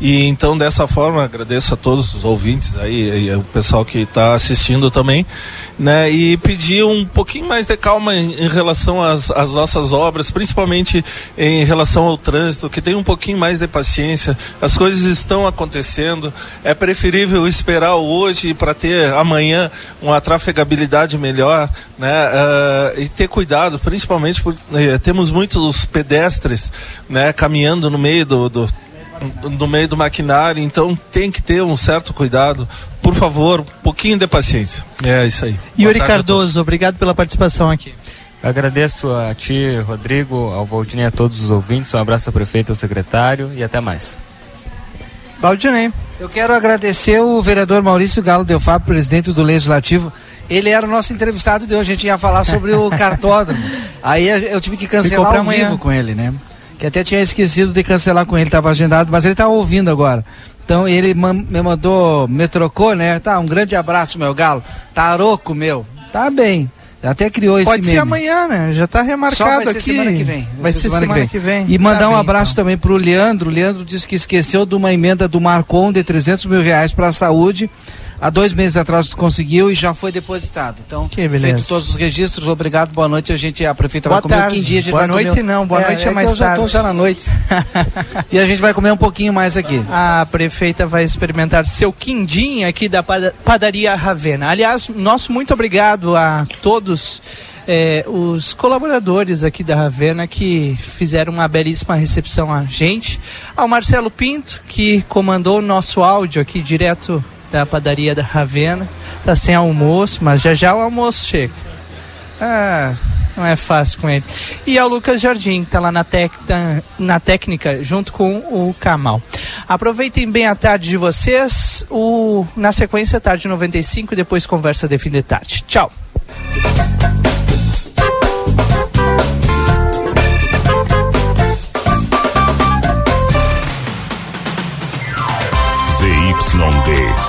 E então dessa forma agradeço a todos os ouvintes aí, e o pessoal que está assistindo também, né, e pedir um pouquinho mais de calma em, em relação às, às nossas obras, principalmente em relação ao trânsito, que tem um pouquinho mais de paciência. As coisas estão acontecendo, é preferível esperar hoje para ter amanhã uma trafegabilidade melhor, né, ah, e ter cuidado, principalmente porque eh, temos muitos pedestres, né, caminhando no meio do, do no meio do maquinário, então tem que ter um certo cuidado. Por favor, um pouquinho de paciência. É isso aí. Yuri Cardoso, obrigado pela participação aqui. Agradeço a ti, Rodrigo, ao Valdinei e a todos os ouvintes. Um abraço ao prefeito, ao secretário e até mais. Valdinei. Eu quero agradecer o vereador Maurício Galo Del Fábio, presidente do Legislativo. Ele era o nosso entrevistado de hoje, a gente ia falar sobre o cartódromo. Aí eu tive que cancelar amanhã. vivo com ele, né? Que até tinha esquecido de cancelar com ele, estava agendado, mas ele está ouvindo agora. Então ele me mandou, me trocou, né? Tá, um grande abraço, meu galo. Taroco, meu. Tá bem. Até criou esse Pode ser meme. amanhã, né? Já está remarcado Só vai ser aqui. semana que vem. Vai ser semana, que vem. E mandar Tá um bem, abraço também para o Leandro. O Leandro disse que esqueceu de uma emenda do Marcon de 300 mil reais para a saúde. Há dois meses atrás conseguiu e já foi depositado. Então, feito todos os registros, obrigado, boa noite. A gente, a prefeita Boa vai comer um tarde. quindim, a gente Boa vai noite comer... não, boa noite é que mais eu já tô tarde. já na noite. e a gente vai comer um pouquinho mais aqui. A prefeita vai experimentar seu quindim aqui da pada- padaria Ravena. Aliás, nosso muito obrigado a todos eh, os colaboradores aqui da Ravena que fizeram uma belíssima recepção a gente. Ao Marcelo Pinto, que comandou o nosso áudio aqui direto da padaria da Ravena. Tá sem almoço, mas já já o almoço chega. Ah, não é fácil com ele. E ao Lucas Jardim, que tá lá na, tec tá na técnica, junto com o Kamal. Aproveitem bem a tarde de vocês. O, na sequência, tarde 95 e depois conversa de fim de tarde. Tchau.